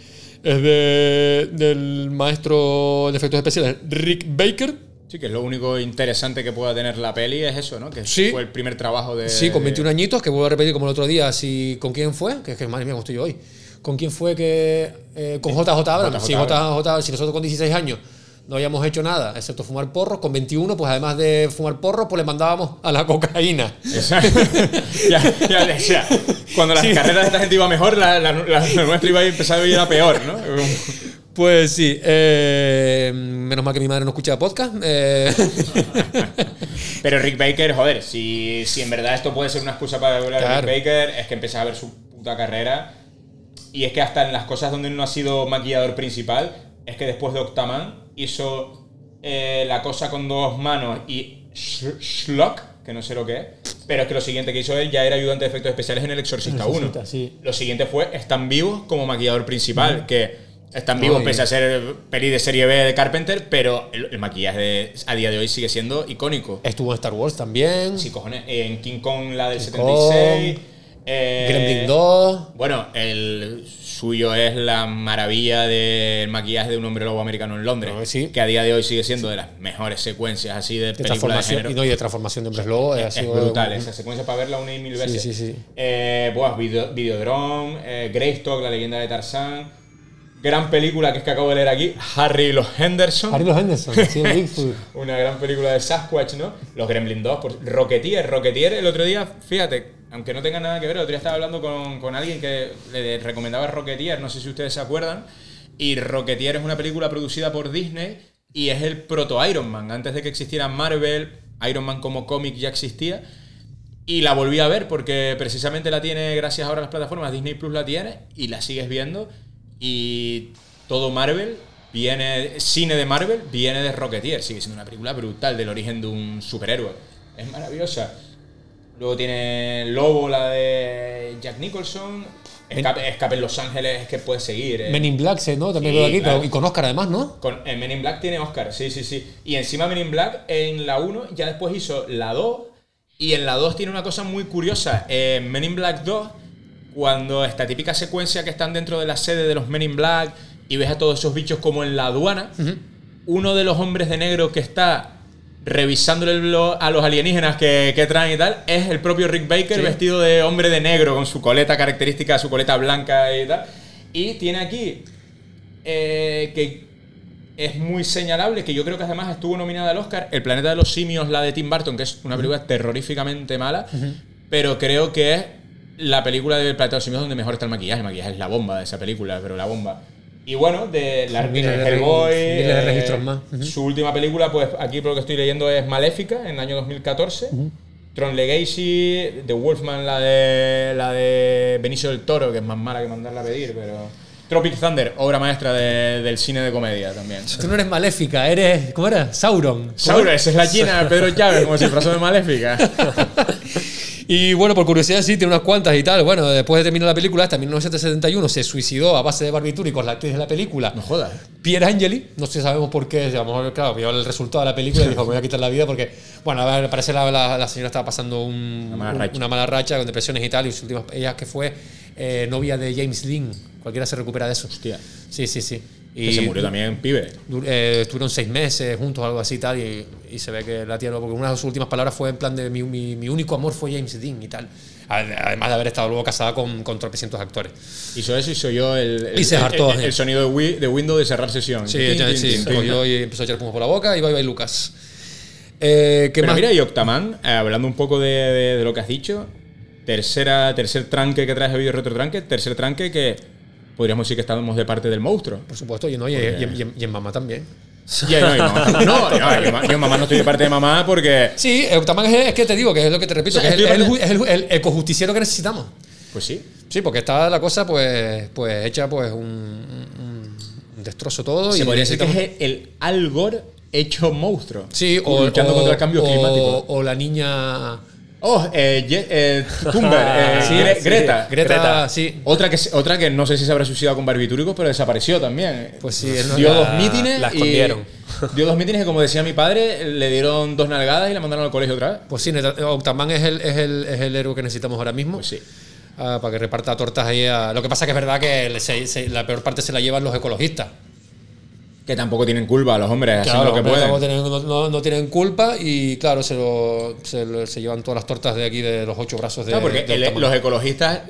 es de, del maestro de efectos especiales Rick Baker. Sí, que es lo único interesante que pueda tener la peli es eso, ¿no? Que Sí. fue el primer trabajo de. Sí, con 21 añitos, que vuelvo a repetir como el otro día, si, ¿con quién fue? Que es que madre mía, cómo estoy yo hoy. ¿Con quién fue que. eh, con JJ Abrams? Sí, JJ, si nosotros con 16 años no habíamos hecho nada, excepto fumar porros, con 21, pues además de fumar porros, pues le mandábamos a la cocaína. Exacto. ya, ya decía, cuando las Sí. carreras de esta gente iba mejor, la, la- la- la nuestra iba a empezar a ir a peor, ¿no? Pues sí, eh, menos mal que mi madre no escucha podcast. eh. Pero Rick Baker, joder, si, si en verdad esto puede ser una excusa para hablar Claro. de Rick Baker, es que empieza a ver su puta carrera. Y es que hasta en las cosas donde no ha sido maquillador principal, es que después de Octaman hizo eh, la cosa con dos manos y Sh- Schlock, que no sé lo que es. Pero es que lo siguiente que hizo él ya era ayudante de efectos especiales en El Exorcista 1. Exorcista, sí. Lo siguiente fue Están vivos como maquillador principal, que están vivos y- pese a ser peli de serie B de Carpenter, pero el, el maquillaje de- a día de hoy sigue siendo icónico. Estuvo en Star Wars también. Sí, cojones. En King Kong, la del King 76. eh, Gremlin 2. Bueno, el suyo es la maravilla del maquillaje de un hombre lobo americano en Londres. Que a día de hoy sigue siendo de las mejores secuencias así de, De películas de transformación, género. y no, y de transformación de hombres lobo. eh, ha Es sido brutal, un- esa secuencia para verla una y mil Sí, veces. sí, sí. Eh, buah, Video- Videodrome, eh, Greystock, la leyenda de Tarzán. Gran película que es que acabo de leer aquí, Harry y los Henderson. Harry y los Henderson, sí, Bigfoot. Una gran película de Sasquatch, ¿no? Los Gremlin 2, por Rocketeer. Rocketeer, el otro día, fíjate, aunque no tenga nada que ver, el otro día estaba hablando con, con alguien que le recomendaba Rocketeer, no sé si ustedes se acuerdan. Y Rocketeer es una película producida por Disney y es el proto Iron Man. Antes de que existiera Marvel, Iron Man como cómic ya existía. Y la volví a ver porque precisamente la tiene, gracias ahora a las plataformas, Disney Plus la tiene y la sigues viendo. Y todo Marvel viene, cine de Marvel viene de Rocketeer. Sigue siendo una película brutal del origen de un superhéroe. Es maravillosa. Luego tiene Lobo, la de Jack Nicholson. Escape, Escape en Los Ángeles, que puede seguir. eh. Men in Black, sí, ¿no? También Sí, veo aquí, claro. pero- y con Oscar además, ¿no? Con, en Men in Black tiene Oscar, sí, sí, sí. Y encima Men in Black, en la 1, ya después hizo la 2. Y en la 2 tiene una cosa muy curiosa. En Men in Black 2, cuando esta típica secuencia que están dentro de la sede de los Men in Black y ves a todos esos bichos como en la aduana, uno de los hombres de negro que está revisándole a los alienígenas que, que traen y tal, es el propio Rick Baker Sí. vestido de hombre de negro, con su coleta característica, su coleta blanca y tal. Y tiene aquí eh, que es muy señalable, que yo creo que además estuvo nominada al Oscar, El planeta de los simios, la de Tim Burton, que es una película terroríficamente mala, pero creo que es la película del los simios donde mejor está el maquillaje. El maquillaje es la bomba de esa película, pero la bomba. Y bueno, de la de Hellboy, de eh, registros más. su última película, pues aquí por lo que estoy leyendo es Maléfica, en el año 2014. Tron Legacy, The Wolfman, la de, la de Benicio del Toro, que es más mala que mandarla a pedir, pero... Tropic Thunder, obra maestra de- del cine de comedia también. Tú no eres maléfica, eres. ¿Cómo era? Sauron. ¿Cómo Sauron, esa es la china de Pedro Chávez, como si fuese de Maléfica. Y bueno, por curiosidad sí, tiene unas cuantas y tal. Bueno, después de terminar la película, en 1971 se suicidó a base de barbitúricos la actriz de la película. No jodas. Pierre Angeli, no sé, sabemos por qué, a lo mejor, claro, vio el resultado de la película y dijo, me voy a quitar la vida porque, bueno, al parecer la, la- la señora estaba pasando un- Una mala un- racha. una mala racha con depresiones y tal, y sus últimas, ella que fue eh, novia de James Dean, cualquiera se recupera de eso. Hostia. Sí, sí, sí. Que se murió también pibe. Eh, estuvieron seis meses juntos, algo así y tal, y, y se ve que la tía no, porque una de sus últimas palabras fue en plan de mi, mi- mi único amor fue James Dean y tal. Además de haber estado luego casada con, con tropecientos actores. Hizo eso y soy yo el, el, Y se el- hartó, el- sí. el sonido de, Wii- de Windows de cerrar sesión. Sí, Tin, ya, tin, sí, tin, cogió y empezó a echar espuma por la boca y bye bye Lucas. Eh, ¿Qué Pero más? mira, y Octaman, eh, hablando un poco de, de- de lo que has dicho, tercera, tercer tranque que traes de video retro tranque, tercer tranque que podríamos decir que estamos de parte del monstruo. Por supuesto, y, no, y, y- y en- y en mamá también. No, y mamá tampoco. no, yo, yo en mamá no estoy de parte de mamá porque Sí, Octaman es, es que te digo, que es lo que te repito, O sea, que es, el, el de ju- es el, el ecojusticiero que necesitamos. Pues sí. Sí, porque está la cosa pues, pues hecha pues un, un- un destrozo todo. Se y podría decir que es el, el Al Gore hecho monstruo. Sí, o, luchando o- contra el cambio o- climático. O la niña. Oh, eh, Ye- eh, Thunberg, eh, Sí, Gre- sí, Greta. Greta, sí. Otra que, otra que no sé si se habrá suicidado con barbitúricos, pero desapareció también. Pues sí, es dio la- dos mítines. la y- escondieron. dio dos mítines que, como decía mi padre, le dieron dos nalgadas y la mandaron al colegio otra vez. Pues sí, Octaman es el, es, el, es el héroe que necesitamos ahora mismo. Pues sí. ah, para que reparta tortas ahí a. Lo que pasa que es verdad que le- se- se- la peor parte se la llevan los ecologistas. Que tampoco tienen culpa los hombres, Claro, lo que pueden. tienen- no, tienen culpa y claro, se, lo- se, llevan todas las tortas de aquí de los ocho brazos de, Claro, porque de el- los ecologistas.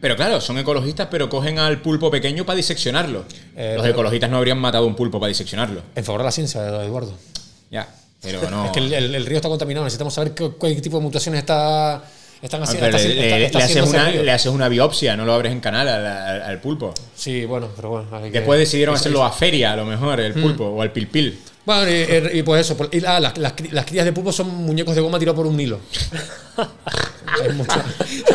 Pero claro, son ecologistas, pero cogen al pulpo pequeño para diseccionarlo. Eh, los ecologistas no habrían matado un pulpo para diseccionarlo. En favor de la ciencia, Eduardo. Ya, pero no. Es que el, el- el río está contaminado, necesitamos saber qué, qué tipo de mutaciones está, están Ah, haciendo. está- le, está- le- está le haces una, río. le haces una biopsia, no lo abres en canal al, al- al pulpo. Sí, bueno, pero bueno. hay que- Después decidieron hacerlo a feria, a lo mejor, el Mm. pulpo, o al pilpil. Bueno, y, y pues eso. por- y, ah, las, las cri- las crías de pulpo son muñecos de goma tirados por un hilo.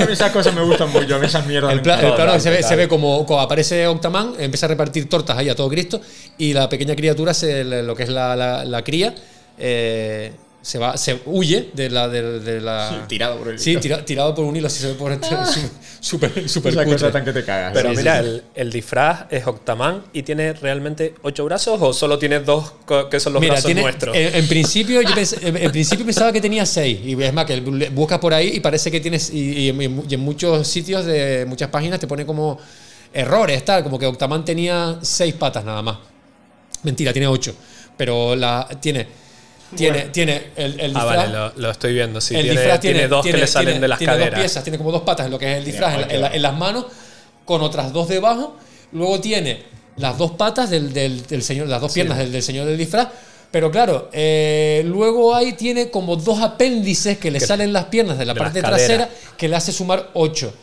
Esas cosas me gustan mucho, a mí esas mierdas. El, pla- el plano que se ve, se ve como, como aparece Octaman, empieza a repartir tortas ahí a todo Cristo y la pequeña criatura, se, lo que es la, la- la cría, eh, se va, se huye de la. De, de la Tirado por el Sí, hilo. tira- tirado por un hilo, así se ve por este. Esa cutre. cosa tan que te cagas. Pero Sí, mira, sí. El, el disfraz es Octaman y tiene realmente ocho brazos o solo tiene dos que son los Mira, brazos tiene- nuestros. En, en principio, yo pens- en, en principio pensaba que tenía seis. Y es más, que buscas por ahí y parece que tienes. Y, y en, y en muchos sitios de muchas páginas te pone como errores, tal. Como que Octaman tenía seis patas nada más. Mentira, tiene ocho. Pero la tiene. Tiene, tiene el, el ah, disfraz. vale, lo, lo estoy viendo. Sí, el tiene, disfraz tiene tiene, dos tiene- que le salen tiene- de las tiene caderas. dos piezas, tiene como dos patas en lo que es el disfraz, en, la- ocho. en la- en las manos, con otras dos debajo. Luego tiene las dos patas del, del- del señor, las dos piernas del, del señor del disfraz. Pero claro, eh, luego ahí tiene como dos apéndices que le Que- salen las piernas de la de parte trasera que le hace sumar ocho.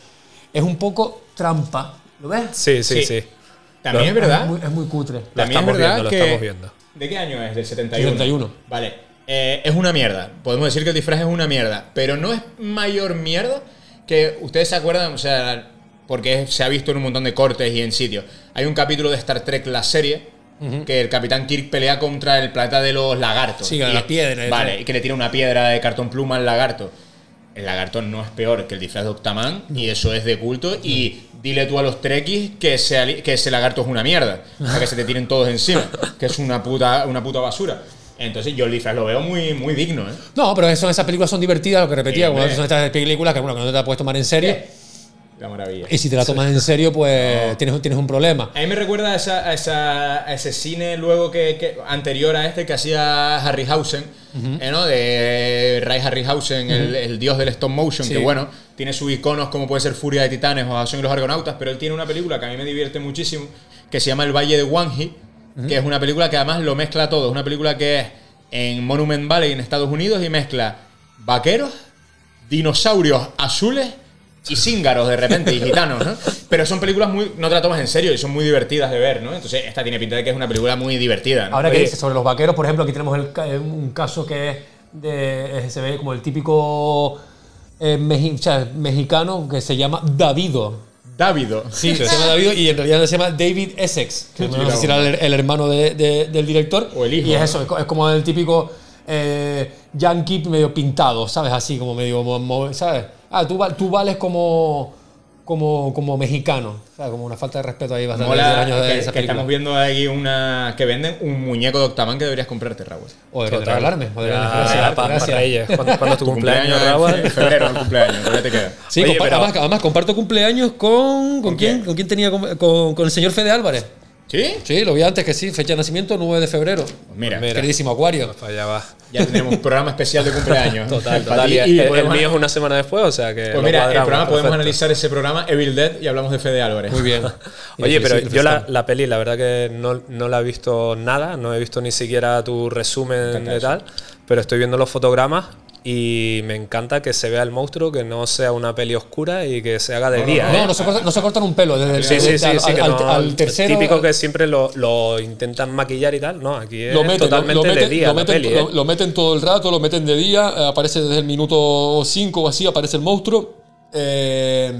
Es un poco trampa. ¿Lo ves? Sí, sí, Sí. sí. También Lo- es verdad. Es muy, es muy cutre. Lo También es verdad viendo, lo estamos viendo. ¿De qué año es? Del 71. 71. Vale. Eh, es una mierda. Podemos decir que el disfraz es una mierda. Pero no es mayor mierda que ustedes se acuerdan, o sea, porque se ha visto en un montón de cortes y en sitios. Hay un capítulo de Star Trek, la serie, que el Capitán Kirk pelea contra el planeta de los lagartos. Sí, Y- la piedra. Vale, y que le tira una piedra de cartón pluma al lagarto. El lagarto no es peor que el disfraz de Octaman y eso es de culto. Y dile tú a los trekkies que ese, que ese lagarto es una mierda. Para que se te tiren todos encima. Que es una puta, una puta basura. Entonces yo el disfraz lo veo muy, muy digno, ¿eh? No, pero eso, esas películas son divertidas, lo que repetía, hombre. son estas películas que, bueno, que no te las puedes tomar en serio. La maravilla. Y si te la tomas en serio, pues tienes, tienes un problema. A mí me recuerda a, esa, a, esa- a ese cine luego que, que- anterior a este que hacía Harryhausen, eh, ¿no? De Ray Harryhausen, el, Ujú. el dios del stop motion, Sí. que bueno, tiene sus iconos como puede ser Furia de Titanes o Acción y los Argonautas, pero él tiene una película que a mí me divierte muchísimo, que se llama El Valle de Wangi, que es una película que además lo mezcla todo. Es una película que es en Monument Valley en Estados Unidos y mezcla vaqueros, dinosaurios azules y cíngaros de repente y gitanos, ¿no? Pero son películas muy. no te la tomas en serio y son muy divertidas de ver, ¿no? Entonces, esta tiene pinta de que es una película muy divertida, ¿no? Ahora que dices sobre los vaqueros, por ejemplo, aquí tenemos el eh, un caso que es de, eh, se ve como el típico eh, meji- o sea, mexicano que se llama Davido. Davido. Sí, se llama Davido y en realidad se llama David Essex, que no sé si era el, el hermano de- de- del director. O el hijo, Y es ¿no? eso, es co- es como el típico eh, yankee medio pintado, ¿sabes? Así como medio, mo- mo- ¿sabes? Ah, tú, tú vales como, como, como mexicano, ¿sabes? Como una falta de respeto ahí bastante mola de años de que, esa que estamos viendo ahí una. que venden un muñeco de Octaman que deberías comprarte, Raúl. O o regalarme. ya, pa- pa Gracias. Reyes. ¿Cuándo, cuándo es tu cumpleaños, en Raúl? fe- febrero, el cumpleaños, todavía te queda. Sí, Oye, compa- pero- además, además comparto cumpleaños con. ¿Con, ¿Con quién? quién? ¿Con quién tenía? Con, con- con el señor Fede Álvarez. ¿Sí? Sí, lo vi antes que sí. Fecha de nacimiento 9 de febrero. Mira, Mira. Queridísimo Acuario. Para allá va. ya tenemos un programa especial de cumpleaños. Total, total. Y, y el, el podemos- mío es una semana después, o sea que. Pues mira, el programa podemos perfecto. analizar ese programa Evil Dead y hablamos de Fede Álvarez. Muy bien. Oye, pero yo la, la peli, la verdad que no, no la he visto nada, no he visto ni siquiera tu resumen de tal, pero estoy viendo los fotogramas y me encanta que se vea el monstruo, que no sea una peli oscura y que se haga de día. No, ¿eh? no se, corta- no se cortan un pelo. Desde el, Sí, sí, sí, al, sí, que al- no- al tercero. Típico que siempre lo, lo intentan maquillar y tal. No, aquí es lo meten, totalmente lo, de meten, día lo la meten- peli. lo- ¿eh? lo meten todo el rato, lo meten de día, eh, aparece desde el minuto 5 o así, aparece el monstruo. eh,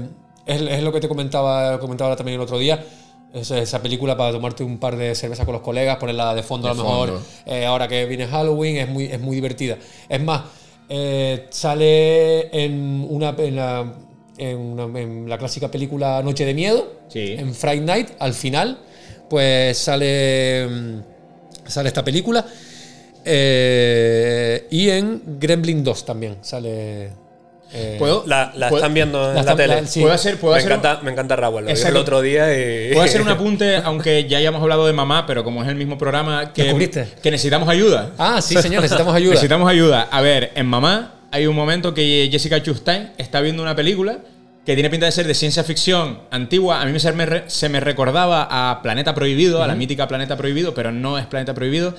es, es lo que te comentaba, comentaba también el otro día. Es esa película para tomarte un par de cervezas con los colegas, ponerla de fondo De a lo mejor. eh, ahora que viene Halloween, es muy, es muy divertida. Es más, eh, sale en una, en, la, en una- en la clásica película Noche de Miedo, Sí. en Friday Night, al final, pues sale, mm, sale esta película. Eh, y en Gremlin 2 también sale. Eh, ¿Puedo? La, la ¿Puedo- están viendo en la la, tele. la- sí. ¿Puedo hacer, puedo me, hacer encanta, me encanta Raúl. Lo el otro día y. Puedo hacer un apunte, aunque ya hayamos hablado de mamá, pero como es el mismo programa, que, que necesitamos ayuda. Ah, sí, señor, necesitamos ayuda. Necesitamos ayuda. A ver, en Mamá hay un momento que Jessica Chastain está viendo una película que tiene pinta de ser de ciencia ficción antigua. A mí se me, se me recordaba a Planeta Prohibido, a la mítica Planeta Prohibido, pero no es Planeta Prohibido.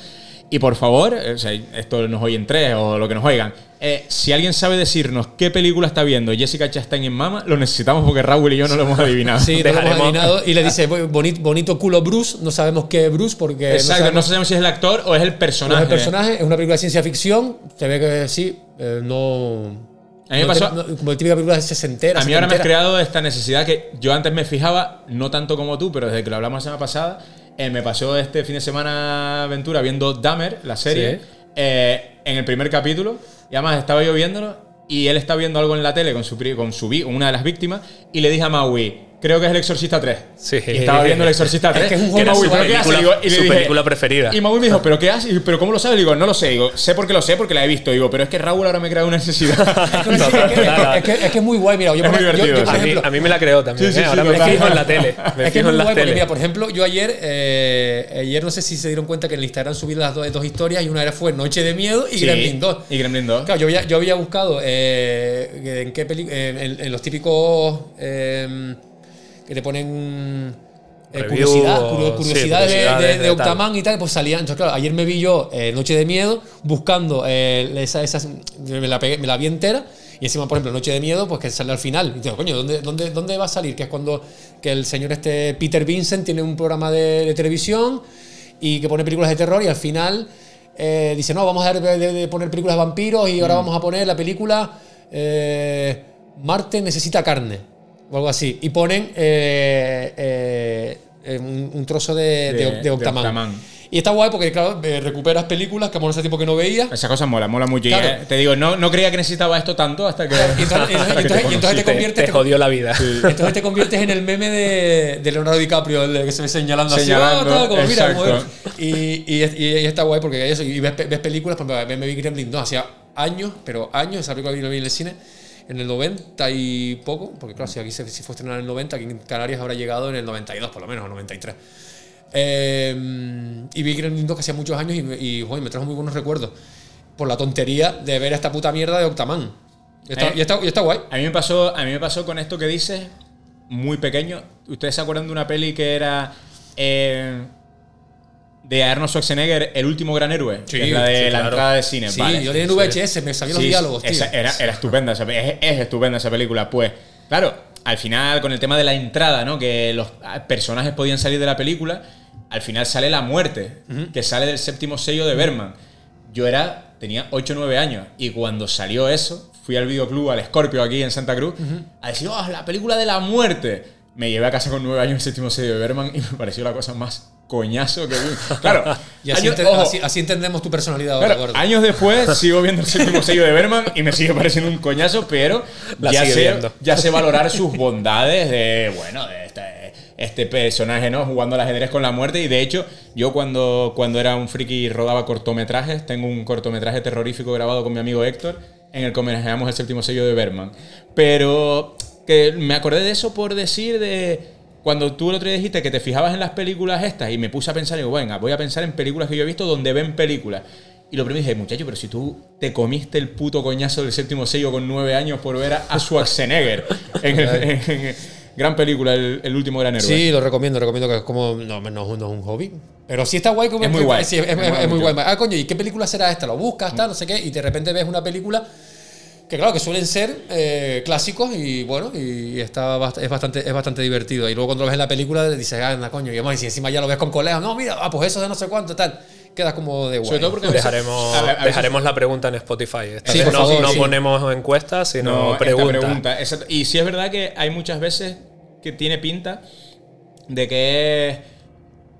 Y por favor, eh, o sea, esto nos oyen tres o lo que nos oigan. eh, si alguien sabe decirnos qué película está viendo Jessica Chastain en Mama, lo necesitamos porque Raúl y yo no lo hemos adivinado. Sí, no lo hemos adivinado. Y le dice, bonito, bonito culo Bruce. No sabemos qué es Bruce porque. Exacto, no sabemos- sabemos si es el actor o es el no personaje. es el personaje. Es una película de ciencia ficción. Se ve que sí, eh, no. A mí me no pasó- como típica película de sesentera. A mí ahora me has creado esta necesidad que yo antes me fijaba, no tanto como tú, pero desde que lo hablamos la semana pasada, eh, me pasó este fin de semana aventura viendo Dahmer, la serie, Sí. eh, en el primer capítulo, y además estaba yo viéndolo, y él está viendo algo en la tele con su, con su una de las víctimas, y le dije a Maui, creo que es El Exorcista 3. Sí. Y estaba viendo El Exorcista 3. Es que es un juego Maui, ¿pero qué hace? película- Digo, y le su dije- película preferida. Y Maui me dijo, ¿pero qué hace? Y, ¿Pero cómo lo sabes? Digo, no lo sé. Digo, sé porque lo sé, porque la he visto. Digo, pero es que Raúl ahora me crea una necesidad. Es que, es que- es es muy guay. Mira, yo, Es por, muy yo- yo, divertido, a, mí, ejemplo, a mí me la creó también. Sí, sí, ¿eh? sí, Ahora me total. fijo en la tele. Me es que es fijo muy en la guay porque, mira, por ejemplo, yo ayer, eh, ayer no sé si se dieron cuenta que en el Instagram subí las dos, dos historias y una era fue Noche de Miedo y Sí, Gremlin 2. Y Gremlin 2. Claro, yo había, yo había buscado eh, en qué peli- en, en- en los típicos eh, que te ponen eh, Review curiosidad, o- sí, de- curiosidades de, de de Octaman y tal, pues salían. Entonces, claro, ayer me vi yo eh, Noche de Miedo buscando eh, esa, esas, me la, pegué- me la vi entera. Y encima, por ejemplo, Noche de Miedo, pues que sale al final. Y digo, coño, ¿dónde, dónde, ¿dónde va a salir? Que es cuando que el señor este Peter Vincent tiene un programa de, de televisión y que pone películas de terror y al final eh, dice, no, vamos a dejar de, de poner películas de vampiros y ahora Mm. vamos a poner la película eh, Marte necesita carne o algo así. Y ponen eh, eh, un, un trozo de, de, De- de Octaman. Y está guay porque, claro, eh, recuperas películas que a hace tiempo que no veía. Esa cosa mola, mola mucho. Y, Claro. eh, te digo, no, no creía que necesitaba esto tanto hasta que. Y entonces, y entonces- hasta que y entonces- y entonces te conviertes Te jodió la vida. Entonces te conviertes en el meme de, de Leonardo DiCaprio, el de que se ve señalando, Señalando, así. "Ah, tal", como, mira, como y, y, y- y está guay porque eso, y ves, ves películas, por ejemplo, me vi Gremlin 2 hacía años, pero años, esa película vino bien en el cine, en el 90 y poco, porque claro, si aquí se, si fue estrenada en el 90, aquí en Canarias habrá llegado en el 92 por lo menos, o 93. Eh, y vi Gremlin 2 que hacía muchos años y, y, joder, me trajo muy buenos recuerdos por la tontería de ver esta puta mierda de Octaman. Y está, Eh, y está- y está guay. A mí me pasó, a mí me pasó con esto que dices, muy pequeño. ¿Ustedes se acuerdan de una peli que era eh, de Arnold Schwarzenegger, El último gran héroe? Sí, que es la de sí, la claro. entrada de cine. Sí, vale. yo tenía en VHS, me sabía los diálogos, tío. esa era, era estupenda, esa es, es estupenda esa película. Pues, claro, al final, con el tema de la entrada, ¿no? Que los personajes podían salir de la película, al final sale la muerte, que sale del séptimo sello de Berman. Yo era, tenía 8 o 9 años, y cuando salió eso, fui al videoclub, al Scorpio aquí en Santa Cruz, a decir, oh, la película de la muerte. Me llevé a casa con 9 años el séptimo sello de Berman y me pareció la cosa más coñazo que. Claro, Y así, años- ente- ojo, así- así entendemos tu personalidad ahora, Claro, gordo. años después sigo viendo el séptimo sello de Berman y me sigue pareciendo un coñazo, pero La ya sé, viendo. ya sé valorar sus bondades de, bueno, de este, este personaje, ¿no? Jugando al ajedrez con la muerte. Y de hecho, yo cuando, cuando era un friki y rodaba cortometrajes, tengo un cortometraje terrorífico grabado con mi amigo Héctor, en el que homenajeamos el séptimo sello de Berman. Pero que me acordé de eso por decir de cuando tú el otro día dijiste que te fijabas en las películas estas y me puse a pensar, digo, venga, voy a pensar en películas que yo he visto donde ven películas. Y lo primero dije, muchacho, pero si tú te comiste el puto coñazo del séptimo sello con nueve años por ver a, Schwarzenegger en, el- en- en- gran película, el, el último gran héroe. Sí, lo recomiendo, recomiendo que es como. No, no, no es un hobby. Pero sí está guay. Como Es muy guay. sí, es, es- es muy guay. Ah, coño, ¿y qué película será esta? Lo buscas, tal, no sé qué, y de repente ves una película Que claro, que suelen ser eh, clásicos y bueno, y está bast- es bastante, es bastante divertido. Y luego cuando lo ves en la película dices, anda, coño, y además, y si encima ya lo ves con colegas, no, mira, ah, pues eso de no sé cuánto, tal. Quedas como de guay. Sobre todo porque a veces- Dejaremos, a ver, a veces- dejaremos la pregunta en Spotify. Esta Sí, vez por no, favor, no sí. ponemos encuestas, sino No, preguntas. pregunta. Y sí es verdad que hay muchas veces que tiene pinta de que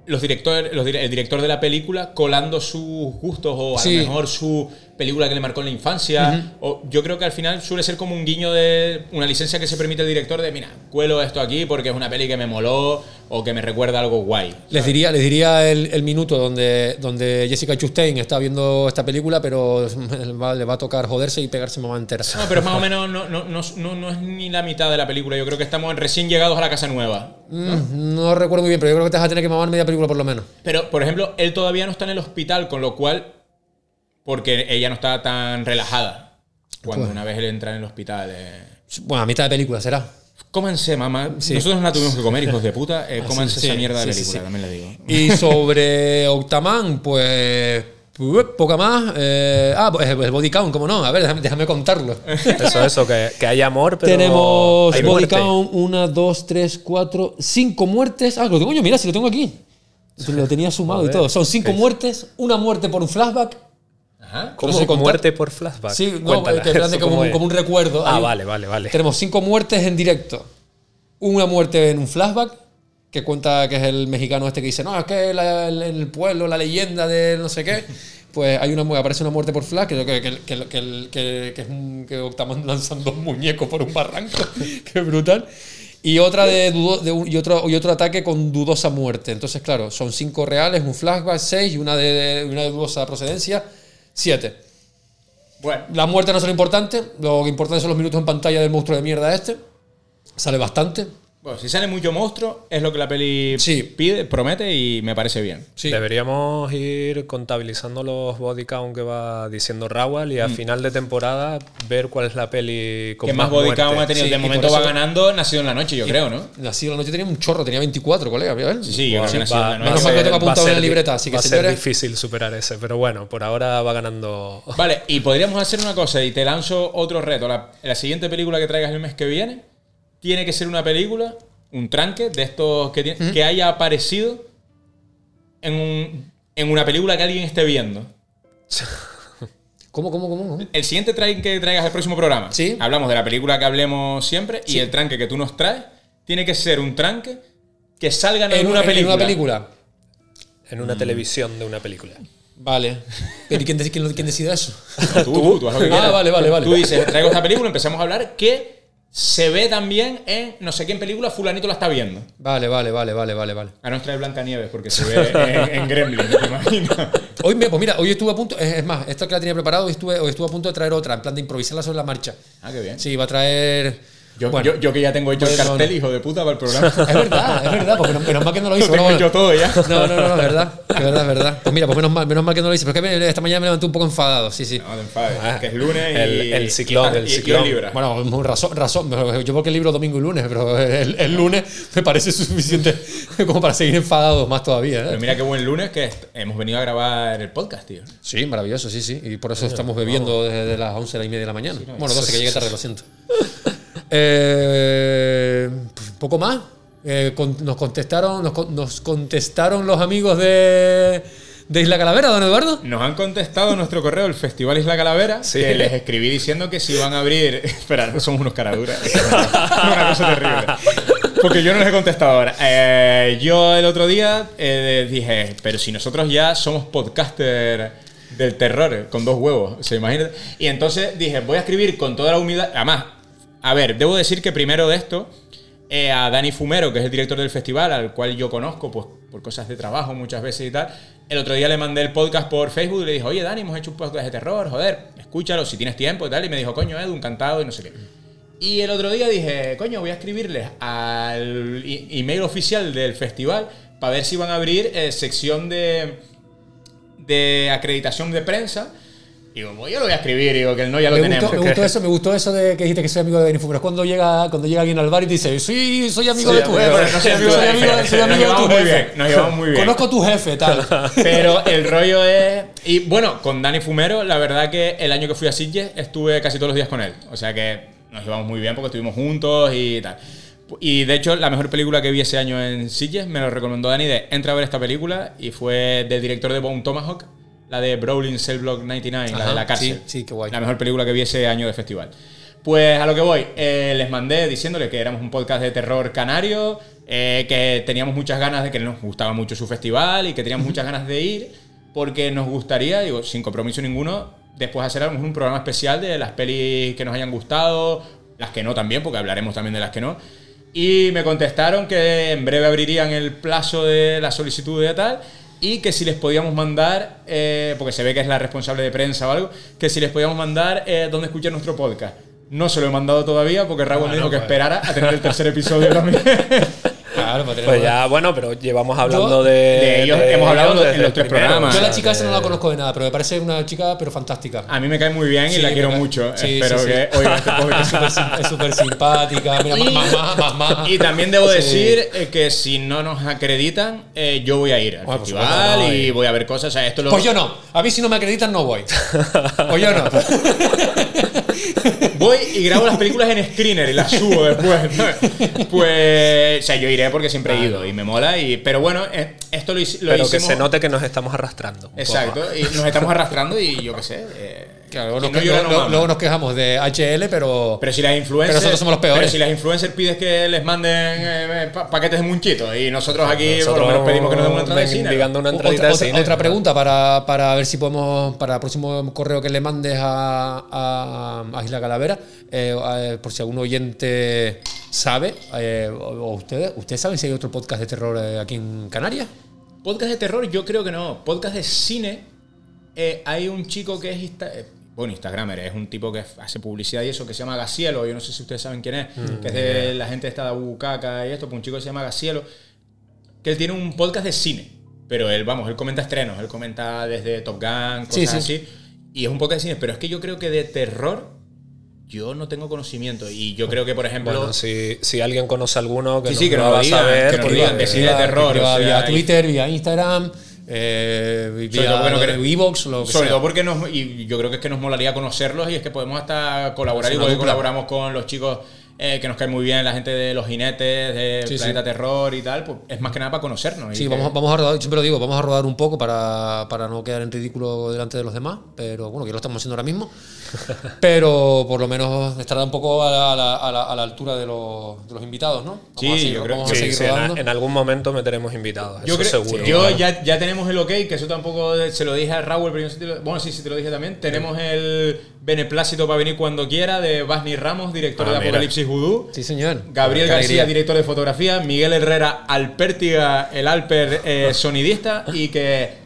los directores, los el director de la película colando sus gustos o a Sí. lo mejor su película que le marcó en la infancia. o yo creo que al final suele ser como un guiño de una licencia que se permite el director de, mira, cuelo esto aquí porque es una peli que me moló o que me recuerda algo guay. Les diría, les diría el, el minuto donde, donde Jessica Chastain está viendo esta película, pero le va, le va a tocar joderse y pegarse mamá entera. No, pero más o menos no, no, no, no- no es ni la mitad de la película. Yo creo que estamos recién llegados a la casa nueva. Mm, no recuerdo muy bien, pero yo creo que te vas a tener que mamar media película por lo menos. Pero, por ejemplo, él todavía no está en el hospital, con lo cual. Porque ella no está tan relajada. Cuando Pues- una vez él entra en el hospital. eh, Bueno, a mitad de película será. Cómanse, mamá. Sí. Nosotros no la tuvimos que comer, hijos de puta. Eh, Ah, cómanse sí, esa mierda de película, sí. también le digo. Y sobre Octaman, pues. uh, Poca más. eh, ah, pues el body count, ¿cómo no? A ver, déjame, déjame contarlo. Eso, eso, que, que hay amor, pero Tenemos hay body muerte. count, una, dos, tres, cuatro, cinco muertes. Ah, lo tengo yo, mira, si lo tengo aquí. Lo tenía sumado y todo. Son cinco muertes, una muerte por un flashback. Ajá. ¿Cómo? No muerte por flashback. Sí, no, que como, como un recuerdo. Ah, Hay- vale, vale, vale. Tenemos cinco muertes en directo. Una muerte en un flashback, que cuenta que es el mexicano este que dice, no, es que la- el- el pueblo, la leyenda de no sé qué. Pues hay una, aparece una muerte por flash, que, que, que, que, que- es un, que Octaman lanzan dos muñecos por un barranco. Qué brutal. Y otra de, dudo- de un- y otro y otro ataque con dudosa muerte. Entonces, claro, son cinco reales, un flashback, seis, y una de, una de dudosa procedencia, siete. Bueno, La muerte no es lo importante, lo importante son los minutos en pantalla del monstruo de mierda este. Sale bastante. Bueno, si sale mucho monstruo, es lo que la peli Sí. pide, promete y me parece bien. Sí. Deberíamos ir contabilizando los body count que va diciendo Rawal y a final de temporada ver cuál es la peli con Mm. que más body muerte. count ha tenido. Sí, de momento va ganando Nacido en la Noche, yo creo, ¿no? Nacido la noche tenía un chorro, tenía 24, colega. Sí, sí, yo Buah, creo que Nacido en la va- Noche. Menos mal que lo tengo va apuntado en ser la di- libreta, así que va a ser señores- difícil superar ese, pero bueno, por ahora va ganando. Vale, y podríamos hacer una cosa y te lanzo otro reto. La, la siguiente película que traigas el mes que viene tiene que ser una película, un tranque de estos que, tiene- que haya aparecido en, un- en una película que alguien esté viendo. ¿Cómo, cómo, cómo? cómo? El siguiente tranque que traigas al próximo programa. Sí. Hablamos de la película que hablemos siempre Sí. y el tranque que tú nos traes tiene que ser un tranque que salga en, En una, en película. una película. En una televisión de una película. Vale. ¿Pero ¿y quién, quién, quién decide eso? No, tú, tú, tú haz lo que Ah, vale, vale, vale. Tú dices, traigo esta película, empezamos a hablar que se ve también en no sé qué en película, fulanito la está viendo. Vale, vale, vale, vale, vale, vale. A nuestra de Blancanieves, porque se ve en, en Gremlin, ¿te imaginas? Hoy, pues mira, hoy estuve a punto, es más, esto que la tenía preparado, hoy estuve, hoy estuve a punto de traer otra, en plan de improvisarla sobre la marcha. Ah, qué bien. Sí, va a traer... Yo, bueno, yo, yo que ya tengo hecho el Bueno, cartel, no. hizo de puta, para el programa. Es verdad, es verdad, porque menos, mal que no lo hice. Lo tengo hecho todo ya. No, no, no, no, es verdad, es verdad, es verdad. Pues mira, pues menos mal, menos mal que no lo hice, pero es que me- esta mañana me levanté un poco enfadado, sí, sí. No te enfades, Ah, que es lunes y... el- el ciclón, y- el ciclón. Libra. Bueno, razón, razón. Yo porque el libro domingo y lunes, pero el, el lunes me parece suficiente como para seguir enfadados más todavía. ¿eh? Pero mira qué buen lunes que hemos venido a grabar el podcast, tío. Sí, maravilloso, sí, sí. Y por eso estamos bebiendo desde las 11 y media de la mañana. Bueno, 12 que llegué tarde, lo siento. Eh, pues, poco más. Eh, con- nos contestaron, nos, con- nos contestaron los amigos de, de Isla Calavera, don Eduardo. Nos han contestado nuestro correo el Festival Isla Calavera, Sí. que les escribí diciendo que si iban a abrir... Espera, somos unos caraduras. Es una cosa terrible. Porque yo no les he contestado ahora. Eh, yo el otro día eh, dije, pero si nosotros ya somos podcaster del terror, con dos huevos, ¿se imaginan? Y entonces dije, voy a escribir con toda la humildad... Además, a ver, debo decir que primero de esto... eh, a Dani Fumero, que es el director del festival, al cual yo conozco pues, por cosas de trabajo muchas veces y tal. El otro día le mandé el podcast por Facebook y le dije, oye Dani, hemos hecho un podcast de terror, joder, escúchalo si tienes tiempo y tal. Y me dijo, coño, Edu, encantado y no sé qué. Y el otro día dije, coño, voy a escribirles al email oficial del festival para ver si van a abrir eh, sección de, de acreditación de prensa. Digo, pues yo lo voy a escribir, digo que el no ya lo me tenemos. gustó, me gustó eso, me gustó eso de que dijiste que soy amigo de Benny Fumer. Cuando llega, cuando llega alguien al bar y te dice, sí, soy amigo Soy de tu amigo- jefe. no soy amigo soy del amigo, jefe, soy nos amigo de llevamos tu muy jefe. bien, nos llevamos muy bien. Conozco a tu jefe, tal. Pero el rollo es. Y bueno, con Dani Fumero, la verdad que el año que fui a Sitges estuve casi todos los días con él. O sea que nos llevamos muy bien porque estuvimos juntos y tal. Y de hecho, la mejor película que vi ese año en Sitges me lo recomendó Dani de entra a ver esta película y fue del director de Bone Tomahawk, la de Brawling Cell Block 99, la de la cárcel. sí, sí, qué guay. La mejor película que vi ese año de festival. Pues a lo que voy, eh, les mandé diciéndole que éramos un podcast de terror canario, eh, que teníamos muchas ganas de que nos gustaba mucho su festival y que teníamos muchas ganas de ir, porque nos gustaría, digo, sin compromiso ninguno, después hacer un programa especial de las pelis que nos hayan gustado, las que no también, porque hablaremos también de las que no. Y me contestaron que en breve abrirían el plazo de la solicitud de tal y que si les podíamos mandar, eh, porque se ve que es la responsable de prensa o algo, que si les podíamos mandar eh, dónde escuchar nuestro podcast. No se lo he mandado todavía porque Raúl me dijo que pues. esperara a tener el tercer episodio también. Claro, para tener Pues ya, bueno, pero llevamos hablando Yo- de. de ellos hemos hablado en los tres programas. Yo a la chica esa no la de- conozco de nada, pero me parece una chica pero fantástica. A mí me cae muy bien y Sí, la me quiero cae- mucho. sí, Espero sí, sí. que oiga este Es podcast. súper sim- es súper simpática. Mira, más, más, más, más. Y también debo Sí. decir eh, que si no nos acreditan, eh, yo voy a ir al Bueno, por festival supuesto, no, y voy a ver cosas. O sea, esto lo, Pues yo no. A mí si no me acreditan no voy. Pues yo no. Voy y grabo las películas en screener y las subo después. ¿no? Pues, o sea, yo iré porque siempre he ido y me mola. Y, pero bueno, eh, esto lo, lo Pero que hicimos. se note que nos estamos arrastrando. Exacto, y nos estamos arrastrando y yo qué sé. eh, Claro, luego, nos, no llora no luego- mama. luego nos quejamos de HL, pero. Pero si las influencers. Pero nosotros somos los peores. Pero si las influencers pides que les manden eh, pa- paquetes de munchitos y nosotros aquí por Nosotros lo menos pedimos que nos den una entrada de cine. una entradita otra, de otra- cine. otra pregunta para, para ver si podemos, para el próximo correo que le mandes a, a, a Isla Calavera, eh, eh, por si algún oyente sabe, eh, o, o ustedes, ¿ustedes saben si hay otro podcast de terror eh, aquí en Canarias? Podcast de terror, yo creo que no. Podcast de cine, eh, hay un chico que es. Bueno, Instagramer, es un tipo que hace publicidad y eso, que se llama Gacielo. Yo no sé si ustedes saben quién es, Mm, que es de la gente esta de Bucaca y esto, pues un chico que se llama Gacielo, que él tiene un podcast de cine. Pero él, vamos, él comenta estrenos, él comenta desde Top Gun, cosas Sí, sí. así. Y es un podcast de cine, pero es que yo creo que de terror yo no tengo conocimiento. Y yo creo que, por ejemplo. Bueno, si, si alguien conoce alguno que Sí, nos sí, que lo nos lo haga digan, saber, que nos porque- digan, de cine de terror, vía, o sea, vía Twitter, vía Instagram, eh, Sobre vía todo porque no queremos- Evox, lo que Sobre sea. todo porque nos, y yo creo que es que nos molaría conocerlos y es que podemos hasta colaborar, igual que colaboramos con los chicos eh, que nos caen muy bien, la gente de los jinetes, de Sí, Planeta sí. Terror y tal, pues es más que nada para conocernos. y Sí, que- vamos, vamos a rodar, siempre lo digo, vamos a rodar un poco para, para no quedar en ridículo delante de los demás, pero bueno, que lo estamos haciendo ahora mismo. Pero por lo menos estará un poco a la, a la- a la- a la altura de los, de los invitados, ¿no? Vamos Sí, a seguir, yo creo vamos que a seguir sí, en, rodando. en algún momento meteremos invitados. Yo, eso creo- seguro. yo Claro. ya, ya tenemos el ok, que eso tampoco se lo dije a Raúl, pero yo sí te lo- bueno, sí, sí te lo dije también. Tenemos el beneplácito para venir cuando quiera de Basni Ramos, director Ah, de mira. Apocalipsis Vudú. Sí, señor. Gabriel García, alegría. director de fotografía, Miguel Herrera, Alpertiga, el Alper eh, sonidista, y que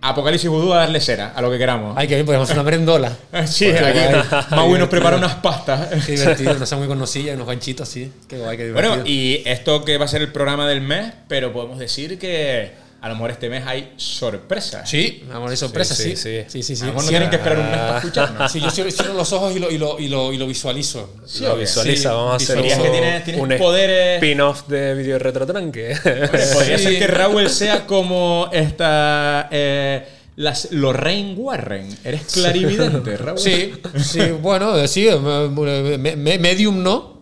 Apocalipsis Vudú a darle cera, a lo que queramos. Ay, que bien, podemos hacer una merendola. Sí, aquí guay. Maui nos prepara unas pastas. Qué divertido, nos hacemos con nosillas y unos ganchitos, sí. Qué guay, qué divertido. Bueno, y esto que va a ser el programa del mes, pero podemos decir que a lo mejor este mes hay sorpresas. Sí, vamos de sorpresa, sí. Sí, Sí, sí, sí, sí. A lo mejor no tienen que esperar un mes para escucharnos. Sí, yo cierro, cierro los ojos y lo, y lo, y lo, y lo visualizo. Sí, Lo visualiza, Sí, vamos a hacer un, que tienes- tienes un poderes- spin-off de video retrotranque. Podría Sí. ser que Raúl sea como esta. Eh, las Lorraine Warren. Eres clarividente, Raúl. Sí, sí, bueno, sí, me- me- me- medium no.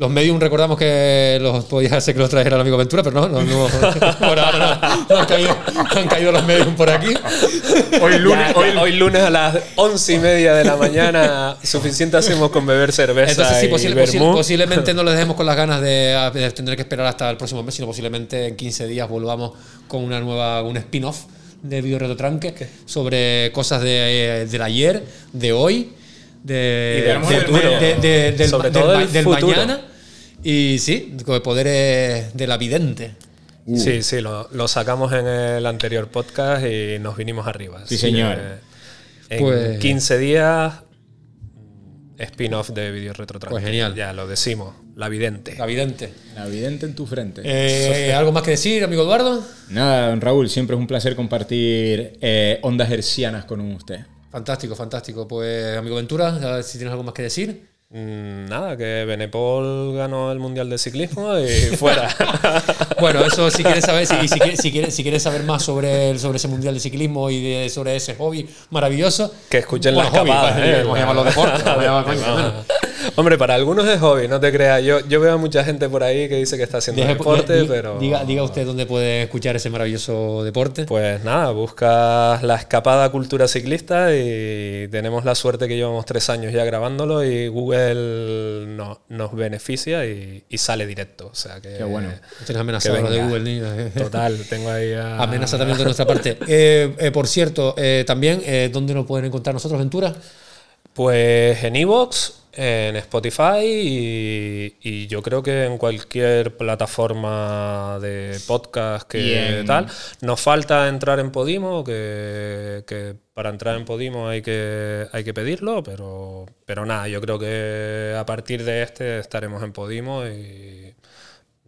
Los medium recordamos que los podía ser que los trajera el amigo Ventura, pero no, no, no por ahora no, no han, caído, han caído los medium por aquí. Hoy lunes. Ya, hoy, hoy, lunes a las once y media de la mañana, suficiente hacemos con beber cerveza Entonces, sí, y posi- posi- vermú. posiblemente no les dejemos con las ganas de, de tener que esperar hasta el próximo mes, sino posiblemente en 15 días volvamos con una nueva, un spin-off de Video Retotranque sobre cosas de, eh, del ayer, de hoy, de, Y de- de- futuro. de- de- del, Sobre del todo del del mañana. Y sí, con poderes de la vidente. Sí, sí, lo, lo sacamos en el anterior podcast y nos vinimos arriba. Sí, señor. en Pues- 15 días, spin-off de video retrotranque. Pues genial. Ya lo decimos, la vidente. La vidente. La vidente en tu frente. Eh, ¿Algo más que decir, amigo Eduardo? Nada, don Raúl, siempre es un placer compartir eh, ondas hercianas con usted. Fantástico, fantástico. Pues, amigo Ventura, si tienes algo más que decir. Mm, Nada, que Benepol ganó el Mundial de Ciclismo y fuera. Bueno, eso si quieres saber, si, si, quieres, si, quieres, si quieres saber más sobre, el- sobre ese mundial de ciclismo y de- sobre ese hobby maravilloso. Que escuchen Bueno, las hobby, escapadas. vamos a llamarlo deporte, vamos a llamarlo coño, bueno. Hombre, para algunos es hobby, no te creas. Yo, yo veo a mucha gente por ahí que dice que está haciendo Deje- deporte, di- pero. Diga, diga usted dónde puede escuchar ese maravilloso deporte. Pues nada, buscas la escapada cultura ciclista y tenemos la suerte que llevamos tres años ya grabándolo y Google no- nos beneficia y, y sale directo. O sea que. Qué bueno. Tienes amenazado de. Google, niño. Total, tengo ahí a. Amenaza también de nuestra parte. Eh, eh, por cierto, eh, también, eh, ¿dónde nos pueden encontrar nosotros, Ventura? Pues en Evox, en Spotify y, y yo creo que en cualquier plataforma de podcast que en- tal. Nos falta entrar en Podimo, que, que para entrar en Podimo hay que, hay que pedirlo, pero, pero nada, yo creo que a partir de este estaremos en Podimo y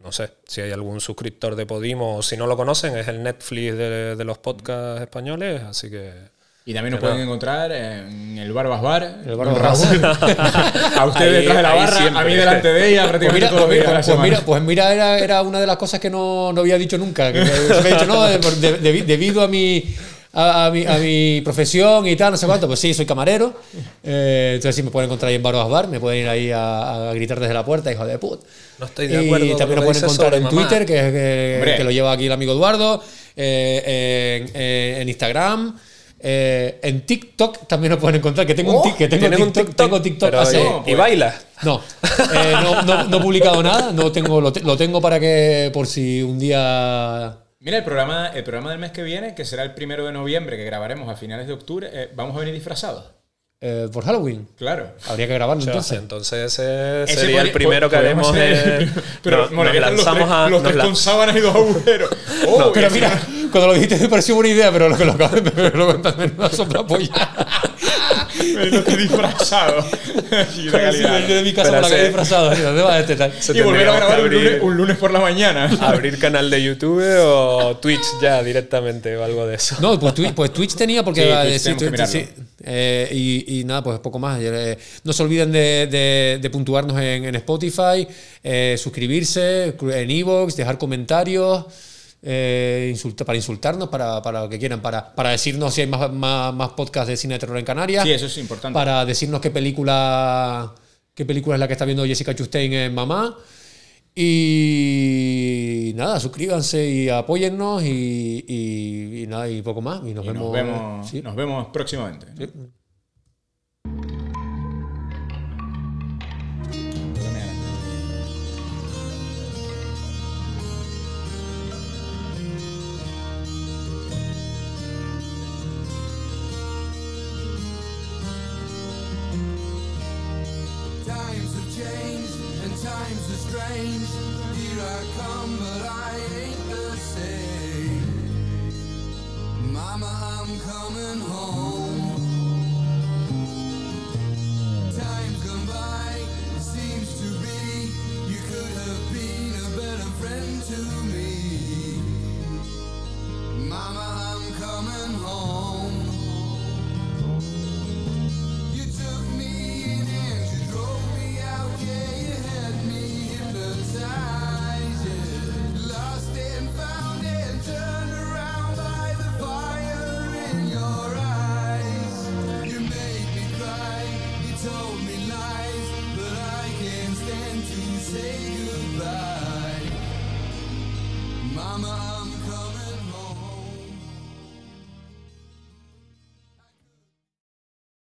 no sé si hay algún suscriptor de Podimo o si no lo conocen, es el Netflix de, de los podcasts españoles, así que... Y también nos pueden encontrar en el Barbas Bar. El Barbas Raúl. a usted Ahí- detrás de la barra, a mí delante de ella, Pues prácticamente mira, todos los pues mira, pues mira, pues era, era una de las cosas que no, no había dicho nunca. Que, que se me ha dicho, no, de- de- de- debido a mi, a, a mi, a mi profesión y tal, no sé cuánto, pues sí, soy camarero. Eh, entonces sí, me pueden encontrar ahí en Baros Bar, me pueden ir ahí a, a gritar desde la puerta, hijo de puta. No estoy de acuerdo Y también lo pueden encontrar en mamá. Twitter, que, que, Hombre. que lo lleva aquí el amigo Eduardo, eh, en Instagram. Eh, en TikTok también nos pueden encontrar, que tengo un, Oh, que tengo ¿tienes un TikTok, TikTok? tengo TikTok Pero, hace- oye, No, ¿Y pues- no, eh, no, no- no he publicado nada, no tengo, lo, te- lo tengo para que por si un día... Mira, el programa, el programa del mes que viene, que será el primero de noviembre, que grabaremos a finales de octubre, eh, vamos a venir disfrazados. eh, por Halloween. Claro. Habría que grabarlo Entonces, entonces. entonces ese Ese sería el primero que haremos. primero, Pero nos los lanzamos tres, a. los nos tres la- con sábanas y dos agujeros. Oh, Pero mira, cuando lo dijiste me pareció buena idea, pero lo que lo acabo de me lo cuentas en una sombra polla. no estoy disfrazado. Así de calidad. de mi casa ese- disfrazado. así, ¿Dónde va este tal? Y volver a grabar un lunes, abrir- un lunes por la mañana. abrir canal de YouTube o Twitch ya directamente o algo de eso. No, pues Twitch, pues Twitch tenía porque Sí, iba a Twitch decir- que sí, eh, y, y nada, pues poco más. Eh, no se olviden de, de- de puntuarnos en, en Spotify, eh, suscribirse en Evox, dejar comentarios. Eh, insulta- para insultarnos, para, para lo que quieran, para, para decirnos si hay más, más, más podcasts de cine de terror en Canarias. Sí, eso es importante. Para decirnos qué película, qué película es la que está viendo Jessica Chastain en Mamá. Y nada, suscríbanse y apóyennos y, y- y nada, y poco más. Y nos Y vemos. nos vemos, sí. nos vemos próximamente.